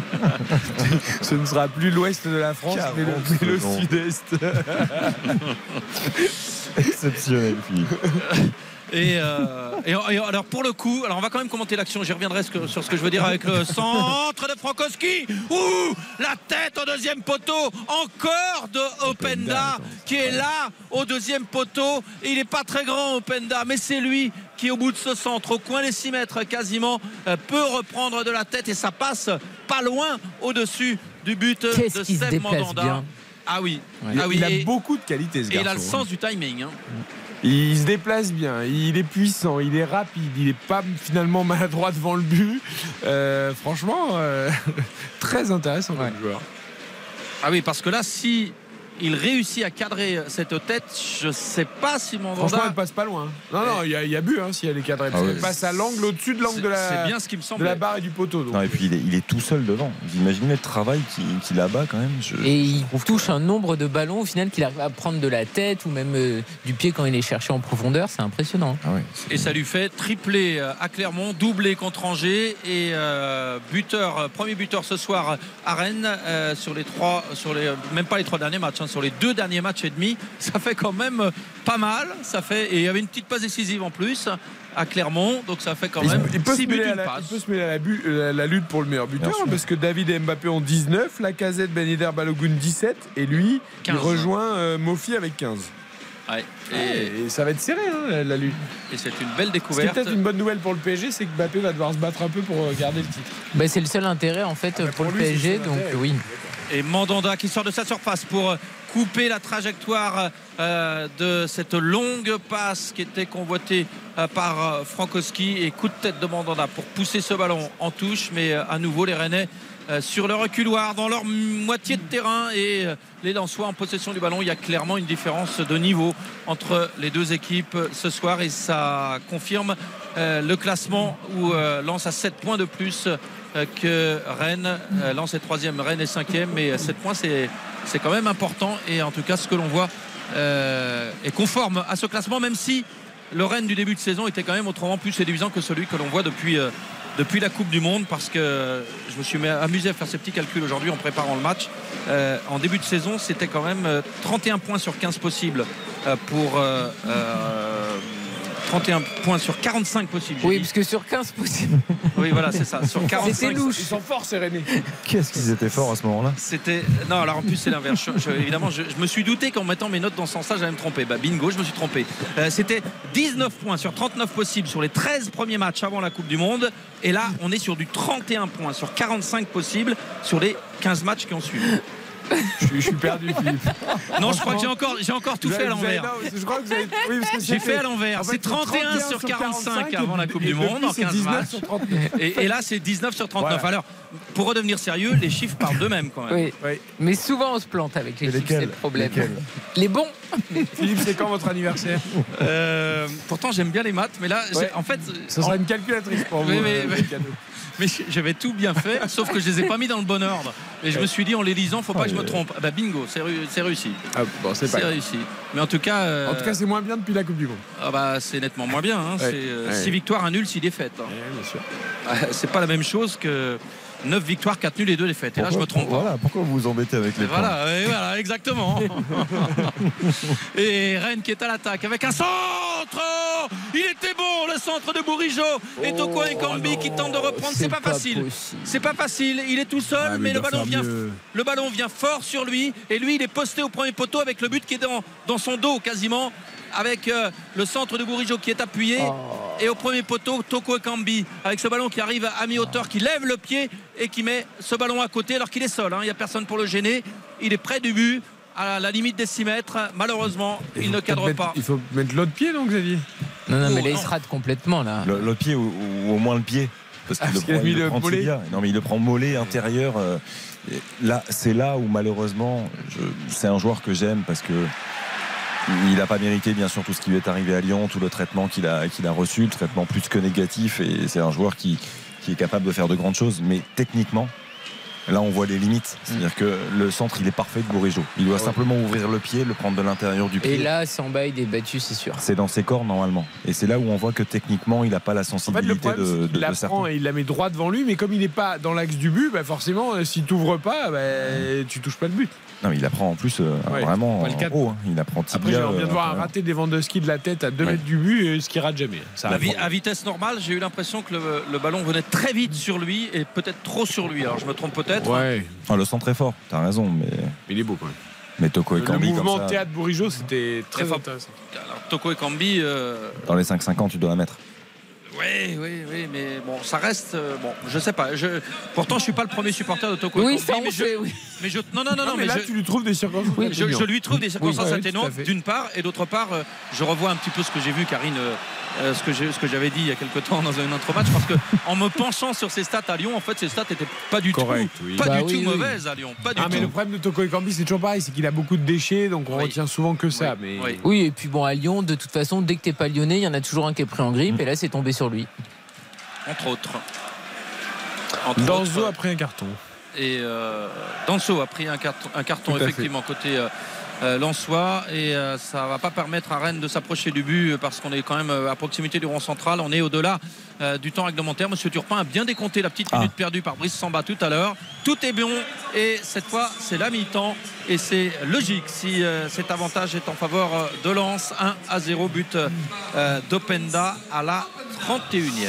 Ce ne sera plus l'ouest de la France, mais le, mais le sud-est. Exceptionnel, Philippe. Et, euh, et- et alors pour le coup, alors on va quand même commenter l'action. J'y reviendrai sur ce que je veux dire avec le centre de Frankowski. Ouh, la tête au deuxième poteau. Encore de Openda qui est là au deuxième poteau. Il n'est pas très grand Openda, mais c'est lui qui au bout de ce centre, au coin des 6 mètres quasiment, euh, peut reprendre de la tête et ça passe pas loin au-dessus du but de déplace Mandanda. bien. Ah oui, Il, ah oui. il a et, beaucoup de qualités, ce et il garçon. a le sens du timing. hein. Il se déplace bien, il est puissant, il est rapide, il n'est pas finalement maladroit devant le but. Euh, franchement, euh, très intéressant comme joueur. Ah oui, parce que là, si il réussit à cadrer cette tête, je sais pas si Franchement, Mandanda. elle passe pas loin. Non, non, il y, a- il y a but hein, si elle est cadrée. Ah. Elle passe à l'angle, au-dessus de l'angle de C'est la, bien ce qui me de semble. la barre et du poteau. donc. Non, et puis il est, il est tout seul devant. Vous imaginez le travail qu'il qu'il abat quand même. Je- Et il trouve touche un nombre de ballons au final qu'il arrive à prendre de la tête ou même euh, du pied quand il est cherché en profondeur. C'est impressionnant. Ah Et ça lui fait tripler euh, à Clermont, doublé contre Angers et euh, buteur, premier buteur ce soir à Rennes euh, sur les trois, sur les même pas les trois derniers matchs, hein, sur les deux derniers matchs et demi. Ça fait quand même euh, pas mal. Ça fait et il y avait une petite passe décisive en plus à Clermont, donc ça fait quand même il peut se six buts mêler à la, passe. il peut se mêler à la, euh, lutte pour le meilleur buteur parce que David et Mbappé ont 19, la casette Ben Yedder Balogun 17 et lui 15. il rejoint euh, Mofi avec 15. Ouais. Et, Et, ça va être serré hein, la, lutte. et c'est une belle Ce découverte. peut-être une bonne nouvelle pour le PSG, c'est que Mbappé va devoir se battre un peu pour euh, garder le titre. Bah, c'est le seul intérêt en fait Ah, bah, pour, pour le lui, PSG. le Donc intérêt. oui. Et Mandanda qui sort de sa surface pour couper la trajectoire euh, de cette longue passe qui était convoitée euh, par euh, Frankowski. Et coup de tête de Mandanda pour pousser ce ballon en touche. Mais à nouveau les Rennais sur le reculoir dans leur moitié de terrain. Et les Lensois en possession du ballon. Il y a clairement une différence de niveau entre les deux équipes ce soir. Et ça confirme le classement où Lens a 7 points de plus que Rennes. Lens est troisième, Rennes est cinquième, mais 7 points c'est c'est quand même important et en tout cas ce que l'on voit euh, est conforme à ce classement même si le Rennes du début de saison était quand même autrement plus séduisant que celui que l'on voit depuis, euh, depuis la Coupe du Monde parce que je me suis amusé à faire ces petits calculs aujourd'hui en préparant le match. Euh, en début de saison, c'était quand même euh, 31 points sur 15 possibles pour 31 points sur 45 possibles. Oui, dit. parce que sur 15 possibles. Oui, voilà, c'est ça. Sur 45, Ils sont forts, ces Rennais. Qu'est-ce qu'ils étaient forts à ce moment-là C'était non alors en plus c'est l'inverse. Je- je- évidemment, je, je me suis douté qu'en mettant mes notes dans ce sens-là, j'allais me tromper. Bah bingo, je me suis trompé. Euh, C'était 19 points sur 39 possibles sur les 13 premiers matchs avant la Coupe du Monde. Et là, on est sur du 31 points sur 45 possibles sur les 15 matchs qui ont suivi. Je suis, je suis perdu, Philippe. Non, je crois que j'ai encore, j'ai encore tout fait à l'envers. non, Je crois que vous avez. oui, parce que J'ai fait à l'envers. en fait, C'est 31 sur 45 avant la Coupe du Monde en c'est 15 19 matchs. sur 39. Et, et là, c'est 19 sur 39. Voilà. Alors, pour redevenir sérieux, les chiffres parlent d'eux-mêmes quand même. Oui. Oui. Mais souvent, on se plante avec les chiffres, c'est lesquels le problème. Lesquels Les bons. Philippe, c'est quand votre anniversaire Euh, pourtant, j'aime bien les maths, mais là, Ouais. en fait, Ce sera une calculatrice pour vous. Mais- euh, mais-. Mais j'avais tout bien fait, sauf que je les ai pas mis dans le bon ordre. Et je me suis dit en les lisant, faut pas que je me trompe. Ah Bah bingo, c'est réu- c'est réussi. Ah, bon, c'est réussi. Mais en tout cas, euh, En tout cas, c'est moins bien depuis la Coupe du Monde. ah bah, c'est nettement moins bien. hein. Ouais. C'est Ouais. 6 victoires, un nul, 6 défaites. hein. Ouais, bien sûr. Ah, C'est pas la même chose que 9 victoires, 4 nuls et 2 défaites. Et là, je me trompe pas. Voilà, pourquoi vous vous embêtez avec les Et points voilà, et voilà, exactement. et Rennes qui est à l'attaque avec un centre. Oh, Il était bon le centre de Bourigeau et Toko Nkambi qui tente de reprendre. C'est pas, facile. possible. C'est pas facile. Il est tout seul, Ah, mais, le ballon vient. mieux. Le ballon vient fort sur lui et lui il est posté au premier poteau avec le but qui est dans, dans son dos quasiment avec euh, le centre de Bourigeau qui est appuyé Oh. et au premier poteau Toko Ekambi avec ce ballon qui arrive à mi-hauteur qui lève le pied et qui met ce ballon à côté alors qu'il est seul hein. il n'y a personne pour le gêner il est près du but à la limite des 6 mètres malheureusement il ne cadre pas Il faut mettre l'autre pied, donc, Xavier? Non, non, mais Oh, là, il se rate complètement, là. L'autre pied ou, ou au moins le pied parce qu'il Ah, le prend, le le prend mollet. Non mais il le prend mollet intérieur. euh, là, c'est là où malheureusement, c'est un joueur que j'aime parce que il n'a pas mérité bien sûr tout ce qui lui est arrivé à Lyon, tout le traitement qu'il a, qu'il a reçu, le traitement plus que négatif. Et c'est un joueur qui, qui est capable de faire de grandes choses, mais techniquement. Là, on voit les limites. C'est-à-dire que le centre, il est parfait de Bourigeau. Il doit simplement ouvrir le pied, le prendre de l'intérieur du pied. Et là, Samba, il est battu, c'est sûr. C'est dans ses corps normalement. Et c'est là où on voit que techniquement, il n'a pas la En fait, le sensibilité problème, de, qu'il la de certains. prend et il la met droit devant lui, mais comme il n'est pas dans l'axe du but, bah forcément, euh, si tu n'ouvres pas, bah, tu touches pas le but. Non, mais il la prend en plus euh, Ouais, vraiment le en hein. Il la prend tibia. Après, j'aimerais bien euh, de voir un raté des Lewandowski de la tête à 2 Ouais. mètres du but, et ce qui rate jamais. Ça à, arrive. vi- à vitesse normale j'ai eu l'impression que le, le ballon venait très vite sur lui et peut-être trop sur lui alors je me trompe peut-être Ouais, Ah, le centre est fort, t'as raison, mais, il est beau quand même. mais Toko et Le Kambi, mouvement comme ça, théâtre Bourigeau, c'était très fort. intéressant. alors Toko Ekambi euh, dans les 5-5 ans, tu dois la mettre. Oui, oui, oui, mais bon, ça reste. euh, bon, je sais pas. Je, pourtant, je suis pas le premier supporter de Toko Oui, Ekambi, ça, on mais, je, oui. Mais je. Non, non, non, non, mais, mais, là, je, tu lui trouves des circonstances. je, atténuantes. je lui trouve des circonstances Oui, oui, atténuantes d'une part, et d'autre part, euh, je revois un petit peu ce que j'ai vu, Karine, euh, euh, ce que j'ai- ce que j'avais dit il y a quelque temps dans un autre match, parce que en me penchant sur ses stats à Lyon, en fait, ses stats étaient pas du Correct, tout, oui. pas Bah du oui, tout oui. mauvaises à Lyon, pas du Ah, mais le problème de Toko Ekambi, c'est toujours pareil, c'est qu'il a beaucoup de déchets, donc on Oui. retient souvent que ça. Oui, Mais oui. Oui, et puis bon, à Lyon, de toute façon, dès que t'es pas lyonnais, il y en a toujours un qui est pris en grippe, et là, c'est tombé sur lui. Entre autres. Entre Danzo autres. a pris un carton. Et euh, Danso a pris un carton, un carton Tout à fait. effectivement côté euh, euh, Lensois et euh, ça va pas permettre à Rennes de s'approcher du but parce qu'on est quand même euh, à proximité du rond central. On est au-delà euh, du temps réglementaire. Monsieur Turpin a bien décompté la petite Ah. minute perdue par Brice Samba tout à l'heure. Tout est bon et cette fois c'est la mi-temps et c'est logique si euh, cet avantage est en faveur euh, de Lens. 1 à 0 but euh, d'Openda à la 31e.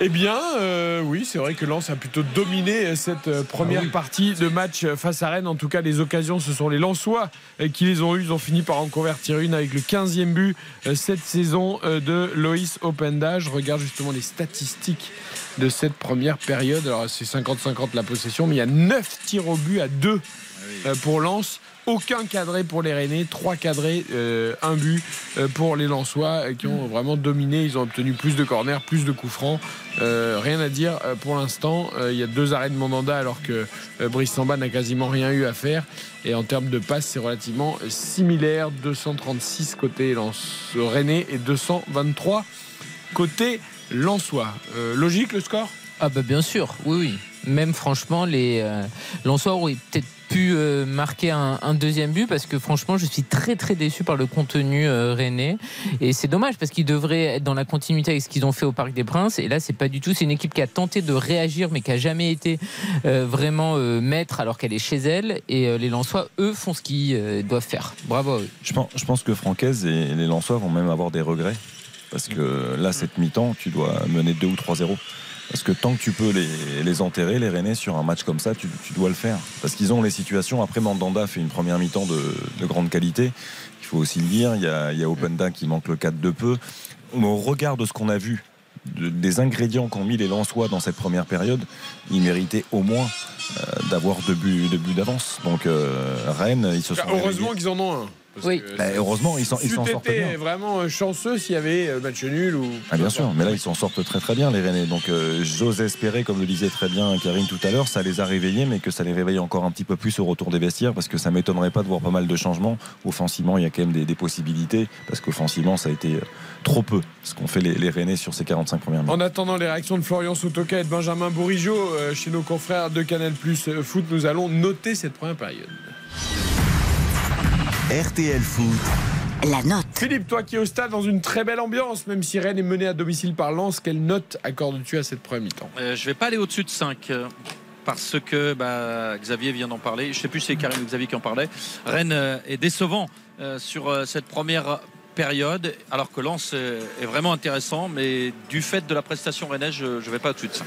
Eh bien, euh, oui, c'est vrai que Lens a plutôt dominé cette première partie de match face à Rennes. En tout cas, les occasions, ce sont les Lensois qui les ont eues. Ils ont fini par en convertir une avec le 15e but cette saison de Loïs Openda. Je regarde justement les statistiques de cette première période. Alors, c'est 50-50 la possession, mais il y a 9 tirs au but à 2 euh, pour Lens. Aucun cadré pour les Rennais, 3 cadrés, euh, un but euh, pour les Lensois qui ont vraiment dominé. Ils ont obtenu plus de corners, plus de coups francs. Euh, rien à dire pour l'instant. Euh, il y a deux arrêts de Mandanda alors que Brice Samba n'a quasiment rien eu à faire. Et en termes de passes, c'est relativement similaire. 236 côté Lens Rennais et 223 côté Lensois. Euh, logique le score? Ah bah bien sûr, oui, oui. Même franchement, les euh, Lensois auraient peut-être pu euh, marquer un, un deuxième but parce que franchement, je suis très très déçu par le contenu euh, rennais. Et c'est dommage parce qu'ils devraient être dans la continuité avec ce qu'ils ont fait au Parc des Princes. Et là, c'est pas du tout. C'est une équipe qui a tenté de réagir, mais qui a jamais été euh, vraiment euh, maître alors qu'elle est chez elle. Et euh, les Lensois, eux, font ce qu'ils euh, doivent faire. Bravo à eux. Je pense, je pense que Francaise et les Lensois vont même avoir des regrets. Parce que là, cette mi-temps, tu dois mener 2 ou 3-0. Parce que tant que tu peux les, les enterrer, les Rennais, sur un match comme ça, tu, tu dois le faire. Parce qu'ils ont les situations. Après, Mandanda fait une première mi-temps de, de grande qualité. Il faut aussi le dire. Il y a, il y a Openda qui manque le 4 de peu. Au regard de ce qu'on a vu, de- des ingrédients qu'ont mis les Lensois dans cette première période, ils méritaient au moins euh, d'avoir deux buts, deux buts d'avance. Donc, euh, Rennes, ils se sont. Heureusement qu'ils en ont un. Oui. Bah, heureusement, ils s'en sortent été bien. vraiment euh, chanceux s'il y avait euh, match nul ou. Ah bien sûr, mais là ils s'en sortent très très bien les Rennais. Donc euh, j'ose espérer, comme le disait très bien Karine tout à l'heure, ça les a réveillés, mais que ça les réveille encore un petit peu plus au retour des vestiaires, parce que ça m'étonnerait pas de voir pas mal de changements. Offensivement, il y a quand même des, des possibilités, parce qu'offensivement, ça a été trop peu ce qu'ont fait les, les Rennais sur ces 45 premières minutes. En attendant les réactions de Florian Sotoka et de Benjamin Bourigeau euh, chez nos confrères de Canal Plus Foot, nous allons noter cette première période. RTL Foot, La note. Philippe, toi qui es au stade dans une très belle ambiance, même si Rennes est mené à domicile par Lens, quelle note accordes-tu à cette première mi-temps? Euh, je vais pas aller au-dessus de 5 euh, parce que bah, Xavier vient d'en parler. Je sais plus si c'est Karim ou Xavier qui en parlait. Rennes euh, est décevant euh, sur cette première période, alors que Lens est vraiment intéressant, mais du fait de la prestation rennaise, je ne vais pas au-dessus de 5.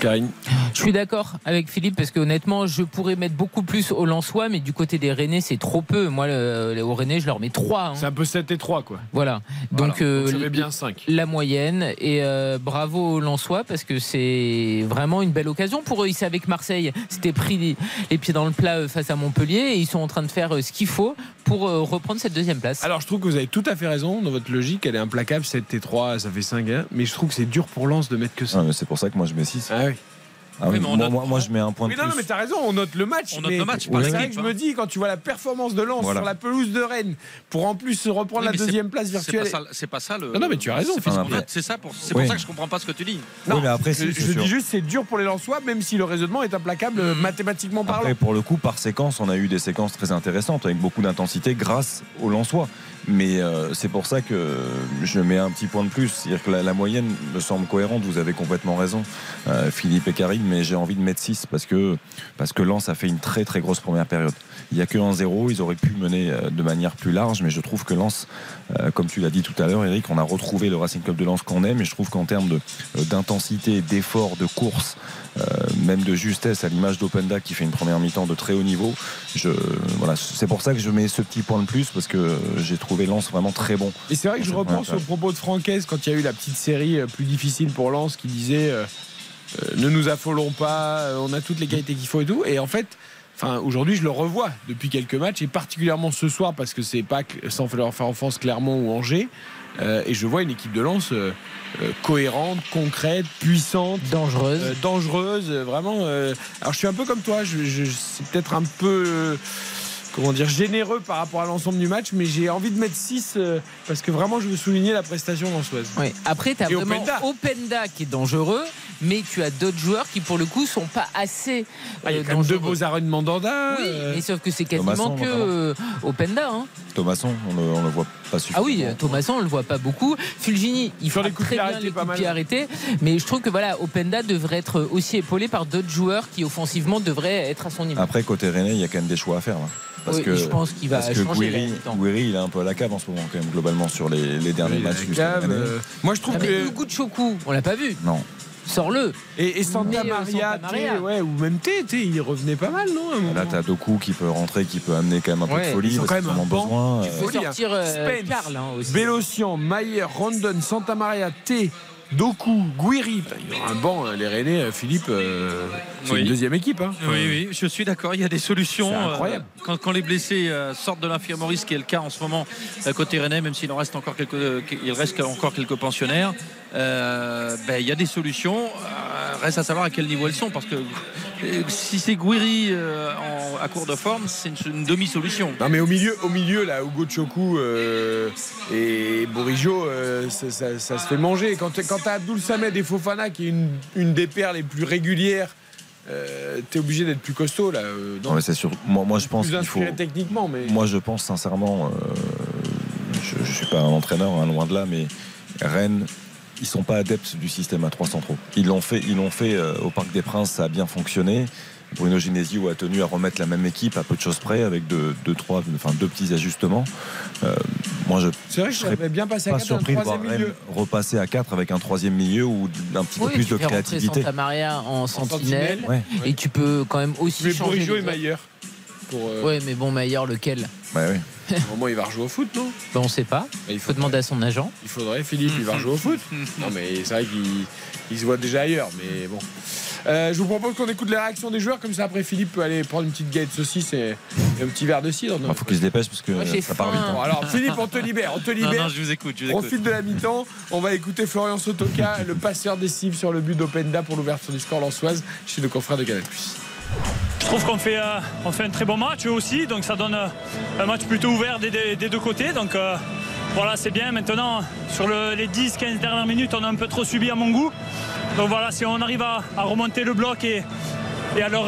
Karine Je suis d'accord avec Philippe parce que honnêtement, je pourrais mettre beaucoup plus aux Lensois, mais du côté des Rennais, c'est trop peu. Moi, le, les- aux Rennais, je leur mets 3. C'est un peu 7 et 3, quoi. Voilà. Donc, Voilà. euh, bien 5. la moyenne. Et euh, bravo aux Lensois parce que c'est vraiment une belle occasion pour eux. Ils savaient que Marseille s'était pris les, pieds dans le plat euh, face à Montpellier et ils sont en train de faire ce qu'il faut pour euh, reprendre cette deuxième place. Alors je trouve que vous avez tout à fait raison dans votre logique, elle est implacable, 7 et 3, ça fait 5 hein. mais je trouve que c'est dur pour Lens de mettre que ça. Ah, c'est pour ça que moi je mets 6. Ah oui. Ah oui, Oui, mais on moi, note- moi, moi, je mets un point de Oui, plus. non, non, mais t'as raison, on note le match. On note mais le match, c'est par vrai l'équipe, que je hein. me dis, quand tu vois la performance de Lens Voilà. sur la pelouse de Rennes, pour en plus se reprendre Oui, la deuxième place virtuelle. c'est pas ça le. Non, non, mais tu as raison, C'est ça pour, c'est pour ça que je comprends pas ce que tu dis. Oui, mais après, je, dis juste c'est dur pour les Lensois, même si le raisonnement est implacable euh, mathématiquement parlant. Après, pour le coup, par séquence, on a eu des séquences très intéressantes avec beaucoup d'intensité grâce aux Lensois. Mais euh, c'est pour ça que je mets un petit point de plus. C'est-à-dire que la, moyenne me semble cohérente. Vous avez complètement raison, euh, Philippe et Karine. Mais j'ai envie de mettre 6 parce que, parce que Lens a fait une très très grosse première période. Il n'y a que 1-0. Ils auraient pu mener euh, de manière plus large. Mais je trouve que Lens, euh, comme tu l'as dit tout à l'heure, Eric, on a retrouvé le Racing Club de Lens qu'on aime. Et je trouve qu'en termes de, euh, d'intensité, d'effort, de course, même de justesse, à l'image d'Openda qui fait une première mi-temps de très haut niveau, je, voilà, c'est pour ça que je mets ce petit point de plus parce que j'ai trouvé Lens vraiment très bon. Et c'est vrai que je repense au propos de Francaise quand il y a eu la petite série euh, plus difficile pour Lens qui disait euh, euh, ne nous affolons pas, euh, on a toutes les qualités qu'il faut et tout. Et en fait, enfin aujourd'hui je le revois depuis quelques matchs et particulièrement ce soir parce que c'est pas sans leur faire offense Clermont ou Angers. Euh, et je vois une équipe de Lens euh, euh, cohérente, concrète, puissante, Dangereuse. euh, dangereuse, euh, vraiment. euh, alors je suis un peu comme toi, je, je- c'est peut-être un peu. euh, Comment dire, généreux par rapport à l'ensemble du match, mais j'ai envie de mettre 6 parce que vraiment je veux souligner la prestation lensoise. Ouais. Après, tu as Et vraiment Openda. Openda qui est dangereux, mais tu as d'autres joueurs qui, pour le coup, sont pas assez Ah, il y a euh, quand même deux beaux arrêts de Mandanda. Oui, euh, mais sauf que c'est quasiment Thomasson, que euh, Openda. Hein. Thomasson, on on le voit pas Ah oui, Thomasson, on le voit pas beaucoup. Fulgini, il fait très bien les coups de pied arrêtés. Mais je trouve que voilà, Openda devrait être aussi épaulé par d'autres joueurs qui, offensivement, devraient être à son niveau. Après, côté Rennais, il y a quand même des choix à faire. là. Parce Oui, que, je pense qu'il va parce que changer. Guiri. Guiri, il est un peu à la cave en ce moment, quand même, globalement, sur les, les derniers oui, matchs. cave, euh, Moi je trouve Ah, que. Hugo de Chokou, on l'a pas vu. Non. Sors-le. Et, et Santa Mais, euh, Maria, Santa Maria. t'es- ouais, ou même T, il revenait pas mal, non Là, t'as Doku qui peut rentrer, qui peut amener quand même un peu Ouais, de folie. ils ont quand même un besoin. Tu euh, Folie, sortir euh, Spence, Karl hein, aussi. Bélocian, Mayer, Rondon, Santa Maria, T, Doku, Guiri. Il y aura un banc, hein, les Rennais, euh, Philippe, euh, c'est Oui. une deuxième équipe. Hein. Oui, oui, je suis d'accord. Il y a des solutions. C'est incroyable. euh, quand, quand les blessés euh, sortent de l'infirmerie, ce qui est le cas en ce moment euh, côté Rennais, même s'il en reste encore quelques, euh, il reste encore quelques pensionnaires, euh, ben, il y a des solutions. Euh, reste à savoir à quel niveau elles sont, parce que euh, si c'est Guiri euh, en- à court de forme, c'est une, une demi-solution. Non mais au milieu, au milieu là, Hugo Choku euh, et Bourigeau, euh, ça, ça- ça se fait manger. Quand, quand t'as Abdoul Samed et Fofana qui est une, une des paires les plus régulières, euh, t'es obligé d'être plus costaud là. euh, Non, mais c'est sûr. Moi, moi, je pense qu'il faut. techniquement, mais Moi, je pense sincèrement, euh, je ne suis pas un entraîneur, hein, loin de là, mais Rennes, ils sont pas adeptes du système à 3 centraux. Ils l'ont fait, ils l'ont fait euh, au Parc des Princes, ça a bien fonctionné. Bruno Genesio a tenu à remettre la même équipe à peu de choses près, avec deux, deux, trois, enfin, deux petits ajustements. Euh, moi, je c'est vrai que serais bien passé à pas 4 un surpris de voir milieu. repasser à 4 avec un troisième milieu ou un petit Oui, peu plus tu de fais créativité. Santa Maria en sentinelle. sentinelle. Ouais. Et tu peux quand même aussi mets changer. Et. Maillard. Pour, euh, Ouais, mais bon, Maillard, lequel Ouais, ouais. au moment il va rejouer au foot, non? Ben, On sait pas. Bah, Il faut demander à son agent. Il faudrait, Philippe, il va rejouer au foot. Non, mais c'est vrai qu'il il se voit déjà ailleurs, mais bon. Euh, je vous propose qu'on écoute les réactions des joueurs, comme ça après Philippe peut aller prendre une petite galette de saucisse et, et un petit verre de cidre. Il faut qu'il se dépêche parce que Moi, j'ai ça part vite. hein. Bon, alors Philippe, on te libère, on te libère. non, je vous écoute, je vous écoute. Profite de la mi-temps. On va écouter Florian Sotoka, le passeur décisif sur le but d'Openda pour l'ouverture du score lançoise chez le confrère de Canal+. Je trouve qu'on fait, euh, fait un très bon match eux aussi, donc ça donne euh, un match plutôt ouvert des, deux côtés. Donc euh, voilà, c'est bien. Maintenant, sur le- les 10-15 dernières minutes, on a un peu trop subi à mon goût. Donc voilà, si on arrive à remonter le bloc et, et, à, leur,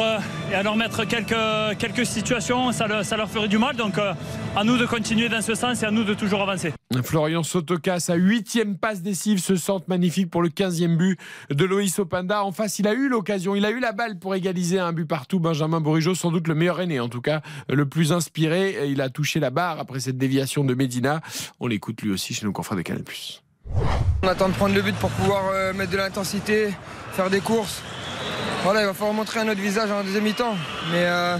et à leur mettre quelques, quelques situations, ça, le- ça leur ferait du mal. Donc euh, à nous de continuer dans ce sens et à nous de toujours avancer. Florian Sotoka, sa huitième passe décisive, se centre magnifique pour le 15e but de Loïs Openda. En face, il a eu l'occasion, il a eu la balle pour égaliser un but partout. Benjamin Bourigeau, sans doute le meilleur aîné, en tout cas le plus inspiré. Il a touché la barre après cette déviation de Medina. On l'écoute lui aussi chez nos confrères de Canal+. On attend de prendre le but pour pouvoir euh, mettre de l'intensité, faire des courses. Voilà, il va falloir montrer un autre visage en deuxième mi-temps. Mais euh,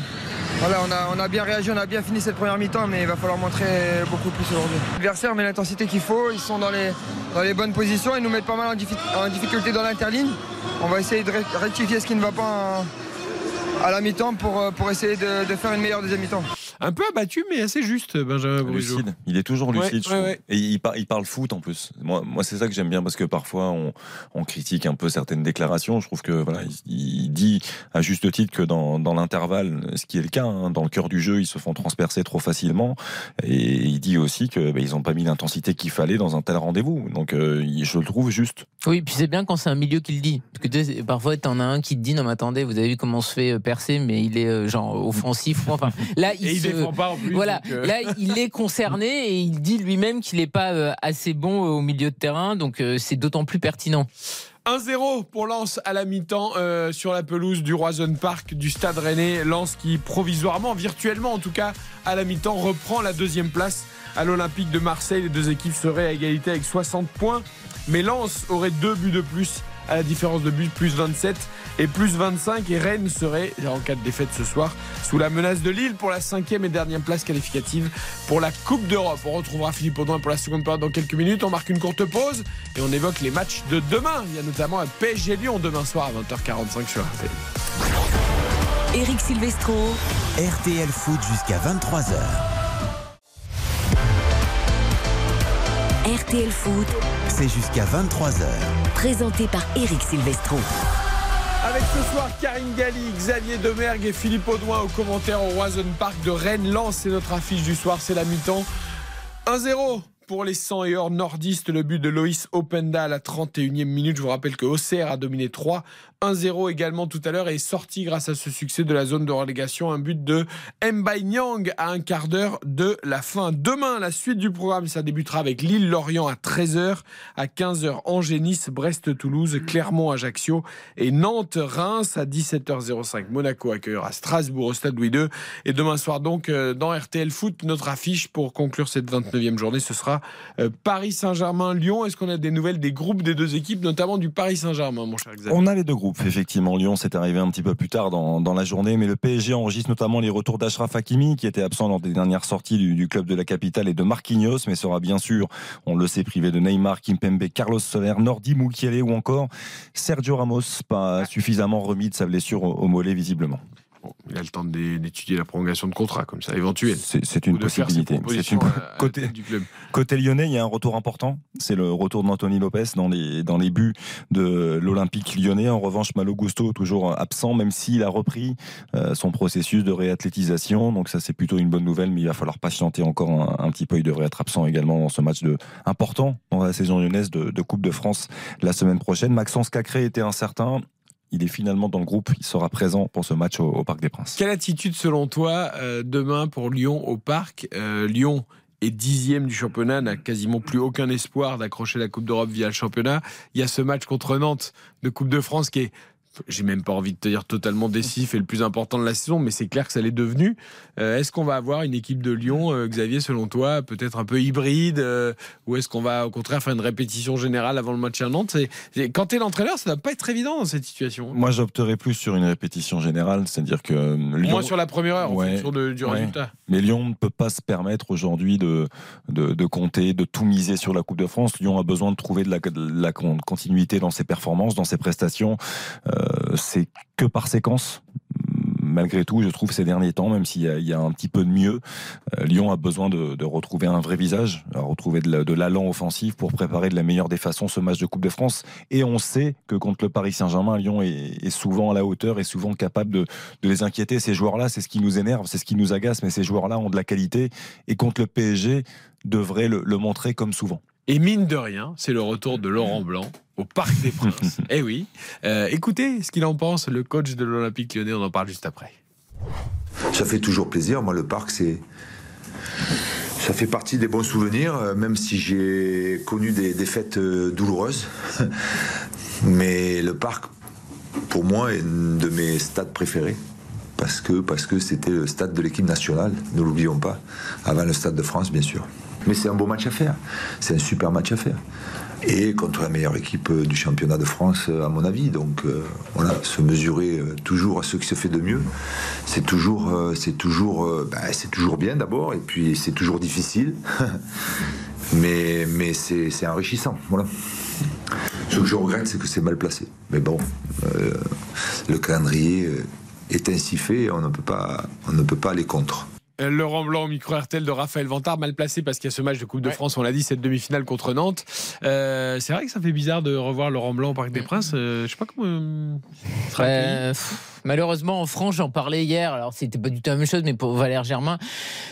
on a, bien réagi, on a bien fini cette première mi-temps, mais il va falloir montrer beaucoup plus aujourd'hui. L'adversaire met l'intensité qu'il faut, ils sont dans les, bonnes positions, ils nous mettent pas mal en, diffi- en difficulté dans l'interligne. On va essayer de rectifier ce qui ne va pas à la mi-temps pour, euh, pour essayer de, de faire une meilleure deuxième mi-temps. Un peu abattu, mais assez juste, Benjamin Bourigeau. Lucide. Il est toujours Ouais, lucide. je ouais, trouve. ouais. Et il, par- il parle foot en plus. Moi, moi c'est ça que j'aime bien parce que parfois on, on critique un peu certaines déclarations. Je trouve que voilà, il, il dit à juste titre que dans, dans l'intervalle, ce qui est le cas, hein, dans le cœur du jeu, ils se font transpercer trop facilement. Et il dit aussi que bah, ils n'ont pas mis l'intensité qu'il fallait dans un tel rendez-vous. Donc euh, je le trouve juste. Oui, puis c'est bien quand c'est un milieu qui le dit. Parce que parfois, t'en as un qui te dit Non, mais attendez, vous avez vu comment on se fait euh, percer, mais il est euh, genre offensif. Enfin, là, il, Et il se- défend pas en plus. Voilà, euh, là il est concerné et il dit lui-même qu'il n'est pas assez bon au milieu de terrain, donc c'est d'autant plus pertinent. 1-0 pour Lens à la mi-temps euh, sur la pelouse du Roison Park du Stade Rennais. Lens qui provisoirement, virtuellement en tout cas, à la mi-temps reprend la deuxième place à l'Olympique de Marseille. Les deux équipes seraient à égalité avec 60 points. Mais Lens aurait deux buts de plus à la différence de but, plus 27 et plus 25. Et Rennes serait, en cas de défaite ce soir, sous la menace de Lille pour la cinquième et dernière place qualificative pour la Coupe d'Europe. On retrouvera Philippe Audouin pour la seconde période dans quelques minutes. On marque une courte pause et on évoque les matchs de demain. Il y a notamment un PSG Lyon demain soir à 20h45 sur RTL. Eric Silvestro. RTL Foot jusqu'à 23h. RTL Foot. C'est jusqu'à 23h. Présenté par Eric Silvestro. Avec ce soir Karine Galli, Xavier Demergue et Philippe Audouin aux commentaires au Roison Park de Rennes. Lens, c'est notre affiche du soir, c'est la mi-temps. 1-0 pour les 100 et or nordistes, le but de Loïs Openda à la 31e minute. Je vous rappelle que Auxerre a dominé 3. 1-0 également tout à l'heure est sorti grâce à ce succès de la zone de relégation. Un but de Mbaye Nyang à un quart d'heure de la fin. Demain, la suite du programme, ça débutera avec Lille-Lorient à 13h, à 15h Angers-Nice, Brest-Toulouse, Clermont-Ajaccio et Nantes-Reims à 17h05. Monaco accueillera Strasbourg au Stade Louis II. Et demain soir donc, euh, dans RTL Foot, notre affiche pour conclure cette 29e journée, ce sera euh, Paris Saint-Germain-Lyon. Est-ce qu'on a des nouvelles des groupes des deux équipes, notamment du Paris Saint-Germain, mon cher Xavier? On a les deux groupes, effectivement. Lyon, c'est arrivé un petit peu plus tard dans, la journée, mais le PSG enregistre notamment les retours d'Ashraf Hakimi, qui était absent lors des dernières sorties du, club de la capitale, et de Marquinhos, mais sera bien sûr, on le sait, privé de Neymar, Kimpembe, Carlos Soler, Nordi Moukielé ou encore Sergio Ramos, pas suffisamment remis de sa blessure au mollet, visiblement. Il a le temps d'é- d'étudier la prolongation de contrat, comme ça, éventuelle. C'est une possibilité. C'est une- côté, du club. côté lyonnais, il y a un retour important. C'est le retour d'Anthony Lopez dans les, dans les buts de l'Olympique lyonnais. En revanche, Malo Gusto, toujours absent, même s'il a repris euh, son processus de réathlétisation. Donc ça, c'est plutôt une bonne nouvelle, mais il va falloir patienter encore un, un petit peu. Il devrait être absent également dans ce match de, important dans la saison lyonnaise de, de Coupe de France la semaine prochaine. Maxence Cacré était incertain. Il est finalement dans le groupe. Il sera présent pour ce match au, Parc des Princes. Quelle attitude, selon toi, euh, demain pour Lyon au Parc? Euh, Lyon est dixième du championnat, n'a quasiment plus aucun espoir d'accrocher la Coupe d'Europe via le championnat. Il y a ce match contre Nantes de Coupe de France qui est, j'ai même pas envie de te dire totalement décisif et le plus important de la saison, mais c'est clair que ça l'est devenu. Euh, est-ce qu'on va avoir une équipe de Lyon, euh, Xavier, selon toi, peut-être un peu hybride, euh, ou est-ce qu'on va au contraire faire une répétition générale avant le match à Nantes? C'est- c'est- Quand tu es l'entraîneur, ça ne doit pas être évident dans cette situation. Moi, j'opterais plus sur une répétition générale, c'est-à-dire que Lyon, moins sur la première heure, en Ouais, fonction de- du ouais. résultat. Mais Lyon ne peut pas se permettre aujourd'hui de, de, de compter, de tout miser sur la Coupe de France. Lyon a besoin de trouver de la, de la con- continuité dans ses performances, dans ses prestations. Euh, c'est que par séquence. Malgré tout, je trouve ces derniers temps, même s'il y, a- un petit peu de mieux, euh, Lyon a besoin de, de retrouver un vrai visage, à retrouver de la- de l'allant offensif pour préparer de la meilleure des façons ce match de Coupe de France. Et on sait que contre le Paris Saint-Germain, Lyon est, souvent à la hauteur et souvent capable de, de les inquiéter. Ces joueurs-là, c'est ce qui nous énerve, c'est ce qui nous agace, mais ces joueurs-là ont de la qualité et contre le PSG devraient le, le montrer comme souvent. Et mine de rien, c'est le retour de Laurent Blanc au Parc des Princes. eh oui. Euh, écoutez ce qu'il en pense, le coach de l'Olympique lyonnais, on en parle juste après. Ça fait toujours plaisir. Moi, le parc, c'est. Ça fait partie des bons souvenirs, euh, même si j'ai connu des défaites euh, douloureuses. Mais le parc, pour moi, est un de mes stades préférés. Parce que parce que c'était le stade de l'équipe nationale, ne l'oublions pas. Avant le stade de France, bien sûr. Mais c'est un beau match à faire. C'est un super match à faire. Et contre la meilleure équipe du championnat de France, à mon avis. Donc euh, voilà, se mesurer euh, toujours à ce qui se fait de mieux, c'est toujours, euh, c'est toujours, ben, c'est toujours bien d'abord, et puis c'est toujours difficile. mais mais c'est enrichissant. Voilà. Ce que je regrette, c'est que c'est mal placé. Mais bon, le calendrier est ainsi fait, on ne peut pas, on ne peut pas aller contre. Euh, Laurent Blanc au micro RTL de Raphaël Vantard, mal placé parce qu'il y a ce match de Coupe de France, on l'a dit, cette demi-finale contre Nantes. Euh, c'est vrai que ça fait bizarre de revoir Laurent Blanc au Parc des Princes. Euh, je sais pas comment. euh, malheureusement, en France, j'en parlais hier. Alors, c'était pas du tout la même chose, mais pour Valère Germain,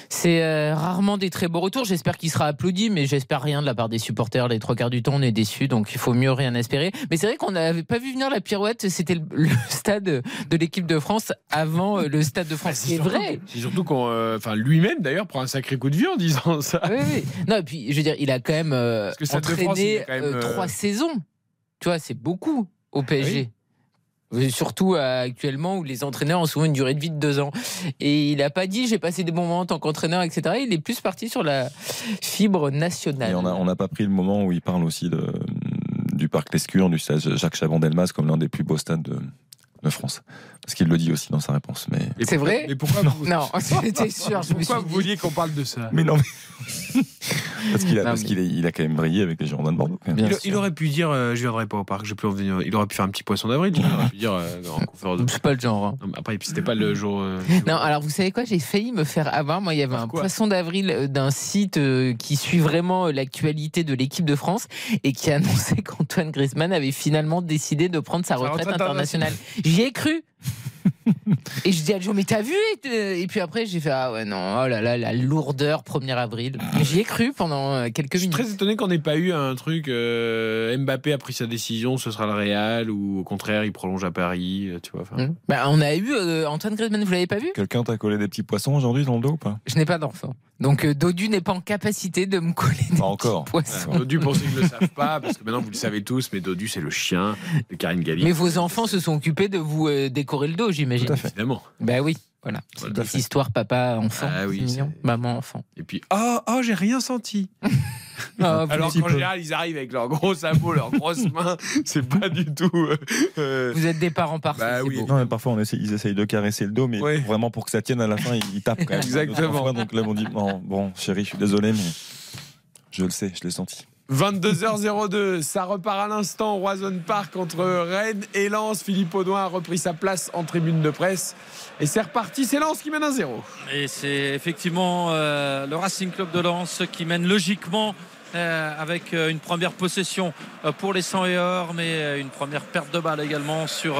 c'est euh, rarement des très beaux retours. J'espère qu'il sera applaudi, mais j'espère rien de la part des supporters. Les trois quarts du temps, on est déçus, donc il faut mieux rien espérer. Mais c'est vrai qu'on n'avait pas vu venir la pirouette. C'était le, le stade de l'équipe de France avant euh, le stade de France. c'est vrai. C'est surtout qu'on. euh, Enfin, lui-même d'ailleurs prend un sacré coup de vieux en disant ça. Oui, oui. Non, et puis, je veux dire, il a quand même euh, France, entraîné est quand même, trois saisons. Tu vois, c'est beaucoup au PSG. Et Surtout euh, actuellement où les entraîneurs ont souvent une durée de vie de deux ans. Et il n'a pas dit j'ai passé des bons moments en tant qu'entraîneur, etc. Il est plus parti sur la fibre nationale. On n'a pas pris le moment où il parle aussi du parc Lescure, du stade Jacques Chaban-Delmas comme l'un des plus beaux stades de, de France. Parce qu'il le dit aussi dans sa réponse. Mais... C'est vrai Mais pourquoi vous... Non, j'étais sûr. Je me Pourquoi suis vous vouliez qu'on parle de ça Mais non, mais... parce qu'il a, Non, parce mais- qu'il est- il a quand même brillé avec les Girondins de Bordeaux. quand même. il, il aurait pu dire euh, je viendrai pas au parc, je peux en venir. Il aurait pu faire un petit poisson d'avril. Il aurait pu dire euh, de C'est pas le genre. hein. Non, après, puis c'était pas le jour. euh, Non, alors vous savez quoi J'ai failli me faire avoir. Moi, il y avait un poisson d'avril euh, d'un site euh, qui suit vraiment euh, l'actualité de l'équipe de France et qui a annoncé qu'Antoine Griezmann avait finalement décidé de prendre sa retraite internationale. J'y ai cru. Et je dis à Joe, mais t'as vu et, et puis après, j'ai fait, ah ouais, non, oh là là, la lourdeur, 1er avril. Mais J'y ai cru pendant euh, quelques Je suis minutes. très étonné qu'on n'ait pas eu un truc. euh, Mbappé a pris sa décision, ce sera le Real, ou au contraire, il prolonge à Paris. euh, Tu vois. enfin. Hum. Bah, on a eu euh, Antoine Griezmann, vous l'avez pas vu? Quelqu'un t'a collé des petits poissons aujourd'hui dans le dos ou pas? Je n'ai pas d'enfant. Donc euh, Dodu n'est pas en capacité de me coller des Pas encore. poissons. Dodu, pour ceux qui ne le savent pas, parce que maintenant vous le savez tous, mais Dodu, c'est le chien de Karine Galli. Mais vos enfants se sont occupés de vous euh, le dos, j'imagine. Tout à fait. Évidemment. Bah oui, voilà. C'est Tout à des histoires papa-enfant. Ah oui, mignon. Maman-enfant. Et puis, oh, oh j'ai rien senti. Ah, Alors qu'en général, ils arrivent avec leurs gros sabots, leurs grosses mains. C'est pas du tout. euh, euh, vous êtes des parents parfaits. Bah c'est oui. beau. Non, mais parfois on essaie, ils essayent de caresser le dos, mais Ouais. vraiment pour que ça tienne à la fin, ils, tapent quand même. Exactement. Fois. donc là, on dit bon, bon, chérie, je suis désolé, mais je le sais, je l'ai senti. 22h02, ça repart à l'instant au Roison Park entre Rennes et Lens. Philippe Audouin a repris sa place en tribune de presse. Et c'est reparti, c'est Lens qui mène un 0 Et c'est effectivement euh, le Racing Club de Lens qui mène logiquement euh, avec euh, une première possession pour les 100 et or, mais une première perte de balle également sur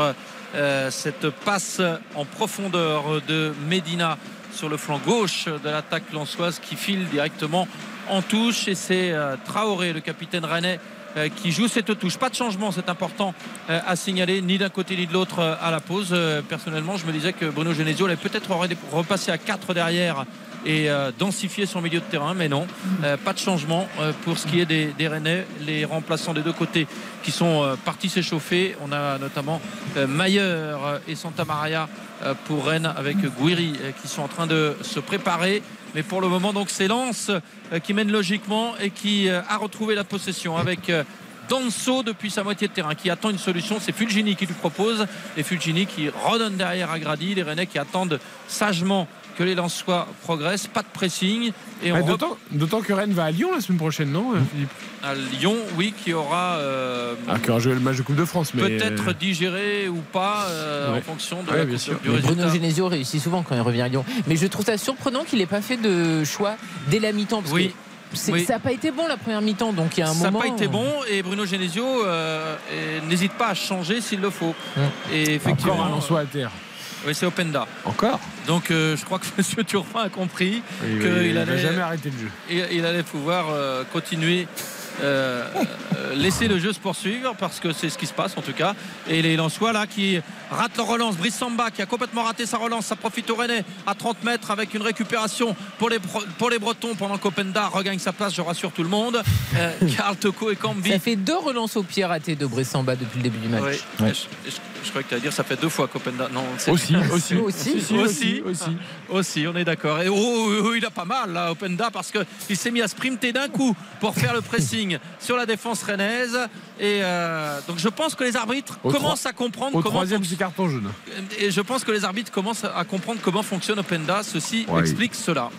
cette passe en profondeur de Medina sur le flanc gauche de l'attaque lançoise qui file directement en touche. Et c'est euh, Traoré, le capitaine rennais, euh, qui joue cette touche. Pas de changement, c'est important euh, à signaler, ni d'un côté ni de l'autre à la pause. Personnellement, je me disais que Bruno Genesio allait peut-être repasser à 4 derrière et densifier son milieu de terrain, mais non, pas de changement pour ce qui est des, des les remplaçants des deux côtés qui sont partis s'échauffer. On a notamment Mayer et Santa Maria pour Rennes avec Guiri qui sont en train de se préparer. Mais pour le moment, donc c'est Lens euh, qui mène logiquement et qui euh, a retrouvé la possession avec euh, Danso depuis sa moitié de terrain qui attend une solution. C'est Fulgini qui lui propose et Fulgini qui redonne derrière à Grady. Les Rennais qui attendent sagement que les Lensois progressent. Pas de pressing. Et on D'autant d'autant que Rennes va à Lyon la semaine prochaine, non, euh, Philippe à Lyon, oui, qui aura euh, Ah, qui aura joué le match de Coupe de France, mais. peut-être digéré ou pas euh, Ouais. en fonction de Ouais, la bien coupe- sûr. du Mais résultat. Bruno Genesio réussit souvent quand il revient à Lyon. Mais je trouve ça surprenant qu'il n'ait pas fait de choix dès la mi-temps. Parce Oui. que c'est- Oui. ça n'a pas été bon la première mi-temps. Donc il y a un ça n'a moment. pas été bon et Bruno Genesio euh, et n'hésite pas à changer s'il le faut. Et effectivement, Encore un à terre. Oui, c'est Openda. Encore Donc euh, je crois que M. Turpin a compris Il, qu'il allait, jamais arrêter le jeu. il, il allait pouvoir euh, continuer. Euh, euh, laisser le jeu se poursuivre parce que c'est ce qui se passe en tout cas et les Lensois là qui ratent leur relance Brice Samba qui a complètement raté sa relance ça profite au Rennais à 30 mètres avec une récupération pour les, pour les Bretons pendant qu'Openda regagne sa place je rassure tout le monde euh, Karl Toko et Cambi Ça fait deux relances au pied ratées de Bressamba depuis le début du match. Oui. Je, je- je crois que tu vas dire ça fait deux fois qu'Openda. Non, c'est- Aussi, aussi. Aussi. Si, si, aussi, aussi. aussi, on est d'accord. Et oh, oh, oh, il a pas mal là, Openda, parce qu'il s'est mis à sprinter d'un coup pour faire le pressing sur la défense rennaise. Et euh, donc je pense que les arbitres Au commencent à comprendre Au comment. troisième, c'est carton jaune. Et je pense que les arbitres commencent à comprendre comment fonctionne Openda. Ceci Ouais. explique cela.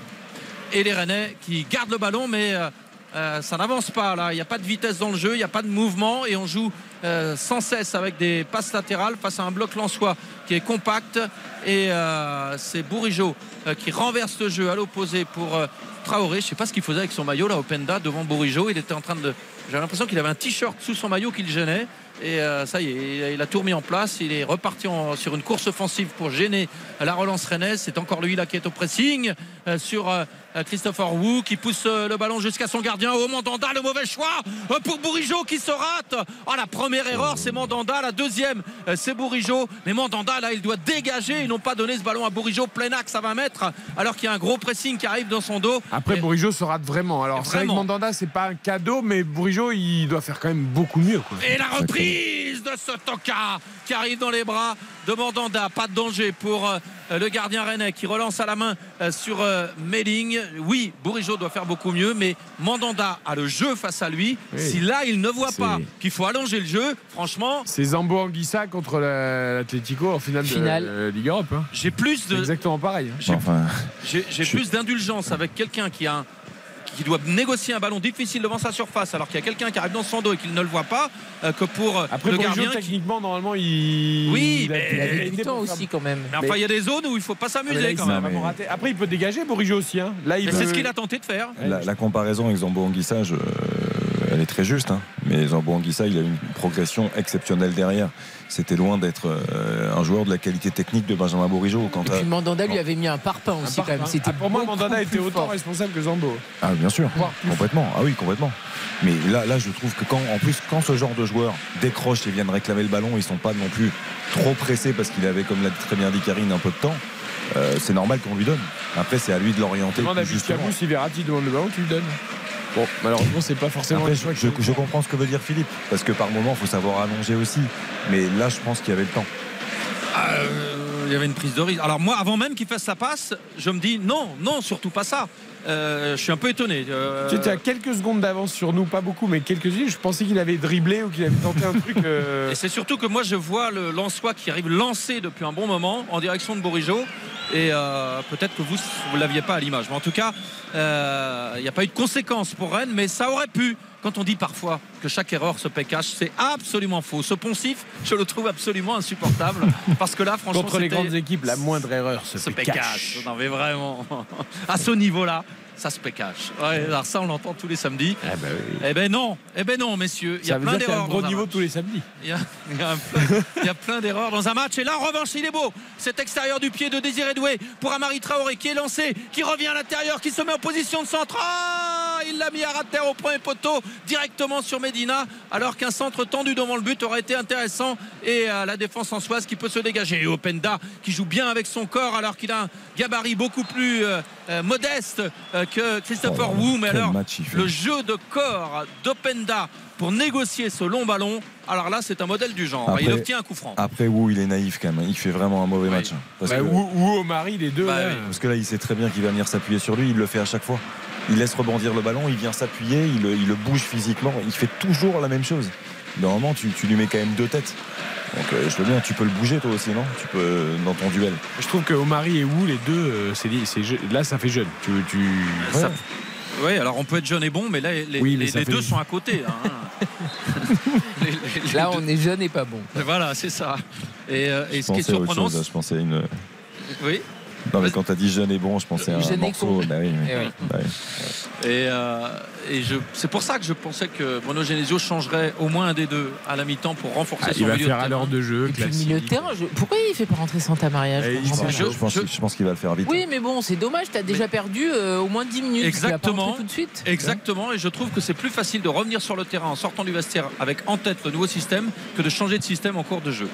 Et les Rennais qui gardent le ballon, mais euh, euh, ça n'avance pas là. Il n'y a pas de vitesse dans le jeu, il n'y a pas de mouvement et on joue euh, sans cesse avec des passes latérales face à un bloc lensois qui est compact. Et euh, c'est Bourigeau qui renverse le jeu à l'opposé pour euh, Traoré. Je ne sais pas ce qu'il faisait avec son maillot là, Openda devant Bourigeau. Il était en train de. J'ai l'impression qu'il avait un t-shirt sous son maillot qui le gênait. Et euh, ça y est, il a tout remis en place. Il est reparti sur une course offensive pour gêner la relance rennaise. C'est encore lui là qui est au pressing euh, sur euh, Christopher Wu qui pousse euh, le ballon jusqu'à son gardien. Oh Mandanda, le mauvais choix euh, pour Bourigeau qui se rate. Oh, la première erreur, c'est Mandanda. La deuxième, euh, c'est Bourigeau. Mais Mandanda, là, il doit dégager. Ils n'ont pas donné ce ballon à Bourigeau plein axe à 20 mètres alors qu'il y a un gros pressing qui arrive dans son dos. Après, Bourigeau se rate vraiment. Alors, c'est vrai que. Mandanda, c'est pas un cadeau, mais Bourigeau, il doit faire quand même beaucoup mieux. Quoi. Et la reprise de Sotoka qui arrive dans les bras de Mandanda. Pas de danger pour euh, le gardien rennais qui relance à la main euh, sur euh, Melling. Oui, Bourigeau doit faire beaucoup mieux, mais Mandanda a le jeu face à lui. Oui. Si là, il ne voit pas qu'il faut allonger le jeu, franchement, C'est Zambo Anguissa contre la- l'Atlético en finale, Finale. de euh, Ligue Europe. hein. j'ai plus de, exactement pareil. hein. j'ai- Enfin, plus d'indulgence avec quelqu'un qui a un- qui doit négocier un ballon difficile devant sa surface alors qu'il y a quelqu'un qui arrive dans son dos et qu'il ne le voit pas euh, que pour euh, Après, le gardien qui- techniquement, normalement, il. Oui, il a- mais- Il a pour faire- aussi quand même. Mais enfin, il y a des zones où il faut pas Ah, s'amuser il quand même. Après, il peut dégager Bourigeau aussi. hein. Là, il c'est ce qu'il a tenté de faire. la, la comparaison avec Zambo Anguissa, je- elle est très juste. hein. Mais Zambo Anguissa, il a une progression exceptionnelle derrière. C'était loin d'être euh, un joueur de la qualité technique de Benjamin Bourigeau. Quant Et puis Mandanda lui avait mis un parpaing Un aussi quand même. C'était ah, pour moi, Mandanda était autant fort. responsable que Zambo. Ah, bien sûr, complètement. Ah oui, complètement. Mais là, là, je trouve que quand, en plus, quand ce genre de joueurs décrochent et viennent réclamer le ballon, ils sont pas non plus trop pressés parce qu'il avait, comme l'a très bien dit Karine, un peu de temps. euh, c'est normal qu'on lui donne. Après, c'est à lui de l'orienter. Demande à. Biscabou si Verratti demande le ballon, tu lui donnes. Bon, malheureusement, c'est pas forcément Après, le je, choix comprends ce que veut dire Philippe, parce que par moment, il faut savoir allonger aussi. Mais là, je pense qu'il y avait le temps. Euh, il y avait une prise de risque. Alors moi, avant même qu'il fasse sa passe, je me dis non, non, surtout pas ça. Euh, je suis un peu étonné. Euh, Tu étais à quelques secondes d'avance sur nous, pas beaucoup, mais quelques-unes. Je pensais qu'il avait dribblé ou qu'il avait tenté un truc. euh, Et c'est surtout que moi, je vois le Lançois qui arrive lancé depuis un bon moment en direction de Bourigeau. Et peut-être que vous ne l'aviez pas à l'image. Mais en tout cas, il n'y a pas eu de conséquences pour Rennes, mais ça aurait pu. Quand on dit parfois que chaque erreur se paie cash, c'est absolument faux. Ce poncif, je le trouve absolument insupportable. parce que là, franchement. Contre les grandes équipes, la moindre erreur se, se paie cash. cash. Non, mais vraiment. À ce niveau-là, ça se. Ouais, alors ça, on l'entend tous les samedis. Eh ben non, eh ben non, messieurs. Il y Ça a veut plein dire qu'il y a un d'erreurs. gros dans un niveau match. tous les samedis. Il y a, il y a un plein, il y a plein d'erreurs dans un match. Et là, en revanche, il est beau. Cet extérieur du pied de Désiré Doué pour Amari Traoré qui est lancé, qui revient à l'intérieur, qui se met en position de centre. Ah il l'a mis à terre au premier poteau directement sur Medina, alors qu'un centre tendu devant le but aurait été intéressant. Et euh, la défense en qui peut se dégager. Et Openda qui joue bien avec son corps, alors qu'il a un gabarit beaucoup plus euh, euh, modeste euh, que Christopher Oh, Wu. Mais alors, le jeu de corps d'Openda pour négocier ce long ballon, alors là, c'est un modèle du genre. Après- il obtient un coup franc. Après, Wu, il est naïf quand même. Il fait vraiment un mauvais match. hein. Parce, Bah, que, ou, ou au mari, les deux. Bah oui. parce que là, il sait très bien qu'il va venir s'appuyer sur lui. Il le fait à chaque fois. Il laisse rebondir le ballon, il vient s'appuyer, il, le- il le bouge physiquement. Il fait toujours la même chose. Normalement, tu, tu lui mets quand même deux têtes. Donc, euh, je veux bien, tu peux le bouger toi aussi, non? Tu peux dans ton duel. Je trouve que Omari et Wu, les deux, euh, c'est là, ça fait jeune. Tu, tu... Ça- Oui, alors on peut être jeune et bon, mais là, les, Oui, mais les- ça les fait- deux sont à côté. hein. Les- les- les Là, deux- on est jeune et pas bon. Voilà, c'est ça. Et, euh, ce qui est surprenant, chose. Je pensais à une. oui. Non, mais quand t'as dit jeune et bon, je pensais à un Jeune et morceau. Bah oui, oui. Eh oui. Bah oui. Et, euh, et c'est pour ça que je pensais que Bruno Genesio changerait au moins un des deux à la mi-temps pour renforcer Ah, son il va milieu faire de à terrain. l'heure de jeu. Et puis le classique. milieu de terrain, je- pourquoi il fait pas rentrer Santa Maria je Eh, il. Je pense, je- pense qu'il va le faire vite. Oui, mais bon, c'est dommage, t'as déjà perdu euh, au moins 10 minutes. Exactement. tout de suite. Exactement, et je trouve que c'est plus facile de revenir sur le terrain en sortant du vestiaire avec en tête le nouveau système que de changer de système en cours de jeu.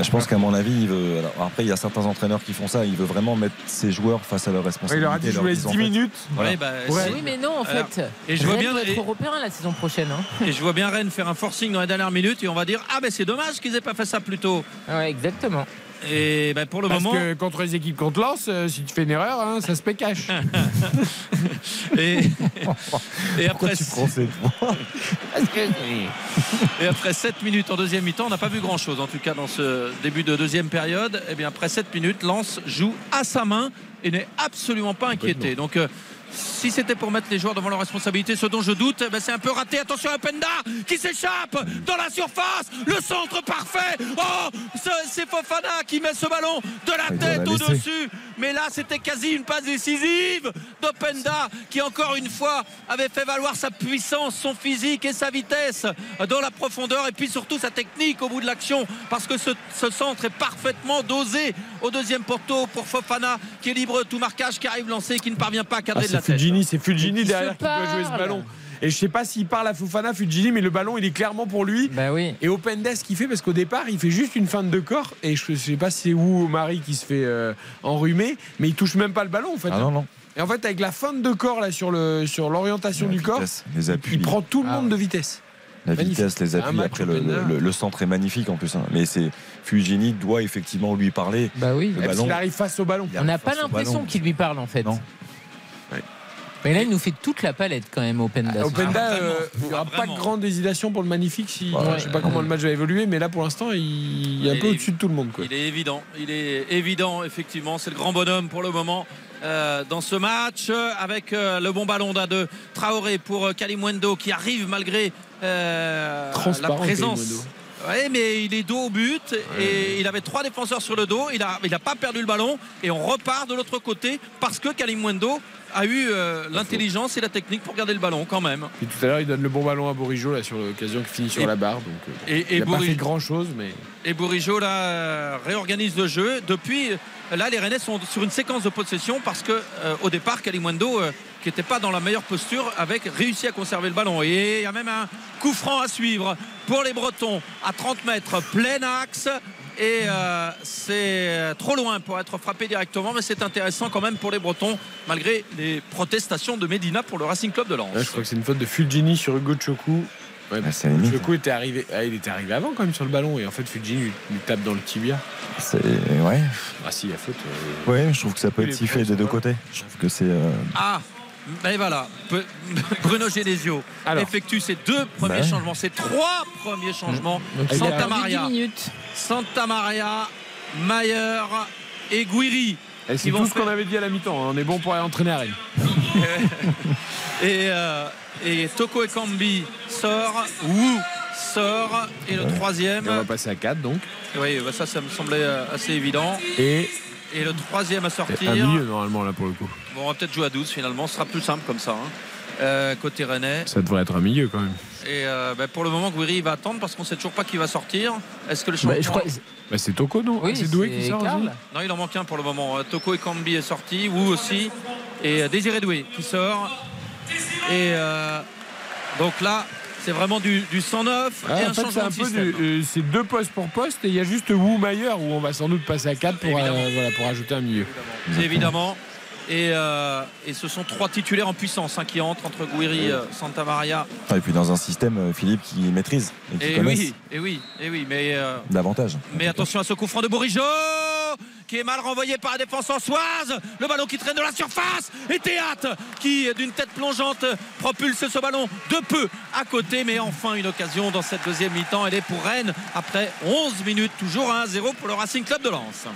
Je pense qu'à mon avis, il veut. alors, après, il y a certains entraîneurs qui font ça. Il veut vraiment mettre ses joueurs face à leurs Ouais, responsabilités. il leur a dit je leur vous laisse disant, 10 en fait, minutes. Voilà. Ouais, bah, Ouais. Oui, mais non, en Alors, fait. et je vois bien- doit être et- européen la saison prochaine. Hein. Et je vois bien Rennes faire un forcing dans les dernières minutes et on va dire Ah, ben c'est dommage qu'ils aient pas fait ça plus tôt. Ouais, exactement. Et ben, pour le Parce moment. que contre les équipes te lance, euh, si tu fais une erreur, hein, ça se paie cash. Et, et après, tu prends cette voix et après 7 minutes en deuxième mi-temps, on n'a pas vu grand-chose en tout cas dans ce début de deuxième période. Et bien après 7 minutes, Lens joue à sa main et n'est absolument pas inquiété. Donc euh, si c'était pour mettre les joueurs devant leurs responsabilités, ce dont je doute, ben, c'est un peu raté. Attention à Penda qui s'échappe dans la surface. Le centre parfait. Oh, ce- c'est Fofana qui met ce ballon de la tête au-dessus. Mais là, c'était quasi une passe décisive d'Openda qui, encore une fois, avait fait valoir sa puissance, son physique et sa vitesse dans la profondeur et puis surtout sa technique au bout de l'action parce que ce, ce centre est parfaitement dosé au deuxième poteau pour Fofana qui est libre de tout marquage, qui arrive lancé et qui ne parvient pas à Ah, cadrer de c'est la. Fujini, c'est Fujini derrière qui peut jouer ce ballon. Et je sais pas s'il parle à Fofana, Fujini, mais le ballon il est clairement pour lui. Bah oui. Et Openda, ce qu'il fait, parce qu'au départ, il fait juste une feinte de corps. Et je, je sais pas si c'est où Marie qui se fait euh, enrhumer, mais il touche même pas le ballon en fait. Ah non, non. Et en fait, avec la feinte de corps là sur le sur l'orientation du corps, vitesse, les appuis. il prend tout le Ah monde ouais. de vitesse. La Magnifique. vitesse, les appuis, match après le, Openda. le- le centre est magnifique en plus. hein. Mais c'est Fujini doit effectivement lui parler. Bah oui. Le ballon, qu'il arrive face au ballon. il On n'a pas l'impression qu'il lui parle en fait. Non. Mais là, il nous fait toute la palette quand même, Openda. Openda, Ah, vraiment. euh, il n'y aura pas vraiment. grande hésitation pour le magnifique. Si, Ouais. je sais pas comment le match va évoluer, mais là pour l'instant, il est un peu est- au-dessus de tout le monde. Quoi. Il est évident, il est évident effectivement, c'est le grand bonhomme pour le moment euh, dans ce match euh, avec euh, le bon ballon d'un de Traoré pour euh, Kalimwendo qui arrive malgré euh, la présence. Oui, mais il est dos au but et il avait trois défenseurs sur le dos. Il n'a il a pas perdu le ballon et on repart de l'autre côté parce que Kalimwendo a eu euh, l'intelligence et la technique pour garder le ballon quand même. Et tout à l'heure, il donne le bon ballon à Borijo là sur l'occasion qui finit sur Et- la barre. Donc, euh, Et, il n'a pas fait grand chose, mais Et Bourigeau là euh, réorganise le jeu. Depuis là, les Rennais sont sur une séquence de possession parce que euh, au départ, Kalimwendo, euh, qui n'était pas dans la meilleure posture, avait réussi à conserver le ballon. Et il y a même un coup franc à suivre pour les Bretons à 30 mètres, plein axe. Et euh, c'est trop loin pour être frappé directement, mais c'est intéressant quand même pour les Bretons, malgré les protestations de Medina pour le Racing Club de Lens. là, je crois que c'est une faute de Fulgini sur Hugo Choku. Ouais, Ah. Choku était arrivé, ah, il était arrivé avant quand même sur le ballon et en fait Fulgini lui, lui tape dans le tibia. C'est ouais. Ah si, il y a faute. euh, Ouais, je trouve que ça peut être sifflé des deux côtés. Je trouve que c'est. euh, Ah, ben voilà, Bruno Genesio Alors. effectue ses deux premiers Bah ouais. changements, ses trois premiers changements. A Santa Maria, 10 minutes. Santa Maria, Mayer et Guiri. et Ils C'est tout ce qu'on avait dit à la mi-temps. hein. On est bon pour aller entraîner à Rennes. et, euh, et Toko Ekambi sort, Wu sort, et le troisième. Et on va passer à 4 donc. Oui, bah ça, ça me semblait euh, assez évident. Et Et le troisième à sortir. un milieu normalement là pour le coup. Bon, on va peut-être jouer à 12 finalement, ce sera plus simple comme ça. hein. Euh, côté Rennais. Ça devrait être un milieu quand même. Et euh, bah, pour le moment, Guiri va attendre parce qu'on sait toujours pas qui va sortir. Est-ce que le champion. Bah, je crois- Bah, c'est Toko non Oui, C'est Doué qui sort Non, il en manque un pour le moment. Euh, Toko Ekambi est sorti, Wu aussi. Et Désiré Doué qui sort. Et euh, donc là, c'est vraiment du, du 109 Ah, et en un changement de euh, c'est deux postes pour poste et il y a juste Wu Mayer où on va sans doute passer à 4 pour, euh, voilà, pour ajouter un milieu. C'est évidemment. Et, euh, et ce sont trois titulaires en puissance hein, qui entrent entre Guiri, euh, Santa Maria. Et puis dans un système, euh, Philippe, qui maîtrise et qui Et oui, et oui, et oui, mais euh, davantage. Mais attention à ce coup franc de Bourigeau qui est mal renvoyé par la défense ansoise. Le ballon qui traîne de la surface. Et Théâtre qui, d'une tête plongeante, propulse ce ballon de peu à côté. Mais enfin, une occasion dans cette deuxième mi-temps. Elle est pour Rennes après 11 minutes. Toujours 1-0 pour le Racing Club de Lens.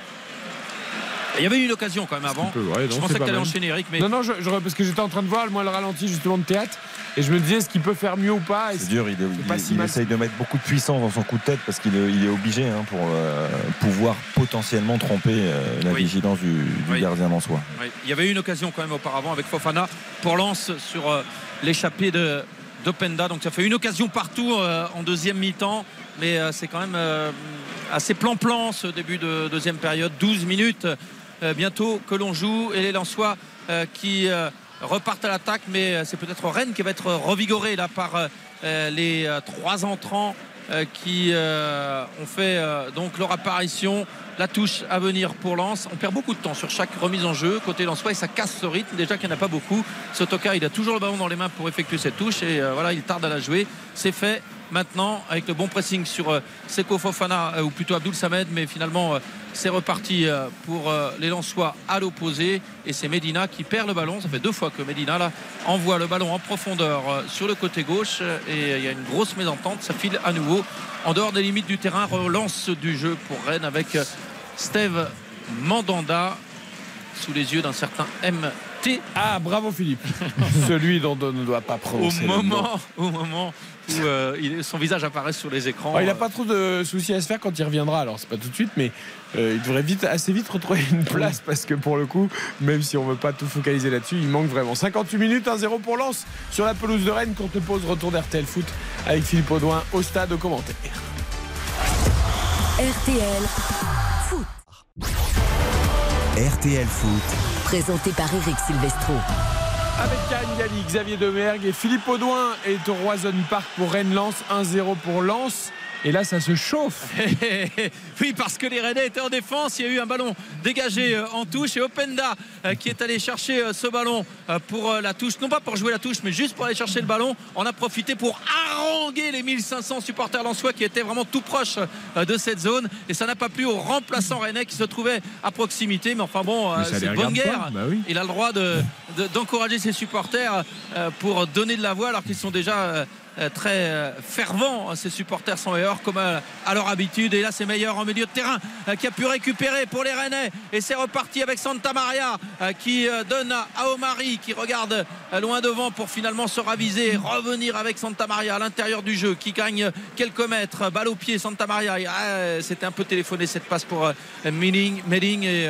Il y avait une occasion quand même avant. peu, ouais, non, je pensais que tu allais enchaîner, Eric. Mais Non, non, je, je- parce que j'étais en train de voir moi le ralenti justement de théâtre et je me disais est-ce qu'il peut faire mieux ou pas C'est dur, il, est- c'est il- pas si il mal. essaye de mettre beaucoup de puissance dans son coup de tête parce qu'il est, obligé hein, pour euh, pouvoir potentiellement tromper euh, la Oui. vigilance du, du Oui. gardien en soi. Oui, il y avait eu une occasion quand même auparavant avec Fofana pour Lens sur euh, l'échappée de d'Openda. Donc ça fait une occasion partout euh, en deuxième mi-temps. Mais euh, c'est quand même euh, assez plan-plan ce début de deuxième période. 12 minutes euh, bientôt que l'on joue. Et les Lensois euh, qui euh, repartent à l'attaque. Mais euh, c'est peut-être Rennes qui va être revigoré là par euh, euh, les euh, trois entrants euh, qui euh, ont fait euh, donc leur apparition. La touche à venir pour Lens. On perd beaucoup de temps sur chaque remise en jeu côté Lensois et ça casse ce rythme. Déjà qu'il n'y en a pas beaucoup. Sotoka, il a toujours le ballon dans les mains pour effectuer cette touche et euh, voilà, il tarde à la jouer. C'est fait maintenant avec le bon pressing sur euh, Seko Fofana euh, ou plutôt Abdul Samed, mais finalement euh, c'est reparti pour les Lensois à l'opposé et c'est Medina qui perd le ballon. Ça fait deux fois que Medina là envoie le ballon en profondeur sur le côté gauche et il y a une grosse mésentente. Ça file à nouveau en dehors des limites du terrain. Relance du jeu pour Rennes avec Steve Mandanda sous les yeux d'un certain MT. Ah, bravo Philippe. Celui dont on ne doit pas Au prononcer. le nom. moment, au moment où euh, il son visage apparaît sur les écrans. Il n'a pas trop de soucis à se faire quand il reviendra. Alors, c'est pas tout de suite, mais euh, il devrait vite, assez vite retrouver une place parce que pour le coup, même si on veut pas tout focaliser là-dessus, il manque vraiment. 58 minutes, 1-0 pour Lens sur la pelouse de Rennes. Courte pause, retour d'RTL Foot avec Philippe Audouin au stade au commentaire. RTL Foot. RTL Foot. Présenté par Eric Silvestro. Avec Galli, Xavier Demergue et Philippe Audouin est au Roison Park pour Rennes-Lens. 1-0 pour Lens. Et là, ça se chauffe. oui, parce que les Rennais étaient en défense. Il y a eu un ballon dégagé euh, en touche et Openda euh, qui est allé chercher euh, ce ballon pour la touche, non pas pour jouer la touche, mais juste pour aller chercher le ballon. On a profité pour haranguer les 1500 supporters lensois qui étaient vraiment tout proches de cette zone. Et ça n'a pas plu au remplaçant Rennais qui se trouvait à proximité. Mais enfin bon, c'est bonne guerre. Bah oui. Il a le droit de- de- d'encourager ses supporters pour donner de la voix alors qu'ils sont déjà très euh, fervents. Ces supporters sont meilleurs comme euh, à leur habitude. Et là, c'est meilleur en milieu de terrain euh, qui a pu récupérer pour les Rennais. Et c'est reparti avec Santa Maria euh, qui euh, donne à Omari qui regarde euh, loin devant pour finalement se raviser et revenir avec Santa Maria à l'intérieur du jeu qui gagne quelques mètres. Balle au pied, Santa Maria. C'était un peu téléphoné cette passe pour euh, Medding et.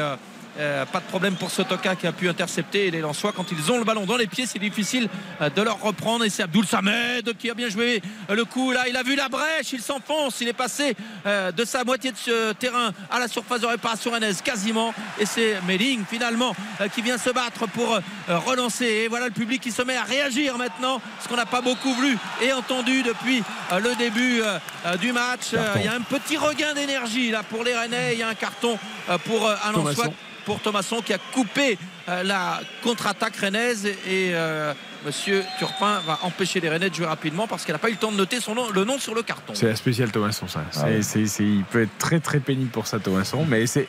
Euh, pas de problème pour Sotoka qui a pu intercepter et les Lensois quand ils ont le ballon dans les pieds. C'est difficile euh, de leur reprendre. Et c'est Abdoul Samed qui a bien joué le coup. Là il a vu la brèche. Il s'enfonce. Il est passé euh, de sa moitié de ce terrain à la surface de réparation rennaise quasiment. Et c'est Meling finalement euh, qui vient se battre pour relancer. Et voilà le public qui se met à réagir maintenant ce qu'on n'a pas beaucoup vu et entendu depuis le début du match. Il y a un petit regain d'énergie là pour les Rennais. Il y a un carton pour euh, un Thomasson. Lensois pour Thomasson qui a coupé euh, la contre-attaque rennaise et euh, Monsieur Turpin va empêcher les Rennais de jouer rapidement parce qu'elle n'a pas eu le temps de noter son nom, le nom sur le carton. C'est la spéciale Thomasson, ça. Ouais. c'est- il peut être très très pénible pour ça, Thomasson. Mais c'est.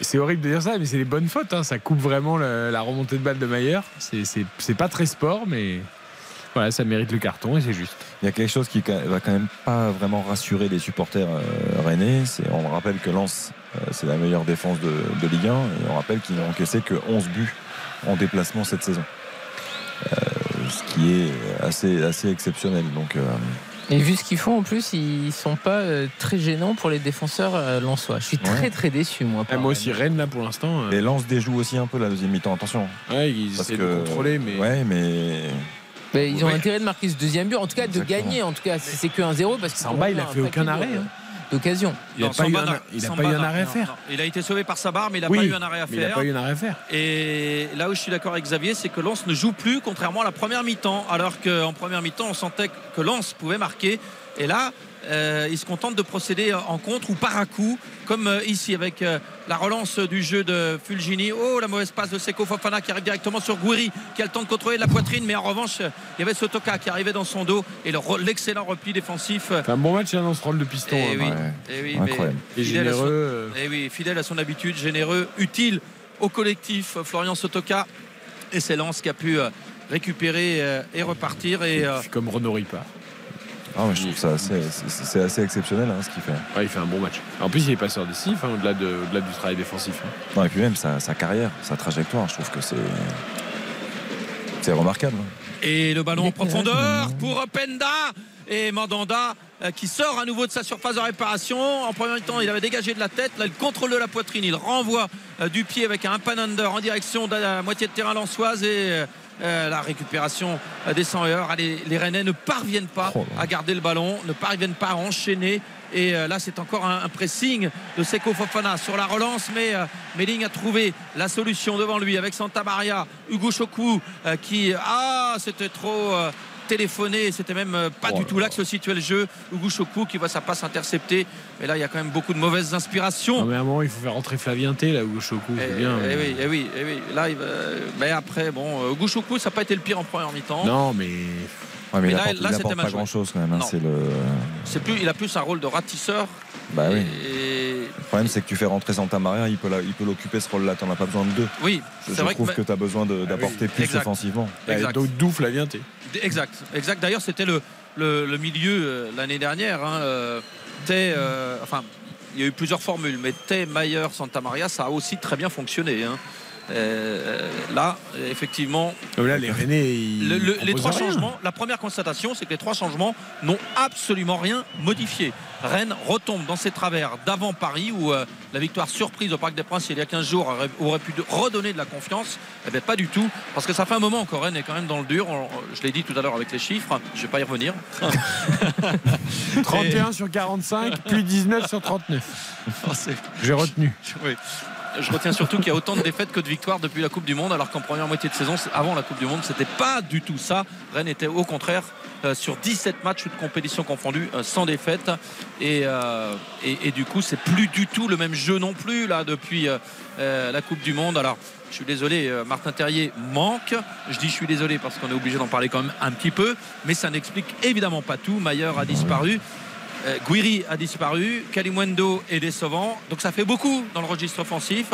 C'est horrible de dire ça, mais c'est les bonnes fautes. hein. Ça coupe vraiment le- la remontée de balle de Mayer. C'est- pas très sport, mais voilà, ça mérite le carton et c'est juste. Il y a quelque chose qui va quand même pas vraiment rassurer les supporters euh, rennais. On rappelle que Lens, euh, c'est la meilleure défense de, de Ligue 1 et on rappelle qu'ils n'ont encaissé que 11 buts en déplacement cette saison. Euh, ce qui est assez, assez exceptionnel. Donc, euh, Et vu ce qu'ils font en plus, ils sont pas euh, très gênants pour les défenseurs euh, lensois. Je suis très Ouais. très déçu moi. par moi aussi, Rennes là pour l'instant. euh, Et Lens déjoue aussi un peu la deuxième mi-temps, attention. Ouais, ils Parce essaient de contrôler, mais. Ouais, mais. Mais ils ont Ouais. intérêt de marquer ce deuxième but, en tout cas de gagner, en tout cas si c'est que 1-0 parce que Samba, il a fait aucun arrêt. hein. d'occasion. Il n'a pas, eu un, n'a- il a Samba pas eu un arrêt à faire. non. Il a été sauvé par sa barre, mais il n'a Oui, pas eu un arrêt à mais il n'a faire. pas eu un arrêt à faire. Et là où je suis d'accord avec Xavier, c'est que Lens ne joue plus, contrairement à la première mi-temps. Alors qu'en première mi-temps, on sentait que Lens pouvait marquer. Et là, euh, il se contente de procéder en contre ou par à coup, comme euh, ici avec euh, la relance du jeu de Fulgini. Oh, la mauvaise passe de Seko Fofana qui arrive directement sur Gouiri, qui a le temps de contrôler la poitrine. Mais en revanche, il y avait Sotoka qui arrivait dans son dos et le re- l'excellent repli défensif. C'est un bon match hein, dans ce rôle de piston. eh hein. oui, Ouais. eh oui, Incroyable. mais Et fidèle à son- généreux. eh oui, fidèle à son habitude, généreux, utile au collectif, Florian Sotoka. Et c'est Lens qui a pu euh, récupérer et repartir. Et, comme Renaud Ripard. Ah, ouais, je trouve ça assez, c'est, assez exceptionnel hein, ce qu'il fait. Ouais, il fait un bon match. En plus, il est passeur décisif, hein, au-delà, de, au-delà du travail défensif. hein. Non, et puis même sa, sa carrière, sa trajectoire, je trouve que c'est. C'est remarquable. et le ballon en profondeur pour Penda. Et Mandanda euh, qui sort à nouveau de sa surface de réparation. En premier temps, il avait dégagé de la tête. Là, il contrôle de la poitrine. Il renvoie euh, du pied avec un pan under en direction de la moitié de terrain lançoise. Et euh, la récupération euh, des 100 heures. Les, les Rennais ne parviennent pas à garder le ballon, ne parviennent pas à enchaîner. Et euh, là, c'est encore un, pressing de Seko Fofana sur la relance. Mais Melling a trouvé la solution devant lui avec Santa Maria, Hugo Chokou euh, qui. Ah, c'était trop. Euh, téléphoné, c'était même euh, pas Oh du tout là que se situait le jeu. Chokou qui voit sa passe interceptée. Mais là, il y a quand même beaucoup de mauvaises inspirations. Non, mais à un moment, il faut faire rentrer Flavien T, là, Chokou, c'est Eh, bien. eh mais- oui, eh oui, eh oui. Là, il va- mais après, bon, euh, Hugo Chokou, ça n'a pas été le pire en première mi-temps. Non, mais. Ouais, mais, Mais il là- là, il c'était pas grand chose quand même. hein, Non. C'est le. C'est plus, il a plus un rôle de ratisseur. Bah oui. Et Le problème, c'est que tu fais rentrer Santa Maria, il peut, la- il peut l'occuper ce rôle-là. T'en as pas besoin de deux. oui, Je, c'est je vrai trouve que. que, tu as besoin de- d'apporter plus Exact. offensivement. Exact. Donc, d'où Flavien T. Exact, exact. D'ailleurs, c'était le, milieu euh, l'année dernière. Hein, euh, euh, enfin, il y a eu plusieurs formules, mais Tay, Mayer, Santa Maria, ça a aussi très bien fonctionné. hein. Euh, là, effectivement, là, les Rennais, ils le- le- les trois rien. changements, la première constatation, c'est que les trois changements n'ont absolument rien modifié. Rennes retombe dans ses travers d'avant Paris, où euh, la victoire surprise au Parc des Princes il y a 15 jours aurait, aurait pu redonner de la confiance. Eh bien, pas du tout, parce que ça fait un moment que Rennes est quand même dans le dur. On- je l'ai dit tout à l'heure avec les chiffres, je ne vais pas y revenir. 31 sur 45, puis 19 sur 39. Oh, c'est- J'ai retenu. Oui. Je retiens surtout qu'il y a autant de défaites que de victoires depuis la Coupe du Monde, alors qu'en première moitié de saison, avant la Coupe du Monde, c'était pas du tout ça. Rennes était au contraire euh, sur 17 matchs de compétition confondus, euh, sans défaite. Et, euh, et, du coup, c'est plus du tout le même jeu non plus là depuis la Coupe du Monde. Alors, je suis désolé, Martin Terrier manque. Je dis je suis désolé parce qu'on est obligé d'en parler quand même un petit peu, mais ça n'explique évidemment pas tout. Mayer a disparu. Euh, Guiri a disparu, Kalimwendo est décevant, donc ça fait beaucoup dans le registre offensif.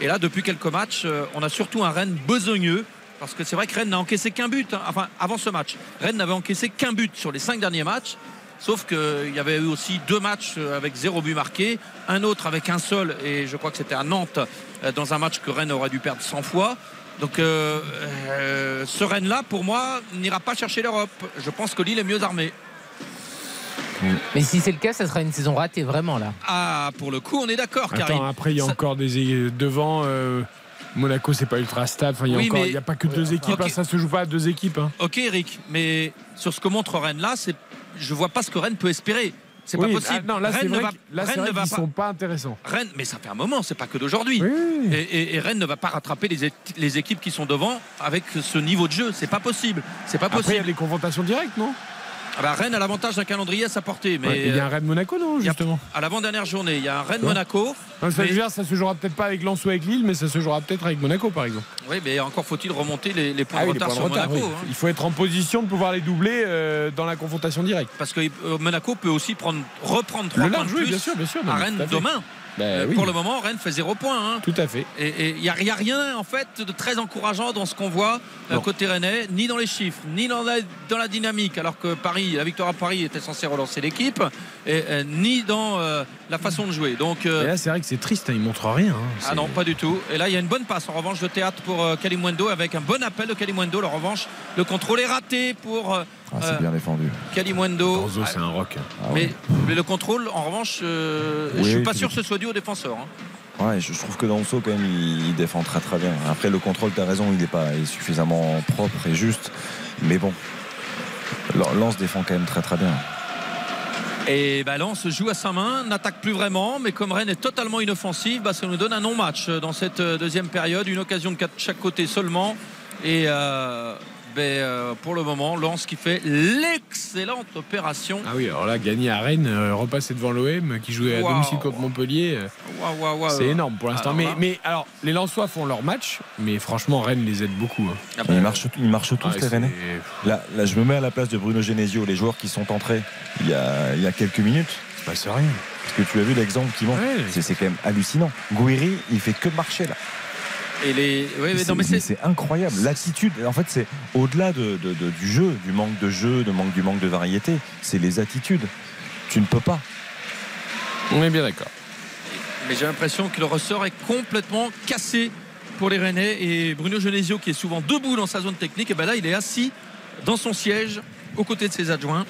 Et là, depuis quelques matchs, euh, on a surtout un Rennes besogneux. Parce que c'est vrai que Rennes n'a encaissé qu'un but. hein. Enfin, avant ce match, Rennes n'avait encaissé qu'un but sur les cinq derniers matchs. Sauf qu'il y avait eu aussi deux matchs euh, avec zéro but marqué, un autre avec un seul, et je crois que c'était à Nantes, dans un match que Rennes aurait dû perdre 100 fois. Donc ce Rennes-là, pour moi, n'ira pas chercher l'Europe. Je pense que Lille est mieux armée. Mais si c'est le cas, ça sera une saison ratée vraiment là. Ah, pour le coup, on est d'accord, Karim. Attends, après, il y a Ça- encore des. Devant, euh, Monaco, c'est pas ultra stable. Enfin, il y a Oui, encore- mais- il n'y a pas que deux équipes. Ok. hein, ça se joue pas à deux équipes. hein. Ok, Eric, mais sur ce que montre Rennes là, c'est, je vois pas ce que Rennes peut espérer. C'est Oui, pas possible. ah, non, là, c'est Rennes ne vrai va, là, Rennes vrai ne va pas. sont pas intéressants. Rennes, mais ça fait un moment, c'est pas que d'aujourd'hui. Et, et- et Rennes ne va pas rattraper les, les équipes qui sont devant avec ce niveau de jeu. C'est pas possible. C'est pas Après, il y a possible. des confrontations directes, non? Ah bah, Rennes a l'avantage d'un calendrier à sa portée, mais Ouais, Il y a un Rennes Monaco, non, y a- justement à l'avant-dernière journée, il y a un Rennes Ouais. Ça, mais- ça se jouera peut-être pas avec Lens ou avec Lille, mais ça se jouera peut-être avec Monaco, par exemple. Oui, mais encore faut-il remonter les, les points Ah de oui, retard sur retard, Monaco. oui. hein. Il faut être en position de pouvoir les doubler euh, dans la confrontation directe. Parce que euh, Monaco peut aussi prendre, reprendre trois points de plus bien sûr, bien sûr, à Rennes demain. Ben Euh, oui. Pour le moment, Rennes fait zéro point. hein. Tout à fait. Et il n'y a, rien en fait de très encourageant dans ce qu'on voit euh, Non. côté rennais, ni dans les chiffres, ni dans la, dans la dynamique, alors que Paris, la victoire à Paris était censée relancer l'équipe, et, euh, ni dans euh, la façon de jouer. Donc, euh, Et là, c'est vrai que c'est triste, hein, il montre rien. hein. ah non, pas du tout. Et là, il y a une bonne passe en revanche de théâtre pour Kalimundo avec un bon appel de Kalimundo. En revanche, le contrôle est raté pour Ah, c'est euh, bien défendu. Kalimundo. Danzo, c'est un rock. Ah mais, le contrôle, en revanche, euh, Oui, je suis pas sûr que ce soit dû au défenseur. hein. Ouais, je trouve que Danso, quand même, il, il défend très très bien. Après, le contrôle, tu as raison, il n'est pas il est suffisamment propre et juste. Mais bon, Lance défend quand même très très bien. Et bah, Lens joue à sa main, n'attaque plus vraiment, mais comme Rennes est totalement inoffensive, bah, ça nous donne un non-match dans cette euh, deuxième période, une occasion de quatre- chaque côté seulement. Et euh, ben, euh, pour le moment, Lens qui fait l'excellente opération. Ah oui, alors là, gagner à Rennes, euh, repasser devant l'OM qui jouait à domicile contre Montpellier, euh, Waouh, waouh, waouh. c'est énorme pour l'instant. Mais, alors, les Lensois font leur match, mais franchement, Rennes les aide beaucoup. hein. Ah Ils marchent, ils marchent tous, Ah, les Rennais. Là, là, je me mets à la place de Bruno Genesio, les joueurs qui sont entrés il y a, il y a quelques minutes. Bah, c'est rien. Parce que tu as vu l'exemple qui. Ouais. C'est c'est quand même hallucinant. Gouiri, il fait que marcher là. Et les... ouais, mais C'est- non, mais mais c'est- c'est incroyable. L'attitude, en fait, c'est au-delà de- de- de- du jeu, du manque de jeu, de manque, du manque de variété. C'est les attitudes. Tu ne peux pas. On est bien d'accord. mais j'ai l'impression que le ressort est complètement cassé pour les Rennais. Et Bruno Genesio, qui est souvent debout dans sa zone technique, et ben là, il est assis dans son siège aux côtés de ses adjoints.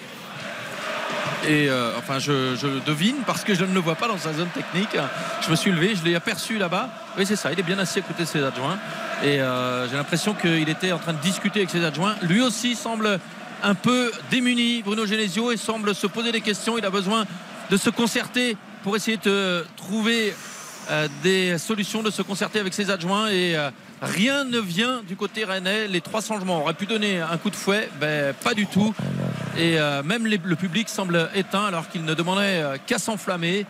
Et euh, enfin, je, je devine parce que je ne le vois pas dans sa zone technique. Je me suis levé, je l'ai aperçu là-bas. Oui, c'est ça, il est bien assis à côté de ses adjoints. Et euh, j'ai l'impression qu'il était en train de discuter avec ses adjoints. Lui aussi semble un peu démuni, Bruno Genesio, et semble se poser des questions. Il a besoin de se concerter pour essayer de trouver euh, des solutions, de se concerter avec ses adjoints. Et rien ne vient du côté rennais. Les trois changements auraient pu donner un coup de fouet, ben, pas du tout. Et euh, même les- le public semble éteint alors qu'il ne demandait euh, qu'à s'enflammer.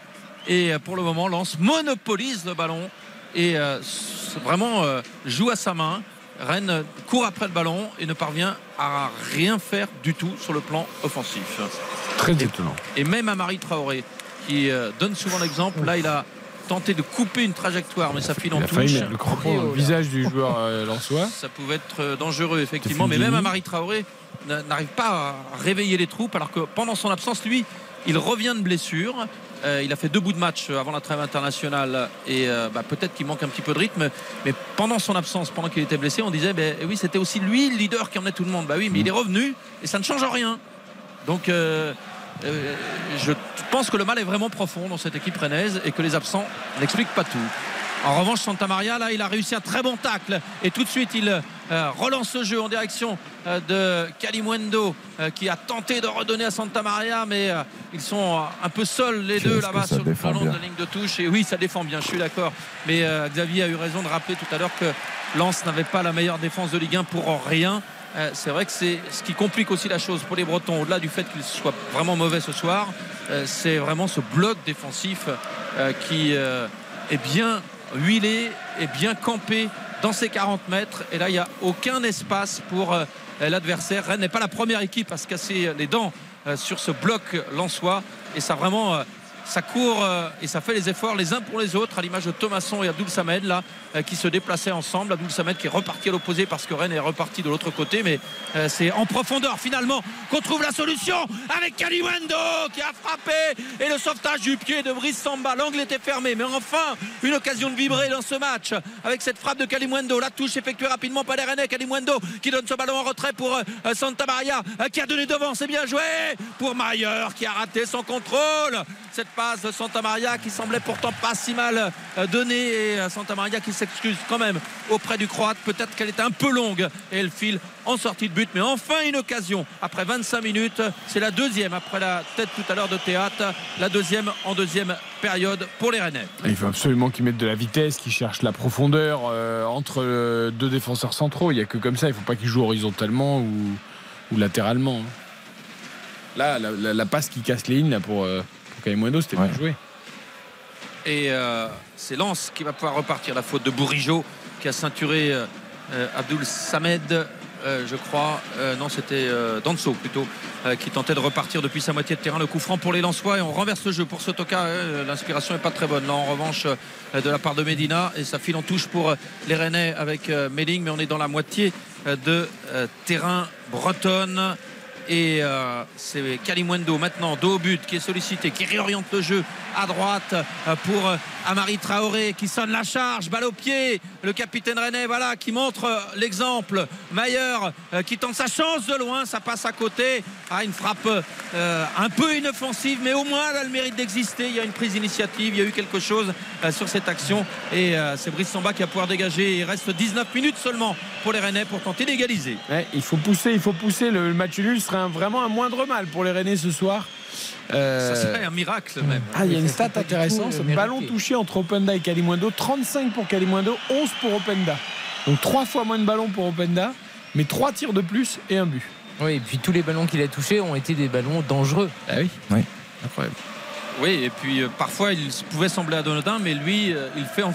Et euh, pour le moment, Lens monopolise le ballon et vraiment joue à sa main. Rennes court après le ballon et ne parvient à rien faire du tout sur le plan offensif. Très étonnant. Et même à Marie Traoré, qui donne souvent l'exemple, là il a tenté de couper une trajectoire, mais ça file en Il a failli touche. mettre le crampon le visage du joueur euh, lensois. Ça pouvait être dangereux, effectivement. Mais même Amari Traoré n'a- n'arrive pas à réveiller les troupes, alors que pendant son absence, lui, il revient de blessure. Euh, il a fait deux bouts de match avant la trêve internationale et euh, bah, peut-être qu'il manque un petit peu de rythme. Mais pendant son absence, pendant qu'il était blessé, on disait ben, oui, c'était aussi lui le leader qui emmenait tout le monde. Bah oui, mais il est revenu et ça ne change rien. Donc euh, je pense que le mal est vraiment profond dans cette équipe rennaise et que les absents n'expliquent pas tout. En revanche, Santa Maria, là, il a réussi un très bon tacle et tout de suite, il relance le jeu en direction euh, de Kalimundo euh, qui a tenté de redonner à Santa Maria, mais euh, ils sont euh, un peu seuls les deux là-bas sur le long de la ligne de touche. Et oui, ça défend bien, je suis d'accord. Mais euh, Xavier a eu raison de rappeler tout à l'heure que Lens n'avait pas la meilleure défense de Ligue 1 pour rien. Euh, c'est vrai que c'est ce qui complique aussi la chose pour les Bretons, au-delà du fait qu'ils soient vraiment mauvais ce soir, euh, c'est vraiment ce bloc défensif euh, qui euh, est bien huilé et bien campé dans ses 40 mètres. Et là, il n'y a aucun espace pour euh, l'adversaire. Rennes n'est pas la première équipe à se casser les dents euh, sur ce bloc lensois. Et ça vraiment. euh, ça court et ça fait les efforts les uns pour les autres à l'image de Thomasson et Abdoul Samed là qui se déplaçaient ensemble. Abdoul Samed qui est reparti à l'opposé parce que Rennes est reparti de l'autre côté. Mais euh, c'est en profondeur finalement qu'on trouve la solution avec Kaliwendo qui a frappé et le sauvetage du pied de Brice Samba. L'angle était fermé mais enfin une occasion de vibrer dans ce match. Avec cette frappe de Kalimundo la touche effectuée rapidement par les Rennais. Kalimundo qui donne ce ballon en retrait pour euh, Santa Maria euh, qui a donné devant. C'est bien joué pour Mayer qui a raté son contrôle. Cette passe de Santa Maria qui semblait pourtant pas si mal euh, donnée et euh, Santa Maria qui s'excuse quand même auprès du Croate peut-être qu'elle était un peu longue et elle file en sortie de but mais enfin une occasion après 25 minutes c'est la deuxième après la tête tout à l'heure de théâtre la deuxième en deuxième période pour les Rennais Il faut absolument qu'ils mettent de la vitesse, qu'ils cherchent la profondeur euh, entre euh, deux défenseurs centraux. Il n'y a que comme ça. Il ne faut pas qu'ils jouent horizontalement ou, ou latéralement. Là, la, la- la passe qui casse les lignes là, pour, euh, pour c'était bien joué. Et euh, c'est Lens qui va pouvoir repartir. La faute de Bourigeau qui a ceinturé euh, Abdoul Samed euh, je crois. Euh, non, c'était Danso plutôt, qui tentait de repartir depuis sa moitié de terrain. Le coup franc pour les Lensois et on renverse le jeu pour Sotoka. L'inspiration n'est pas très bonne là en revanche de la part de Medina et ça file en touche pour les Rennais avec Melling, mais on est dans la moitié de terrain bretonne. Et euh, c'est Kalimwendo maintenant, dos au but, qui est sollicité, qui réoriente le jeu à droite euh, pour euh, Amari Traoré, qui sonne la charge, balle au pied. Le capitaine René, voilà, qui montre l'exemple. Euh, qui tente sa chance de loin, ça passe à côté. Ah, une frappe un peu inoffensive, mais au moins elle a le mérite d'exister. Il y a une prise d'initiative, il y a eu quelque chose sur cette action. Et euh, c'est Brice Samba qui va pouvoir dégager. Il reste 19 minutes seulement pour les Rennais pour tenter d'égaliser. Ouais, il faut pousser, il faut pousser. Le, match nul serait un- vraiment un moindre mal pour les Rennais ce soir. Euh, Ça serait un miracle même. Ah, il y a une stat intéressante. euh, Ballon touché entre Openda et Kalimundo. 35 pour Kalimundo, 11 pour Openda. Donc trois fois moins de ballons pour Openda, mais trois tirs de plus et un but. Oui, et puis tous les ballons qu'il a touchés ont été des ballons dangereux. Ah oui Oui. Incroyable. Oui, et puis euh, parfois il pouvait sembler anodin, mais lui, euh, il fait en-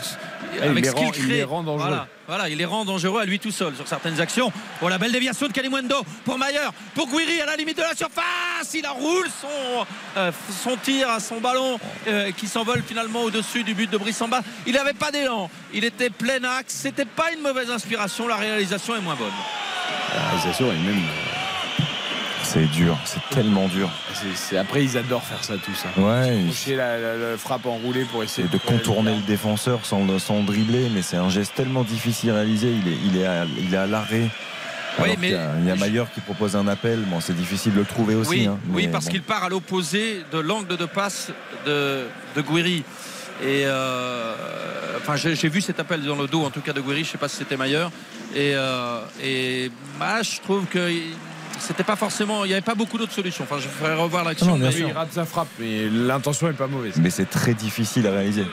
il avec les ce qu'il rend- il crée. les rend dangereux. Voilà, voilà, il les rend dangereux à lui tout seul sur certaines actions. Oh, la belle déviation de Kalimundo pour Mayer, pour Guiri à la limite de la surface. Il enroule son, euh, son tir à son ballon euh, qui s'envole finalement au-dessus du but de Brissamba. Il n'avait pas d'élan, il était plein axe. C'était pas une mauvaise inspiration. La réalisation est moins bonne. La réalisation est même. C'est dur, c'est tellement dur. Après, ils adorent faire ça, tout ça. Ouais, Toucher la, la- la frappe enroulée pour essayer c'est de contourner le défenseur sans, sans le dribbler, mais c'est un geste tellement difficile à réaliser. Il est, il est à, il est à l'arrêt. Oui, Alors mais- qu'il y a- il y a, Maillard qui propose un appel. Bon, c'est difficile de le trouver aussi. Oui, hein, oui parce bon. qu'il part à l'opposé de l'angle de passe de, de Guiri. Et euh, enfin, j'ai j'ai vu cet appel dans le dos, en tout cas de Guiri. Je ne sais pas si c'était Maillard. Et, euh, et bah, je trouve que c'était pas forcément. Il n'y avait pas beaucoup d'autres solutions. Enfin, je ferai revoir l'action. Non. Il rate sa frappe, mais l'intention est pas mauvaise. Mais c'est très difficile à réaliser.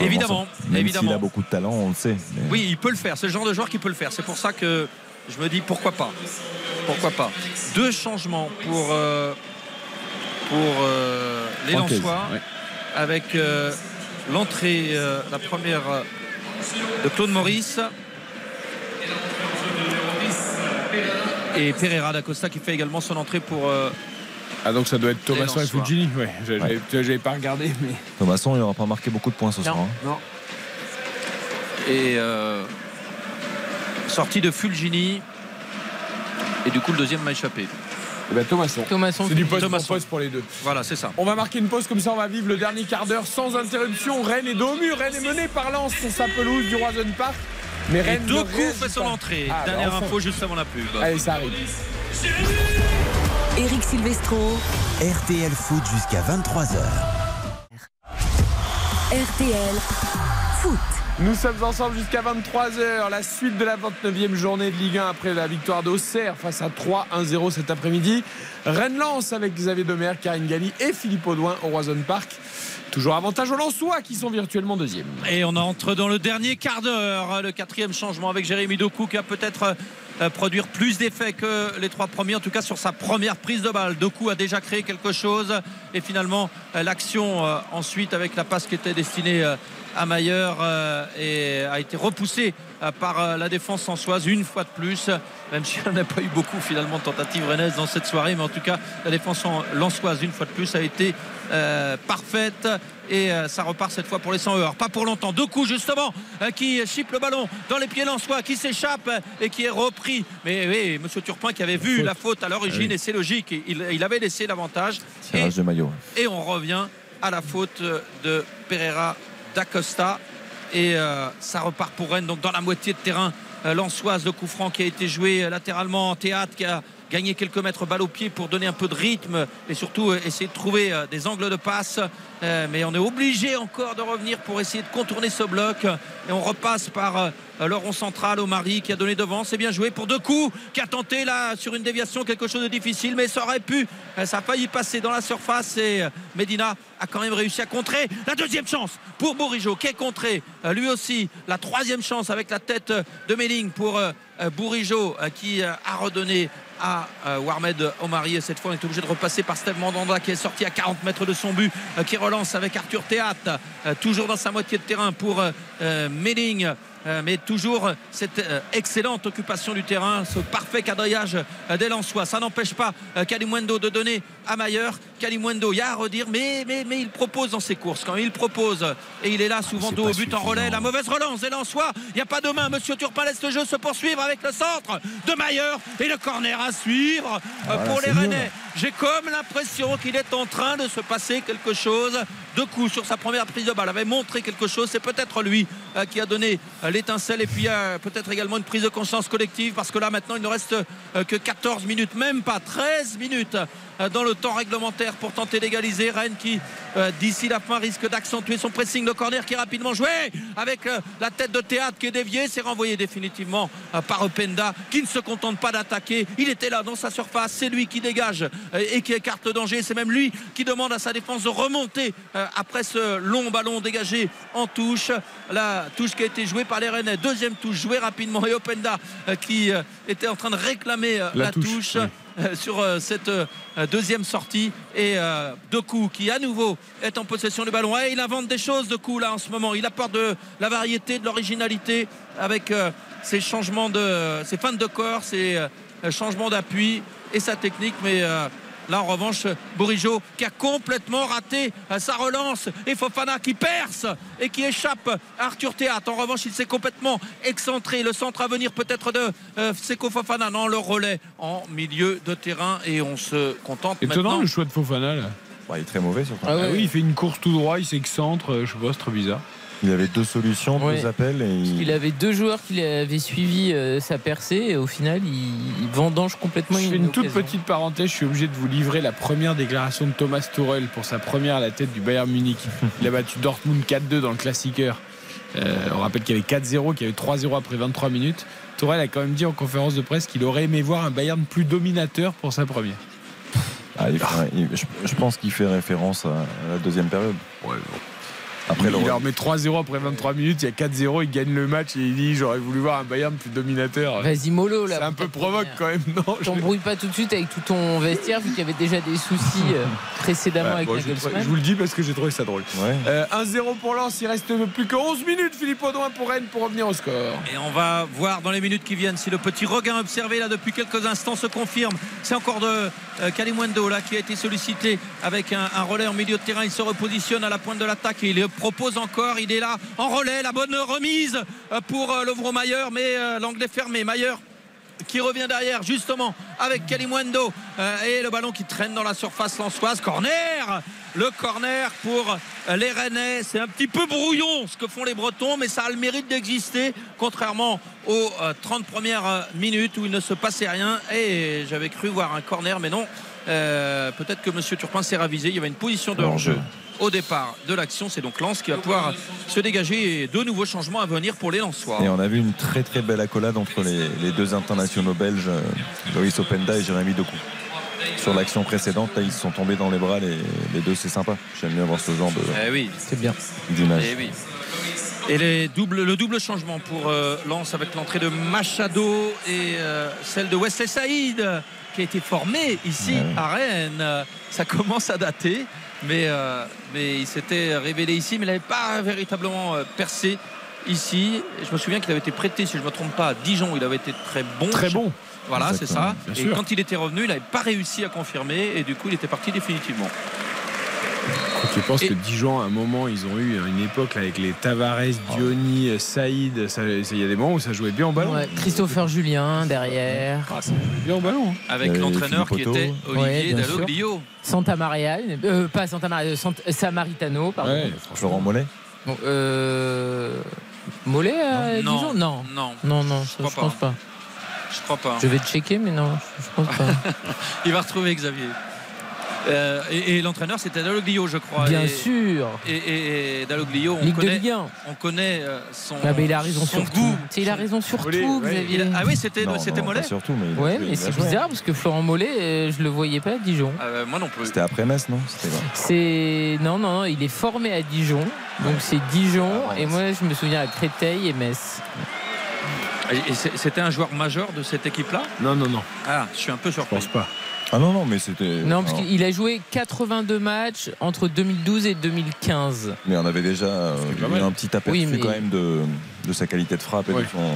Évidemment, ça. Même évidemment. s'il a beaucoup de talent, on le sait. mais- Oui, il peut le faire. C'est le genre de joueur qui peut le faire. C'est pour ça que je me dis pourquoi pas. Pourquoi pas. Deux changements pour, euh, pour euh, les Lensois. ouais. Avec euh, l'entrée, euh, la première de Claude Maurice. Et Pereira d'Acosta qui fait également son entrée pour. euh, Ah, donc ça doit être Thomasson et. Fugini. Ouais, j'avais Ouais. pas regardé, mais. Thomasson, il n'aura pas marqué beaucoup de points ce soir. hein. Non. et euh, sortie de Fulgini. Et du coup, le deuxième m'a échappé. Eh ben, Thomasson. Thomasson, C'est du poste Thomasson. pour poste pour les deux. Voilà, c'est ça. On va marquer une pause comme ça, on va vivre le dernier quart d'heure sans interruption. Rennes est dos au mur, Rennes est mené par Lens sur sa pelouse du Roison Park. Mais Et Rennes ne Doku réagit fait son pas. entrée. Ah, bah, Dernière enfin. info juste avant la pub. Allez, ça arrive. Eric Silvestro. RTL Foot jusqu'à 23h. RTL Foot. Nous sommes ensemble jusqu'à 23h. La suite de la 29e journée de Ligue 1 après la victoire d'Auxerre face à 3-1-0 cet après-midi. Rennes lance avec Xavier Demer, Karine Galli et Philippe Audouin au Roison Park. Toujours avantage aux Lensois qui sont virtuellement deuxième. Et on entre dans le dernier quart d'heure. Le quatrième changement avec Jérémy Doku qui va peut-être euh, produire plus d'effets que les trois premiers, en tout cas sur sa première prise de balle. Doku a déjà créé quelque chose. Et finalement, euh, l'action euh, ensuite avec la passe qui était destinée euh, à euh, et a été repoussée euh, par euh, la défense sensoise une fois de plus. Même si on n'a pas eu beaucoup finalement de tentatives rennaises dans cette soirée, mais en tout cas la défense en- lensoise une fois de plus a été euh, parfaite et euh, ça repart cette fois pour les 100 heures. Pas pour longtemps. Deux coups justement euh, qui chipe le ballon dans les pieds lensois, qui s'échappe et qui est repris. Mais oui, Monsieur Turpin qui avait vu Faute. la faute à l'origine Ah oui. et c'est logique. Il, il avait laissé l'avantage. Et, de maillot. et on revient à la faute de Pereira d'Acosta. Et euh, ça repart pour Rennes, donc dans la moitié de terrain euh, Lançoise, le coup qui a été joué euh, latéralement en théâtre, qui a gagné quelques mètres balle au pied pour donner un peu de rythme et surtout euh, essayer de trouver euh, des angles de passe. Euh, mais on est obligé encore de revenir pour essayer de contourner ce bloc. Et on repasse par le rond central au Mari qui a donné devant. C'est bien joué pour deux coups, qui a tenté là sur une déviation quelque chose de difficile, mais ça aurait pu. Ça a failli passer dans la surface et Medina a quand même réussi à contrer. La deuxième chance pour Bourigeau qui est contré. Lui aussi, la troisième chance avec la tête de Melling pour Bourigeau qui a redonné à euh, Warmed Omari. Et cette fois on est obligé de repasser par Steve Mandanda qui est sorti à 40 mètres de son but euh, qui relance avec Arthur Théâtre euh, toujours dans sa moitié de terrain pour Melling mais toujours cette euh, excellente occupation du terrain, ce parfait quadrillage euh, des Lensois. Ça n'empêche pas euh, Kalimwendo de donner à Mayer. Kalimwendo, il y a à redire, mais, mais, mais il propose dans ses courses. Quand il propose, et il est là souvent dos au but en relais. La mauvaise relance des Lensois. Il n'y a pas de main. Monsieur Turpin laisse le jeu se poursuivre avec le centre de Mayer et le corner à suivre euh, Voilà, pour les Rennais. J'ai comme l'impression qu'il est en train de se passer quelque chose. De coup sur sa première prise de balle avait montré quelque chose. C'est peut-être lui euh, qui a donné euh, l'étincelle et puis euh, peut-être également une prise de conscience collective parce que là maintenant il ne reste que 14 minutes, même pas 13 minutes dans le temps réglementaire pour tenter d'égaliser. Rennes qui euh, d'ici la fin risque d'accentuer son pressing. Le corner qui est rapidement joué avec euh, la tête de théâtre qui est déviée. C'est renvoyé définitivement euh, par Openda qui ne se contente pas d'attaquer. Il était là dans sa surface. C'est lui qui dégage euh, et qui écarte le danger. C'est même lui qui demande à sa défense de remonter euh, après ce long ballon dégagé en touche. La touche qui a été jouée par les Rennais. Deuxième touche jouée rapidement et Openda euh, qui euh, était en train de réclamer euh, La la, touche, touche. oui. Euh, sur euh, cette euh, deuxième sortie. Et Doku qui à nouveau est en possession du ballon. Il invente des choses Doku là en ce moment. Il apporte de la variété de l'originalité avec ses changements de ses feintes de corps ses changements d'appui et sa technique. Mais Là, en revanche, Bourigeau qui a complètement raté euh, sa relance et Fofana qui perce et qui échappe à Arthur Théâtre. En revanche, il s'est complètement excentré. Le centre à venir peut-être de euh, Seko Fofana. Non, le relais en milieu de terrain et on se contente Étonnant maintenant. le choix de Fofana là. il est très mauvais surtout. Ah oui, il fait une course tout droit, il s'excentre, euh, je sais pas, c'est très bizarre. Il avait deux solutions, Ouais. deux appels et il... Il avait deux joueurs qui avaient suivi euh, sa percée et au final, il, il vendange complètement Je fais une toute occasion. petite parenthèse, je suis obligé de vous livrer la première déclaration de Thomas Tuchel pour sa première à la tête du Bayern Munich. Il a battu Dortmund 4-2 dans le Classiqueur. Euh, on rappelle qu'il y avait 4-0, qu'il y avait 3-0 après 23 minutes. Tourelle a quand même dit en conférence de presse qu'il aurait aimé voir un Bayern plus dominateur pour sa première. Ah, il je, je pense qu'il fait référence à, à la deuxième période. Après, il le- leur met 3-0 après 23 minutes, il y a 4-0, il gagne le match et il dit j'aurais voulu voir un Bayern plus dominateur. Vas-y, mollo là. C'est un peu provoque quand même, non je- T'embrouille pas tout de suite avec tout ton vestiaire vu qu'il y avait déjà des soucis euh, précédemment Ouais, avec bon, je, je vous le dis parce que j'ai trouvé ça drôle. Ouais. Euh, 1-0 pour Lens, il reste plus que 11 minutes, Philippe Audouin pour Rennes pour revenir au score. Et on va voir dans les minutes qui viennent si le petit regain observé là depuis quelques instants se confirme. C'est encore de euh, Kalimundo là qui a été sollicité avec un, un relais en milieu de terrain. Il se repositionne à la pointe de l'attaque et il le propose encore. Il est là en relais. La bonne remise pour euh, Lovro Mayer, mais euh, l'anglais fermé. Mayer qui revient derrière justement avec Kalimundo euh, et le ballon qui traîne dans la surface lançoise. Corner le corner pour les Rennais. C'est un petit peu brouillon ce que font les Bretons, mais ça a le mérite d'exister, contrairement aux euh, 30 premières minutes où il ne se passait rien. Et j'avais cru voir un corner, mais non. Peut-être que M. Turpin s'est ravisé. Il y avait une position de hors-jeu au départ de l'action. C'est donc Lens qui va pouvoir se dégager et de nouveaux changements à venir pour les Lensois. Et on a vu une très très belle accolade entre les, les deux internationaux belges, euh, Loïs Openda et Jérémy Doku. Sur l'action précédente, là, ils se sont tombés dans les bras, les, les deux, c'est sympa. J'aime bien voir ce genre de, Eh oui, c'est bien. d'image. Eh oui. Et les doubles, le double changement pour euh, Lens avec l'entrée de Machado et euh, celle de Wesley Saïd qui a été formé ici à Rennes. Ça commence à dater, mais, euh, mais il s'était révélé ici, mais il n'avait pas véritablement euh, percé ici. Je me souviens qu'il avait été prêté, si je ne me trompe pas, à Dijon, où il avait été très bon. Très bon. Voilà, c'est ça. bien Et sûr. quand il était revenu, il n'avait pas réussi à confirmer et du coup, il était parti définitivement. Je pense que Dijon, à un moment, ils ont eu une époque là, avec les Tavares, Diony, Saïd. Il y a des moments où ça jouait bien au ballon. Ouais, Christopher Julien derrière. Ah, ça jouait bien au ballon. hein. Avec Euh, l'entraîneur qui était Ouais, Olivier. Dalloglio. Santa Maria, euh, pas Santa Maria, euh, Sant- Samaritano, pardon. Ouais, Florent Mollet Bon, euh, Mollet à Non, Dijon? Non. non, Non, non, je pense pas. Je crois pas. Je vais checker, mais non, je je pense pas. Il va retrouver Xavier. Euh, et et l'entraîneur, c'était Dalloglio, je crois. Bien Et- sûr. Et, et, et Dalloglio, on Ligue de connaît, Ligue 1. on connaît euh, son, Ah, mais il a raison son sur tout. goût. Sais, Il a raison sur Mollet, tout, ouais, Xavier. Il a- ah oui, c'était Non, c'était non, Mollet surtout, mais Ouais, mais c'est bizarre parce que Florent Mollet, euh, je le voyais pas à Dijon. Ah, euh, Moi non plus. C'était après Metz, non? C'est non, non, non, il est formé à Dijon, donc c'est Dijon. Ah, et moi, je me souviens à Créteil et Metz. Et- C'était un joueur majeur de cette équipe-là? Non, non, non, Ah, je suis un peu je surpris. pense pas. Ah non, non, mais c'était. Non, parce qu'il a joué 82 matchs entre 2012 et 2015. Mais on avait déjà euh, eu un petit aperçu Oui, mais- quand même de, de sa qualité de frappe et Ouais. de son,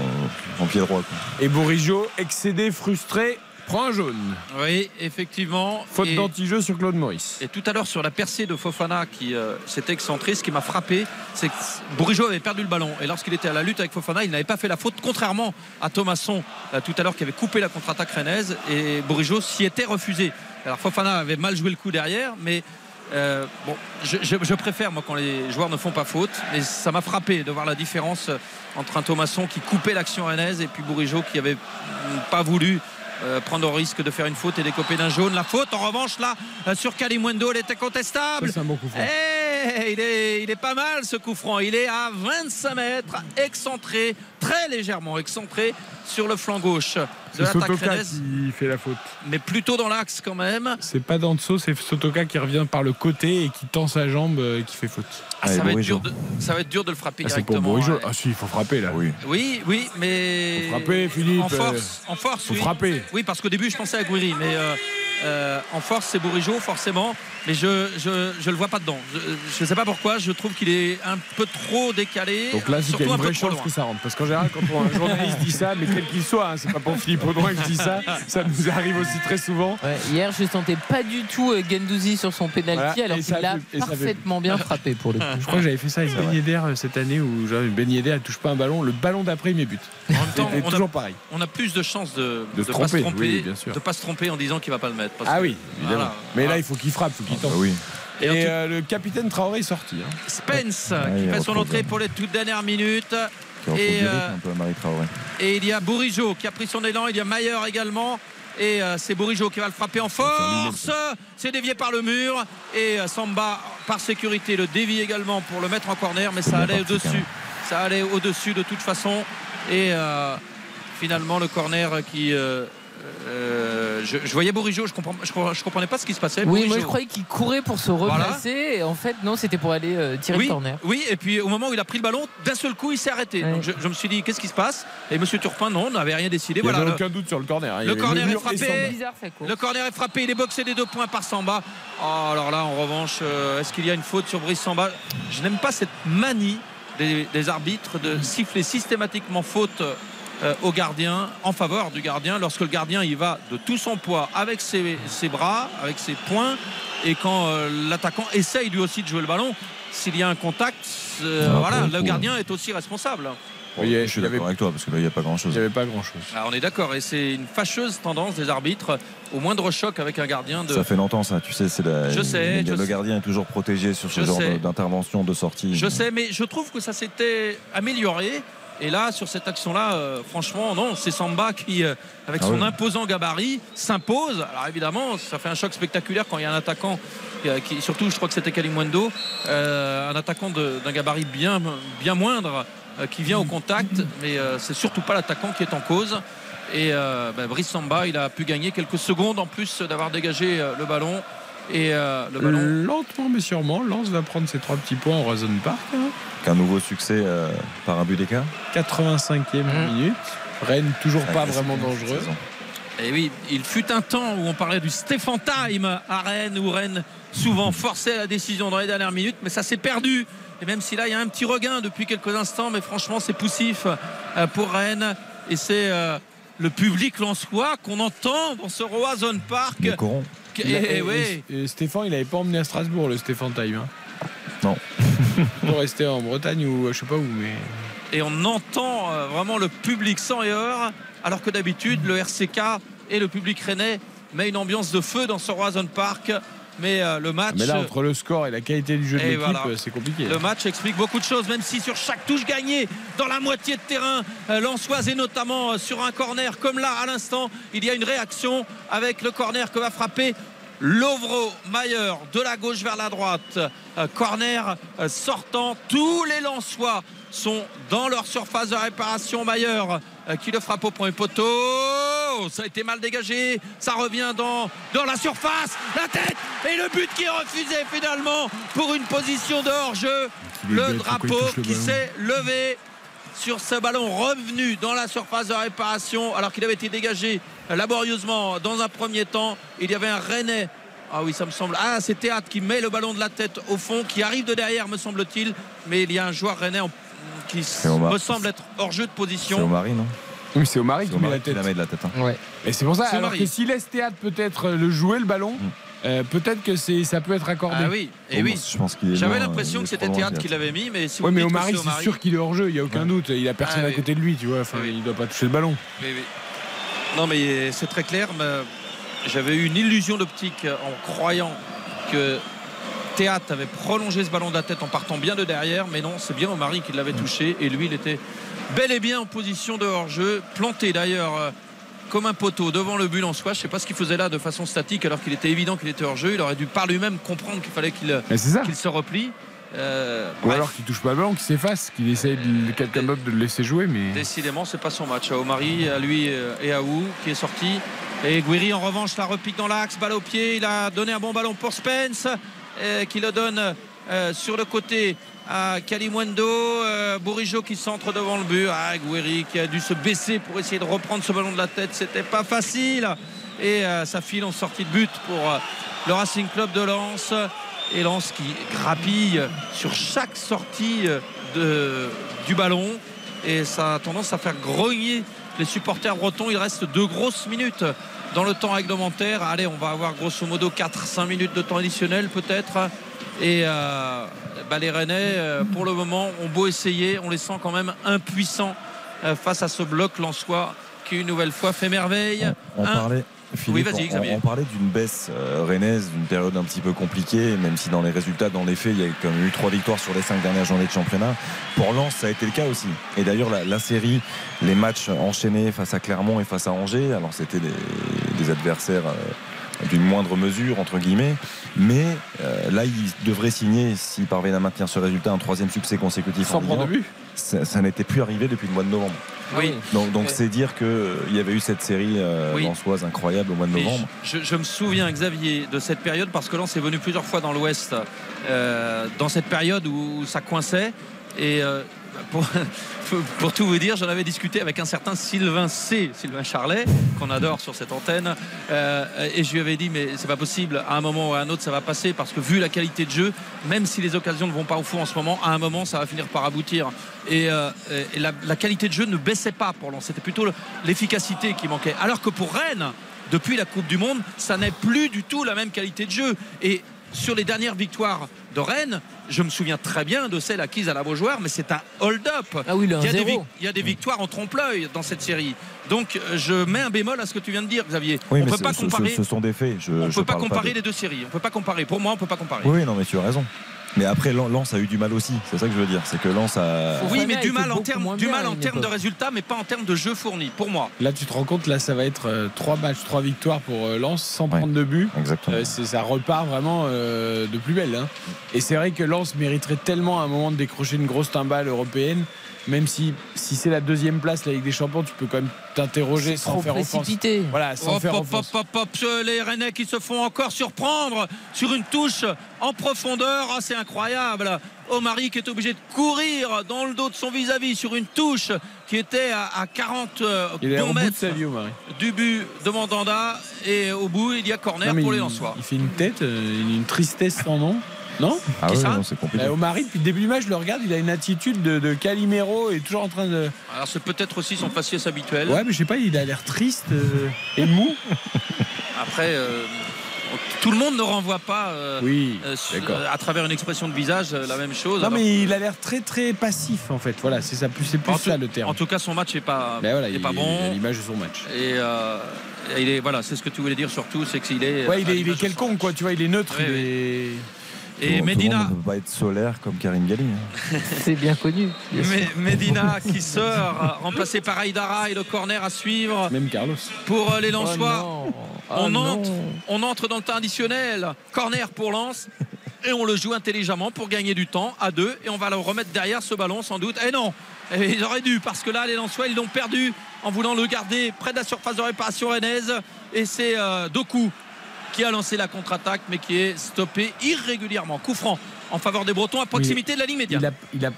son pied droit. quoi. Et Bourigeau, excédé, frustré, prend un jaune. Oui, effectivement. Faute d'anti-jeu sur Claude Maurice. Et tout à l'heure sur la percée de Fofana qui euh, s'était excentré, ce qui m'a frappé, c'est que Bourigeau avait perdu le ballon. Et lorsqu'il était à la lutte avec Fofana, il n'avait pas fait la faute, contrairement à Thomasson euh, tout à l'heure qui avait coupé la contre-attaque rennaise. Et Bourigeau s'y était refusé. Alors Fofana avait mal joué le coup derrière, mais euh, bon, je, je- je préfère moi quand les joueurs ne font pas faute. Mais ça m'a frappé de voir la différence euh, entre un Thomasson qui coupait l'action rennaise et puis Bourigeau qui avait mm, pas voulu euh, prendre le risque de faire une faute et décoper d'un jaune. La faute, en revanche, là, euh, sur Kalimwendo, elle était contestable. Ça, c'est un bon coup il, est, il est pas mal ce coup franc. Il est à 25 mètres, excentré, très légèrement excentré sur le flanc gauche de Sotoka qui fait la faute. mais plutôt dans l'axe quand même. C'est pas Danso, c'est Sotoka qui revient par le côté et qui tend sa jambe euh, et qui fait faute. Ah, ça, va être dur de, ça va être dur de le frapper Ah, c'est pour directement. Ouais. Ah si, il faut frapper là. Oui. Oui, oui, mais. Faut frapper, Philippe. En force, en force. Faut oui. frapper. Oui, parce qu'au début, je pensais à Guiri, mais euh, euh, en force, c'est Bourigeau, forcément. Mais je, je, je le vois pas dedans. Je ne sais pas pourquoi. Je trouve qu'il est un peu trop décalé. Donc là, c'est qu'il y surtout a un une vraie chance que ça rentre. Parce qu'en général, quand un journaliste dit ça, mais quel qu'il soit, hein, c'est pas pour Philippe Audouin que je dis ça, ça nous arrive aussi très souvent. Ouais, hier, je sentais pas du tout euh, Gendouzi sur son pénalty, Voilà, alors qu'il a fait- et ça fait- parfaitement bien frappé pour le coup. Je crois que j'avais fait ça avec Ben Yedder euh, cette année où genre, Ben Yedder elle touche pas un ballon, le ballon d'après il met but. En même temps, on a- toujours pareil. On a plus de chances de De ne pas oui, sûr. de pas se tromper en disant qu'il va pas le mettre. Parce Ah que- oui, évidemment. Voilà. Mais là Voilà. il faut qu'il frappe, il faut qu'il tente. Ah oui. Et, Et euh, le capitaine Traoré est sorti. hein. Spence Ouais, qui fait son entrée pour les toutes dernières minutes. Et, euh. Et il y a Bourigeau qui a pris son élan. Il y a Mayer également. Et euh, c'est Bourigeau qui va le frapper en force. C'est dévié par le mur. Et euh, Samba, par sécurité, le dévie également pour le mettre en corner. Mais ça allait au-dessus. Ça allait au-dessus de toute façon. Et euh, finalement, le corner qui. Euh, je, je voyais Bourigeau, je, comprends, je, je comprenais pas ce qui se passait. Oui, moi je croyais qu'il courait pour se Voilà. replacer, et en fait, non, c'était pour aller euh, tirer oui, le corner. Oui, et puis au moment où il a pris le ballon, d'un seul coup, il s'est arrêté. Ouais. Donc je, je me suis dit, qu'est-ce qui se passe? Et Monsieur Turpin, non, n'avait rien décidé. Il n'y Voilà, avait le- aucun doute sur le corner. hein. Il le corner est frappé. Samba. Bizarre, ça court. Le corner est frappé, il est boxé des deux points par Samba. Oh, alors là, en revanche, euh, est-ce qu'il y a une faute sur Brice Samba? Je n'aime pas cette manie des, des arbitres de siffler systématiquement faute euh, au gardien, en faveur du gardien, lorsque le gardien il va de tout son poids avec ses, ses bras, avec ses poings, et quand euh, l'attaquant essaye lui aussi de jouer le ballon, s'il y a un contact, euh, Ah, voilà, le gardien est aussi responsable. Oui, je suis y d'accord avec toi parce que là il n'y a pas grand chose. Il n'y avait pas grand chose. Ah, on est d'accord, et c'est une fâcheuse tendance des arbitres au moindre choc avec un gardien de, Ça fait longtemps ça, tu sais, c'est la- Je sais, le je sais. gardien est toujours protégé sur ce Je genre d'intervention, de sortie. Je sais, mais je trouve que ça s'était amélioré. Et là, sur cette action-là, euh, franchement, non, c'est Samba qui, euh, avec Ah son oui. imposant gabarit, s'impose. Alors évidemment, ça fait un choc spectaculaire quand il y a un attaquant, qui, euh, surtout je crois que c'était Kalimwendo, euh, un attaquant d'un gabarit bien, bien moindre, qui vient au contact, mais c'est surtout pas l'attaquant qui est en cause. Et ben, Brice Samba, il a pu gagner quelques secondes en plus d'avoir dégagé le ballon. Et euh, le ballon. Lentement mais sûrement, Lens va prendre ses trois petits points en Roison Park. hein. Qu'un nouveau succès euh, par un but d'écart. 85e Mmh. minute. Rennes toujours Ah, pas vraiment dangereux. Et oui, il fut un temps où on parlait du Stéphane Time à Rennes, où Rennes souvent forçait la décision dans les dernières minutes, mais ça s'est perdu. Et même si là, il y a un petit regain depuis quelques instants, mais franchement, c'est poussif euh, pour Rennes. Et c'est euh, le public lensois qu'on entend dans ce Roazhon Park. Et, et- et- oui. et Stéphane, il n'avait pas emmené à Strasbourg le Stéphane Time. hein. Non. Pour rester en Bretagne ou euh, je sais pas où, mais. et on entend euh, vraiment le public sans et heure, alors que d'habitude, le RCK et le public rennais met une ambiance de feu dans ce Roazhon Park. Mais euh, le match. Mais là, entre le score et la qualité du jeu de l'équipe, voilà. euh, c'est compliqué. Le match explique beaucoup de choses, même si sur chaque touche gagnée dans la moitié de terrain, euh, Lançoise et notamment euh, sur un corner comme là à l'instant, il y a une réaction avec le corner que va frapper Lovro Mayer de la gauche vers la droite. Euh, corner euh, sortant. Tous les Lensois sont dans leur surface de réparation. Mayer euh, qui le frappe au point poteau. Ça a été mal dégagé. Ça revient dans, dans la surface. La tête et le but qui est refusé finalement pour une position de hors-jeu. Le drapeau le qui s'est levé sur ce ballon revenu dans la surface de réparation alors qu'il avait été dégagé laborieusement dans un premier temps. Il y avait un Rennais. Ah oui, ça me semble. Ah, c'est Théâtre qui met le ballon de la tête au fond, qui arrive de derrière, me semble-t-il. Mais il y a un joueur Rennais en- qui Omar. me semble être hors jeu de C'est position. Omari, non? Oui, c'est Omari C'est qui met la qui tête. la met de la tête. hein. Ouais. Et c'est pour ça, C'est alors que s'il laisse Théâtre peut-être euh, le jouer le ballon, euh, peut-être que c'est ça peut être accordé. Ah oui, et oui. Je pense qu'il est J'avais loin, l'impression que c'était Théâtre qui l'avait mis, mais si vous Ouais, mais Omari, c'est c'est sûr qu'il est hors jeu, il n'y a aucun doute. Il a personne Ah à oui. côté de lui, tu vois. Enfin, il ne doit pas toucher le ballon. Oui, oui. Non, mais c'est très clair. mais J'avais eu une illusion d'optique en croyant que Théâtre avait prolongé ce ballon de la tête en partant bien de derrière, mais non, c'est bien Omari qui l'avait touché et lui, il était bel et bien en position de hors-jeu, planté d'ailleurs euh, comme un poteau devant le but en soi. Je ne sais pas ce qu'il faisait là de façon statique alors qu'il était évident qu'il était hors-jeu. Il aurait dû par lui-même comprendre qu'il fallait qu'il se replie. Euh, Ou bref. alors qu'il touche pas le ballon, qu'il s'efface, qu'il essaye de, quelqu'un d'autre de le laisser jouer, mais. Décidément, c'est pas son match. À Omari, à lui euh, et à Wu qui est sorti. Et Guiri, en revanche, la repique dans l'axe, balle au pied. Il a donné un bon ballon pour Spence, qui le donne euh, sur le côté à Kalimwendo. Euh, Bourigeau qui centre devant le but. Ah, Guiri qui a dû se baisser pour essayer de reprendre ce ballon de la tête. C'était pas facile. Et euh, ça file en sortie de but pour euh, le Racing Club de Lens. Et Lens qui grappille sur chaque sortie euh, de, du ballon et ça a tendance à faire grogner les supporters bretons. Il reste deux grosses minutes dans le temps réglementaire. Allez, on va avoir grosso modo 4-5 minutes de temps additionnel peut-être. Et euh, bah, les Rennais, euh, pour le moment, ont beau essayer, on les sent quand même impuissants euh, face à ce bloc lensois qui une nouvelle fois fait merveille. On Un- parlait, Philippe, Oui, vas-y, on- on, parlait d'une baisse euh, rennaise, d'une période un petit peu compliquée, même si dans les résultats, dans les faits, il y a quand même eu trois victoires sur les cinq dernières journées de championnat. Pour Lens, ça a été le cas aussi. Et d'ailleurs, la, la série, les matchs enchaînés face à Clermont et face à Angers, alors c'était des, des adversaires euh, d'une moindre mesure, entre guillemets, mais euh, là, il devrait signer, s'il parvient à maintenir ce résultat, un troisième succès consécutif Sans en prendre 1. de but. Ça, ça n'était plus arrivé depuis le mois de novembre. Oui. Donc, c'est dire qu'il y avait eu cette série euh, Oui. incroyable au mois de novembre. je, je me souviens, Xavier, de cette période parce que Lens est venu plusieurs fois dans l'Ouest, euh, dans cette période où ça coinçait. Et euh, pour, tout vous dire, j'en avais discuté avec un certain Sylvain C, Sylvain Charlet, qu'on adore sur cette antenne. Euh, et je lui avais dit, mais c'est pas possible, à un moment ou à un autre, ça va passer parce que vu la qualité de jeu, même si les occasions ne vont pas au fond en ce moment, à un moment, ça va finir par aboutir. Et, euh, la, la qualité de jeu ne baissait pas pour Lens. C'était plutôt le- l'efficacité qui manquait. Alors que pour Rennes, depuis la Coupe du Monde, ça n'est plus du tout la même qualité de jeu. Et sur les dernières victoires de Rennes, je me souviens très bien de celle acquise à la Beaujoire, mais c'est un hold-up. Ah oui, le il, y a des 1-0. vic- il y a des victoires en trompe-l'œil dans cette série. Donc euh, je mets un bémol à ce que tu viens de dire, Xavier. Oui, on mais peut pas comparer. ce sont des faits. Je, on je peut pas comparer de- les deux séries. On peut pas comparer. Pour moi, on peut pas comparer. Oui, oui, non, mais tu as raison. Mais après, Lens a eu du mal aussi. C'est ça que je veux dire. C'est que Lens a. Oui, mais du mal en termes, du mal en de résultats, mais pas en termes de jeu fourni. Pour moi. Là, tu te rends compte, là, ça va être euh, trois matchs, trois victoires pour euh, Lens sans prendre de but. Exactement. Euh, c'est- ça repart vraiment euh, de plus belle. hein. Et c'est vrai que Lens mériterait tellement à un moment de décrocher une grosse timbale européenne. Même si, si c'est la deuxième place, la Ligue des Champions, tu peux quand même t'interroger sans trop faire offense. précipité. Voilà, sans Hop, faire hop, offense. hop, hop, hop, ce- les Rennais qui se font encore surprendre sur une touche en profondeur. Ah, c'est incroyable. Omari qui est obligé de courir dans le dos de son vis-à-vis sur une touche qui était à, à 40 euh, Il est au bons bout de mètres sa vie, Omar. du but de Mandanda. Et au bout, il y a corner Non, pour les Lensois. il fait une tête, euh, une tristesse sans nom. Non Ah Qui oui, ça non, c'est compliqué. Omari, depuis le début du match, je le regarde, il a une attitude de, de Calimero et toujours en train de. Alors, c'est peut-être aussi son faciès habituel. Ouais, mais je sais pas, il a l'air triste euh, et mou. Après, euh, tout le monde ne renvoie pas euh, Oui, euh, d'accord. euh, à travers une expression de visage euh, la même chose. Non, Alors, mais il a l'air très très passif en fait. Voilà, c'est ça, plus c'est plus en, ça le terme. en tout cas, son match n'est pas, Ben voilà, est il pas bon. l'image de son match. Et, euh, et il est, voilà, c'est ce que tu voulais dire surtout, c'est qu'il est. Ouais, il à est, il est l'image de son quelconque quoi, tu vois, il est neutre. Il est- le Et monde- tout le Medina, monde ne peut pas être solaire comme Karim Galli. hein. C'est bien connu. bien Medina qui sort, remplacé par Aïdara et le corner à suivre Même Carlos. pour euh, les Oh Lensois. Oh entre, on entre dans le temps additionnel. Corner pour Lens. Et on le joue intelligemment pour gagner du temps à deux. Et on va le remettre derrière ce ballon sans doute. Et non Et Ils auraient dû parce que là les Lensois ils l'ont perdu en voulant le garder près de la surface de réparation rennaise. Et c'est euh, Doku qui a lancé la contre-attaque mais qui est stoppé irrégulièrement. Coup franc en faveur des Bretons à proximité de la ligne médiane. Il a,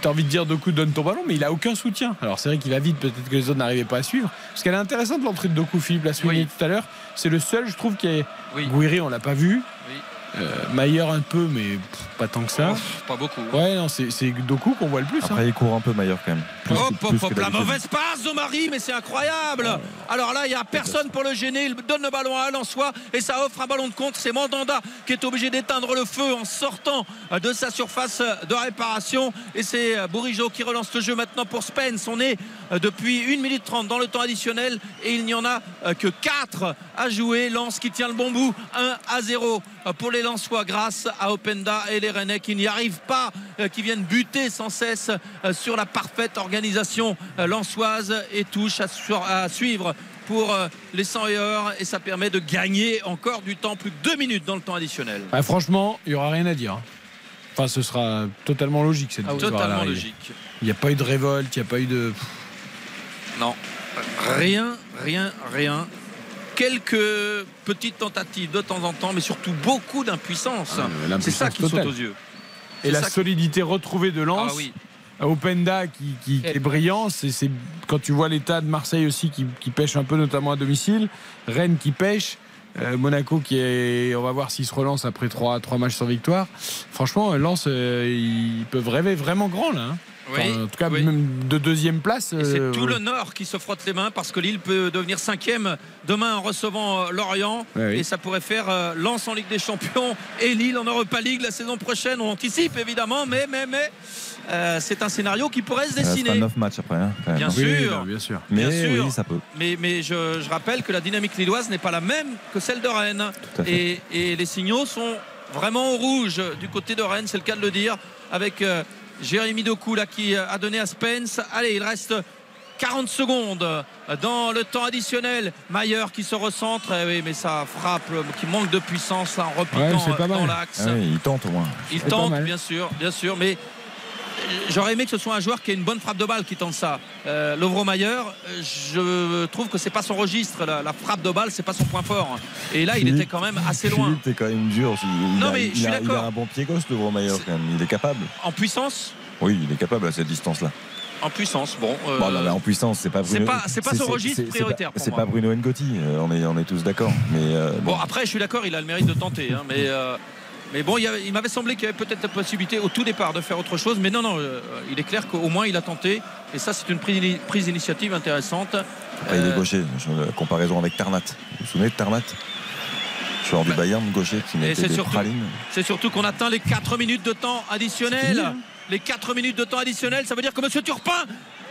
t'as envie de dire Doku donne ton ballon, mais il a aucun soutien. Alors c'est vrai qu'il va vite, peut-être que les autres n'arrivaient pas à suivre. Parce qu'elle est intéressante l'entrée de Doku, Philippe l'a souligné Oui. tout à l'heure. C'est le seul, je trouve, qui est. Oui. Gouiri, on l'a pas vu. Oui. Euh, Mailler un peu, mais pff, pas tant que ça. Pas beaucoup. Ouais, non, c'est c'est Doku qu'on voit le plus. hein. Après, il court un peu meilleur quand même. Plus, Hop, que- hop, plus hop, la mauvaise passe Marie, mais c'est incroyable. Alors là, il n'y a personne pour le gêner. Il donne le ballon à Alençois et ça offre un ballon de contre. C'est Mandanda qui est obligé d'éteindre le feu en sortant de sa surface de réparation. Et c'est Bourigeau qui relance le jeu maintenant pour Spence. On est depuis 1 minute 30 dans le temps additionnel et il n'y en a que 4 à jouer. Lance qui tient le bon bout. 1 à 0 pour les Lensois grâce à Openda et les Rennais qui n'y arrivent pas, euh, qui viennent buter sans cesse euh, sur la parfaite organisation euh, lensoise et touche à, su- à suivre pour les 100 et heures et ça permet de gagner encore du temps, plus que 2 minutes dans le temps additionnel. Ah, franchement, il n'y aura rien à dire. hein. Enfin, ce sera totalement logique cette à Totalement logique. Il n'y a pas eu de révolte, il n'y a pas eu de. Non, rien, rien, rien. Quelques petites tentatives de temps en temps, mais surtout beaucoup d'impuissance. Ah, C'est ça qui saute aux yeux. Et la qui- solidité retrouvée de Lens. Ah oui. Openda qui, qui- qui est brillant, c'est c'est- quand tu vois l'état de Marseille aussi qui, qui pêche un peu notamment à domicile, Rennes qui pêche, euh, Monaco qui est, on va voir s'il se relance après trois, trois matchs sans victoire. Franchement, Lens, euh, ils peuvent rêver vraiment grand là. hein. Oui, Enfin, en tout cas, oui. même de deuxième place. C'est euh, tout le Nord qui se frotte les mains parce que Lille peut devenir cinquième demain en recevant euh, Lorient. Ouais, oui. Et ça pourrait faire euh, Lens en Ligue des Champions et Lille en Europa League la saison prochaine. On anticipe évidemment, mais, mais, mais euh, c'est un scénario qui pourrait se dessiner. 9 matchs après. hein. Bien Oui, sûr. bien sûr. Mais Bien sûr. oui, ça peut. Mais, mais je, je rappelle que la dynamique lilloise n'est pas la même que celle de Rennes. Tout à fait. Et, et les signaux sont vraiment au rouge du côté de Rennes, c'est le cas de le dire, avec euh, Jérémy Doku là, qui euh, a donné à Spence. Allez, il reste 40 secondes dans le temps additionnel. Maillard qui se recentre, Eh oui, mais ça frappe, euh, qui manque de puissance là, en repiquant Ouais, euh, dans l'axe. Ah il tente au moins. Il tente, bien sûr, bien sûr, mais j'aurais aimé que ce soit un joueur qui ait une bonne frappe de balle qui tente ça. Euh, Lovro Mayer, je trouve que c'est pas son registre, la, la frappe de balle, c'est pas son point fort. Et là, il était quand même assez loin. Philippe, t'es quand même dur. Il, Non, a, mais il je suis a- il d'accord. a un bon pied gauche, le Vromayer, quand même. Il est capable. En puissance, Oui, il est capable à cette distance-là. en puissance, bon. euh, Bon, non, mais en puissance, c'est pas c'est Bruno. pas- c'est pas son registre prioritaire pas- C'est pas Bruno Ngotti. euh, On est, on est tous d'accord. Mais euh, Bon, après, je suis d'accord, il a le mérite de tenter. hein, mais, mais bon, il, m'avait semblé qu'il y avait peut-être la possibilité au tout départ de faire autre chose. Mais non, non, euh, il est clair qu'au moins il a tenté. Et ça, c'est une prise, prise d'initiative intéressante. après, il est Euh, gaucher. La comparaison avec Tarnat. Vous vous souvenez de Tarnat Joueur du Bayern, gaucher, qui mettait c'est des surtout, pralines. c'est surtout qu'on atteint les 4 minutes de temps additionnel. Les 4 minutes de temps additionnel, ça veut dire que M. Turpin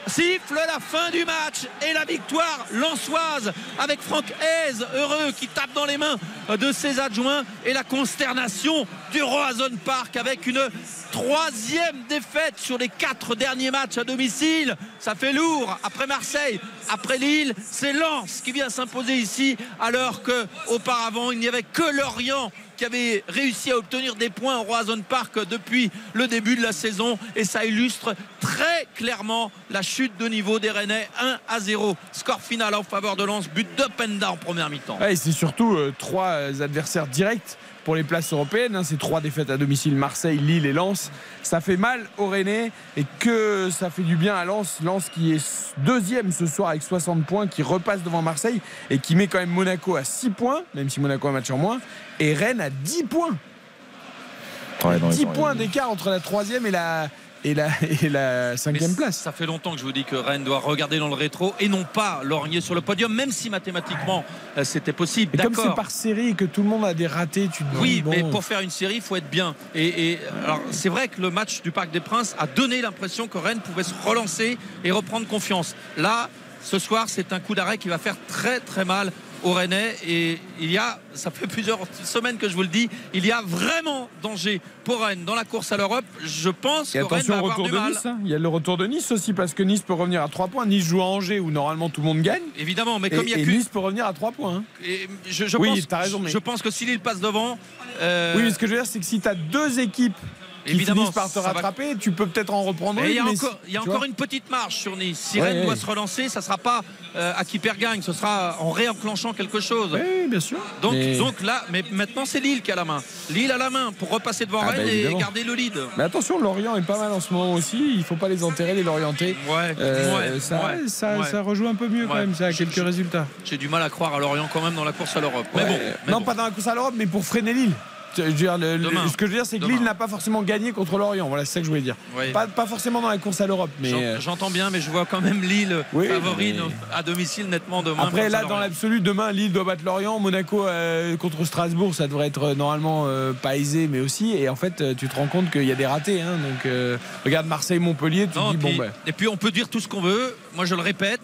siffle la fin du match et la victoire lançoise avec Franck Hez, heureux, qui tape dans les mains de ses adjoints et la consternation du Roazhon Park avec une troisième défaite sur les quatre derniers matchs à domicile. Ça fait lourd. Après Marseille, après Lille, c'est Lens qui vient s'imposer ici alors que auparavant il n'y avait que Lorient qui avait réussi à obtenir des points au Roazhon Park depuis le début de la saison. Et ça illustre très clairement la chute de niveau des Rennais. 1 à 0 score final en faveur de Lens. But de Penda en première mi-temps. C'est surtout euh, trois adversaires directs pour les places européennes. hein. C'est trois défaites à domicile Marseille, Lille et Lens. Ça fait mal aux Rennais et que ça fait du bien à Lens. Lens qui est deuxième ce soir avec 60 points, qui repasse devant Marseille et qui met quand même Monaco à 6 points, même si Monaco a un match en moins, et Rennes à 10 points. Ouais, non, 10 ils ont- points d'écart entre la troisième et la, et la, et la cinquième place. Ça fait longtemps que je vous dis que Rennes doit regarder dans le rétro et non pas lorgner sur le podium, même si mathématiquement euh, c'était possible. Et comme c'est par série et que tout le monde a des ratés, tu te Oui, bon, mais pour faire une série, il faut être bien. Et, et, alors, c'est vrai que le match du Parc des Princes a donné l'impression que Rennes pouvait se relancer et reprendre confiance. Là, ce soir, c'est un coup d'arrêt qui va faire très très mal aux Rennais. Et il y a, ça fait plusieurs semaines que je vous le dis, il y a vraiment danger pour Rennes dans la course à l'Europe. Je pense Et que Rennes va au avoir retour de mal. Nice. hein. Il y a le retour de Nice aussi parce que Nice peut revenir à 3 points. Nice joue à Angers où normalement tout le monde gagne. Évidemment, mais Et, comme il y a et Nice peut revenir à 3 points. hein. et je, je Oui, pense, t'as raison, mais- je pense que si Lille passe devant. euh, Oui, mais ce que je veux dire, c'est que si tu as deux équipes qui Évidemment, finissent par te va- rattraper, tu peux peut-être en reprendre une. il y a mais encore, il y a tu encore vois. une petite marge sur Nice. Si Ouais, Rennes ouais. doit se relancer, ça ne sera pas euh, à qui perd gagne, ce sera en réenclenchant quelque chose. Oui, bien sûr. Donc, Mais- donc là, mais maintenant c'est Lille qui a la main. Lille a la main pour repasser devant Ah, Rennes bah, et garder le lead. Mais attention, Lorient est pas mal en ce moment aussi. Il faut pas les enterrer, les. Ouais, Euh, ouais, ça, ouais, ça, ouais. ça rejoue un peu mieux quand même. Ça a quelques résultats. J'ai du mal à croire à Lorient quand même dans la course à l'Europe. Mais bon, mais non, bon. pas dans la course à l'Europe, mais pour freiner Lille. Je veux dire, le- le- Demain. ce que je veux dire, c'est que Demain. Lille n'a pas forcément gagné contre l'Orient. Voilà, c'est ça que je voulais dire. Oui. Pas, pas forcément dans la course à l'Europe, mais. Euh, J'entends bien, mais je vois quand même Lille Oui, favori mais- no- à domicile nettement demain. Après, là, dans l'absolu, demain, Lille doit battre Lorient. Monaco euh, contre Strasbourg, ça devrait être euh, normalement euh, pas aisé, mais aussi. Et en fait, tu te rends compte qu'il y a des ratés. hein. donc, euh, regarde Marseille-Montpellier, tu Non, te dis, puis- bon, ben. Et puis on peut dire tout ce qu'on veut. Moi je le répète,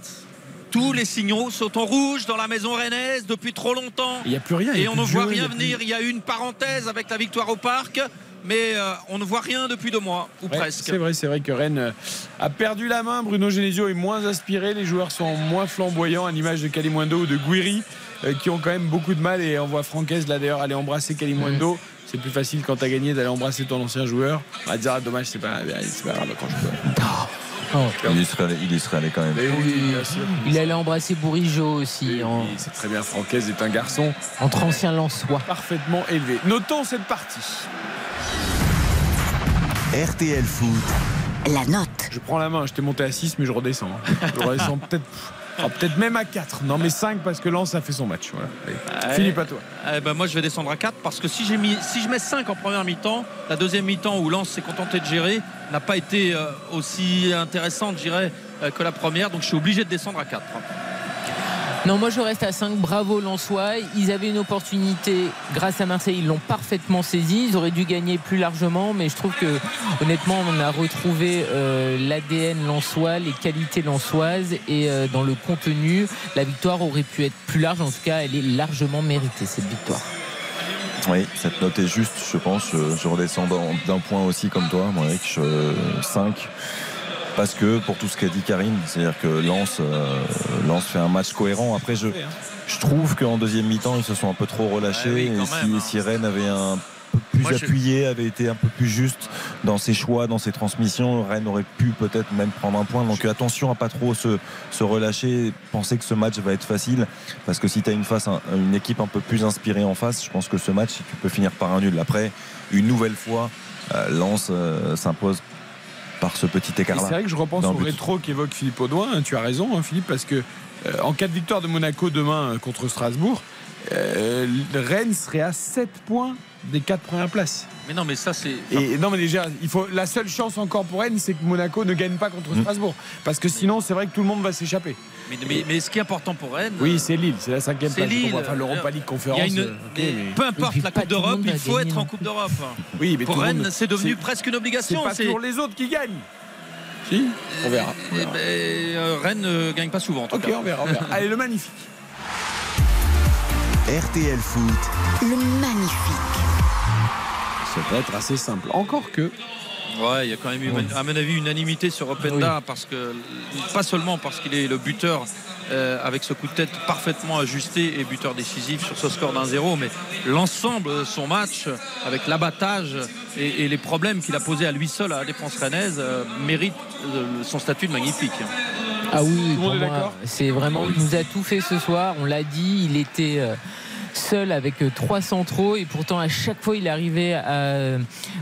tous les signaux sont en rouge dans la maison rennaise depuis trop longtemps. Il n'y a plus rien. Et on ne voit jeu, il rien plus- venir. Il y a eu une parenthèse avec la victoire au parc, mais euh, on ne voit rien depuis deux mois, ou Ouais, presque. C'est vrai, c'est vrai que Rennes euh, a perdu la main. Bruno Genesio est moins aspiré. Les joueurs sont moins flamboyants, à l'image de Kalimundo ou de Guiri, euh, qui ont quand même beaucoup de mal. Et on voit Francaise là d'ailleurs aller embrasser Kalimundo. C'est plus facile quand t'as gagné d'aller embrasser ton ancien joueur. On va dire, ah, dommage, c'est pas, c'est pas grave quand je peux. Il y serait allé, il y serait allé quand même. Mais oui, bien sûr. Il allait embrasser Bourigeau aussi, en, Oui, c'est très bien. Francaise est un garçon entre anciens Lensois. parfaitement élevé. Notons cette partie. RTL Foot, La note. Je prends la main, je t'ai monté à 6, mais je redescends. hein. Je redescends peut-être. Ah, peut-être même à 4. Non, mais 5 parce que Lens a fait son match. Voilà. Allez. Philippe, à toi. Eh ben, moi je vais descendre à 4 parce que si, j'ai mis, si je mets 5 en première mi-temps, la deuxième mi-temps où Lens s'est contenté de gérer n'a pas été euh, aussi intéressante, je dirais, euh, que la première. Donc je suis obligé de descendre à 4. Non, moi je reste à 5. Bravo Lensois. Ils avaient une opportunité grâce à Marseille. Ils l'ont parfaitement saisi. Ils auraient dû gagner plus largement. Mais je trouve que honnêtement, on a retrouvé euh, l'ADN lensois, les qualités lensoises. Et euh, dans le contenu, la victoire aurait pu être plus large. En tout cas, elle est largement méritée, cette victoire. Oui, cette note est juste, je pense. Je, je redescends d'un point aussi comme toi, moi, avec je- 5. Parce que pour tout ce qu'a dit Karine, c'est-à-dire que Lens, euh, Lens fait un match cohérent. Après, je, je trouve qu'en deuxième mi-temps, ils se sont un peu trop relâchés. Oui, et quand si, même, hein. si Rennes avait un peu plus Moi, appuyé, avait été un peu plus juste dans ses choix, dans ses transmissions, Rennes aurait pu peut-être même prendre un point. Donc attention à pas trop se, se relâcher, penser que ce match va être facile. Parce que si tu as une, face, un- une équipe un peu plus inspirée en face, je pense que ce match, tu peux finir par un nul. Après, une nouvelle fois, euh, Lens euh, s'impose par ce petit Et écart-là. c'est vrai que je repense au but. rétro qu'évoque Philippe Audouin. hein, Tu as raison, hein, Philippe, parce que euh, en cas de victoire de Monaco demain euh, contre Strasbourg, euh, Rennes serait à 7 points des 4 premières places. Mais non, mais ça c'est. Et non, mais déjà, il faut, la seule chance encore pour Rennes, c'est que Monaco ne gagne pas contre Mm. Strasbourg. Parce que sinon, c'est vrai que tout le monde va s'échapper. Mais, mais- mais ce qui est important pour Rennes. Oui, c'est Lille, c'est la cinquième place. Lille. Enfin, l'Europa League conférence. une- euh, mais Peu importe la Coupe d'Europe, il faut être en Coupe d'Europe. Oui, mais Pour tout le monde- Rennes, c'est devenu c'est- presque une C'est obligation. pas c'est- toujours les autres qui gagnent. Si, on verra. on Eh verra. ben, euh, Rennes ne gagne pas souvent en tout Ok, cas. on verra, on verra. Allez, le magnifique. RTL Foot, Le magnifique. Ça peut être assez simple. Encore que. Ouais, il y a quand même eu, à mon avis, unanimité sur Openda parce que pas seulement parce qu'il est le buteur euh, avec ce coup de tête parfaitement ajusté et buteur décisif sur ce score d'un zéro, mais l'ensemble de son match avec l'abattage et, et les problèmes qu'il a posés à lui seul à la défense rennaise euh, mérite euh, son statut de magnifique. Ah oui, c'est vraiment, il nous a tout fait ce soir. On l'a dit, il était euh, seul avec euh, trois centraux et pourtant à chaque fois il arrivait à euh,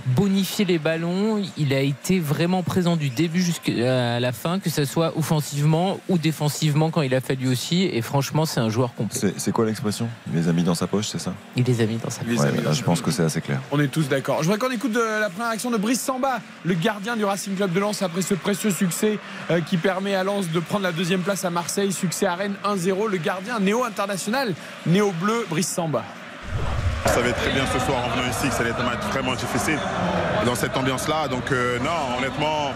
bonifier les ballons. Il a été vraiment présent du début jusqu'à la fin, que ce soit offensivement ou défensivement quand il a fallu aussi. Et franchement, c'est un joueur complet. C'est quoi l'expression? Il les a mis dans sa poche, c'est ça? Il les a mis dans sa Ouais, là, Je pense que c'est assez clair. On est tous d'accord. Je voudrais qu'on écoute de la première action de Brice Samba, le gardien du Racing Club de Lens, après ce précieux succès euh, qui permet à Lens de prendre la deuxième place à Marseille. Succès à Rennes 1-0. Le gardien néo-international, néo-bleu, Brice Samba. On savait très bien ce soir en venant ici que ça allait être un match vraiment difficile dans cette ambiance-là. Donc euh, non, honnêtement,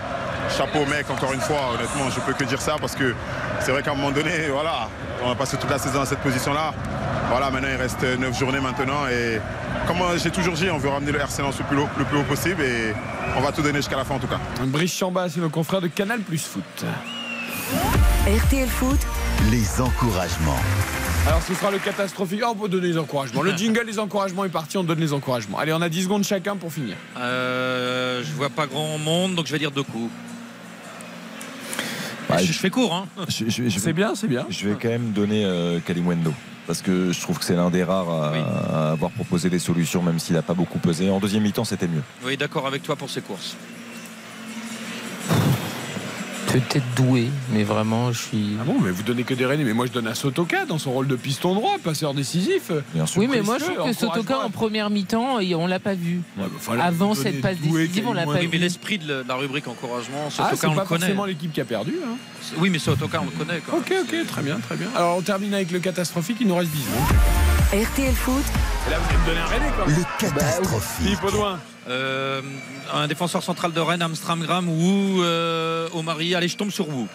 chapeau mec, encore une fois, honnêtement, je peux que dire ça parce que c'est vrai qu'à un moment donné, voilà, on a passé toute la saison dans cette position-là. Voilà, maintenant il reste 9 journées maintenant et comme j'ai toujours dit, on veut ramener le RC Lens le plus haut, le plus haut possible et on va tout donner jusqu'à la fin en tout cas. Brice Samba, c'est nos confrères de Canal Plus Foot. RTL Foot, les encouragements. Alors ce sera le catastrophique. Ah, on peut donner les encouragements. Le jingle des encouragements est parti, on donne les encouragements. Allez, on a 10 secondes chacun pour finir. Euh, je vois pas grand monde, donc je vais dire deux coups. Je, je fais court, hein. Je- je- je- C'est bien, c'est bien. Je vais quand même donner euh, Kalimwendo. Parce que je trouve que c'est l'un des rares à, Oui. à avoir proposé des solutions, même s'il n'a pas beaucoup pesé. En deuxième mi-temps, c'était mieux. Oui, d'accord avec toi pour ces courses. Peut-être doué, mais vraiment, je suis. Ah bon, mais vous donnez que des Rennais. Mais moi, je donne à Sotoka dans son rôle de piston droit, passeur décisif. Oui, mais moi, je trouve que Sotoka, en première mi-temps, et on l'a pas vu. Avant cette passe décisive, on l'a pas Oui, mais vu. l'esprit de la rubrique encouragement, Ah, Sotoka, c'est on pas le connaît. forcément l'équipe qui a perdu. hein. Oui, mais Sotoka, on le connaît. Quoi. Ok, ok, très bien, très bien. Alors, on termine avec le catastrophique. Il nous reste 10 secondes. RTL Foot, Et là, vous allez me donner un Rennais, quoi. Le catastrophique. Philippe Audouin. Euh, un défenseur central de Rennes, Amstramgram ou euh, Omari. Allez, je tombe sur vous.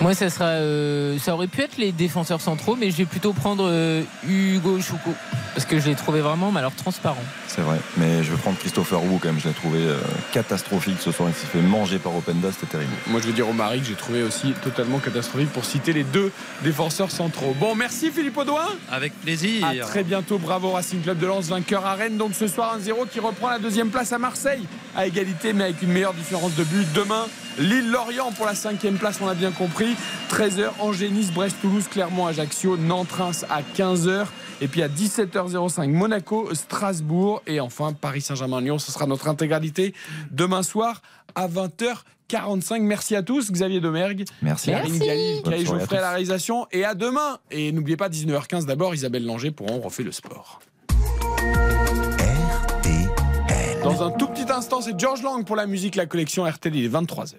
Moi, ça sera, euh, ça aurait pu être les défenseurs centraux, mais je vais plutôt prendre euh, Hugo Chouko parce que je l'ai trouvé vraiment, mais alors transparent. C'est vrai, mais je vais prendre Christopher Wu quand même. Je l'ai trouvé euh, catastrophique ce soir. Il s'est fait manger par Openda, c'était terrible. Moi, je vais dire Omari que j'ai trouvé aussi totalement catastrophique pour citer les deux défenseurs centraux. Bon, merci Philippe Audouin. Avec plaisir. À très bientôt. Bravo Racing Club de Lens, vainqueur à Rennes. Donc ce soir, 1-0 qui reprend la deuxième place à Marseille à égalité, mais avec une meilleure différence de but. Demain, Lille-Lorient pour la cinquième place, on a bien compris. 13h, Angers, Nice, Brest, Toulouse, Clermont, Ajaccio, Nantes, Reims à 15h. Et puis à 17h05, Monaco, Strasbourg. Et enfin, Paris Saint-Germain-Lyon. Ce sera notre intégralité demain soir à 20h45. Merci à tous. Xavier Domergue. Merci. Karine. Galli, Geoffrey à la réalisation. Et à demain. Et n'oubliez pas, 19h15 d'abord, Isabelle Langer pour On refait le sport. Dans un tout petit instant, c'est George Lang pour la musique, la collection RTL. Il est 23h.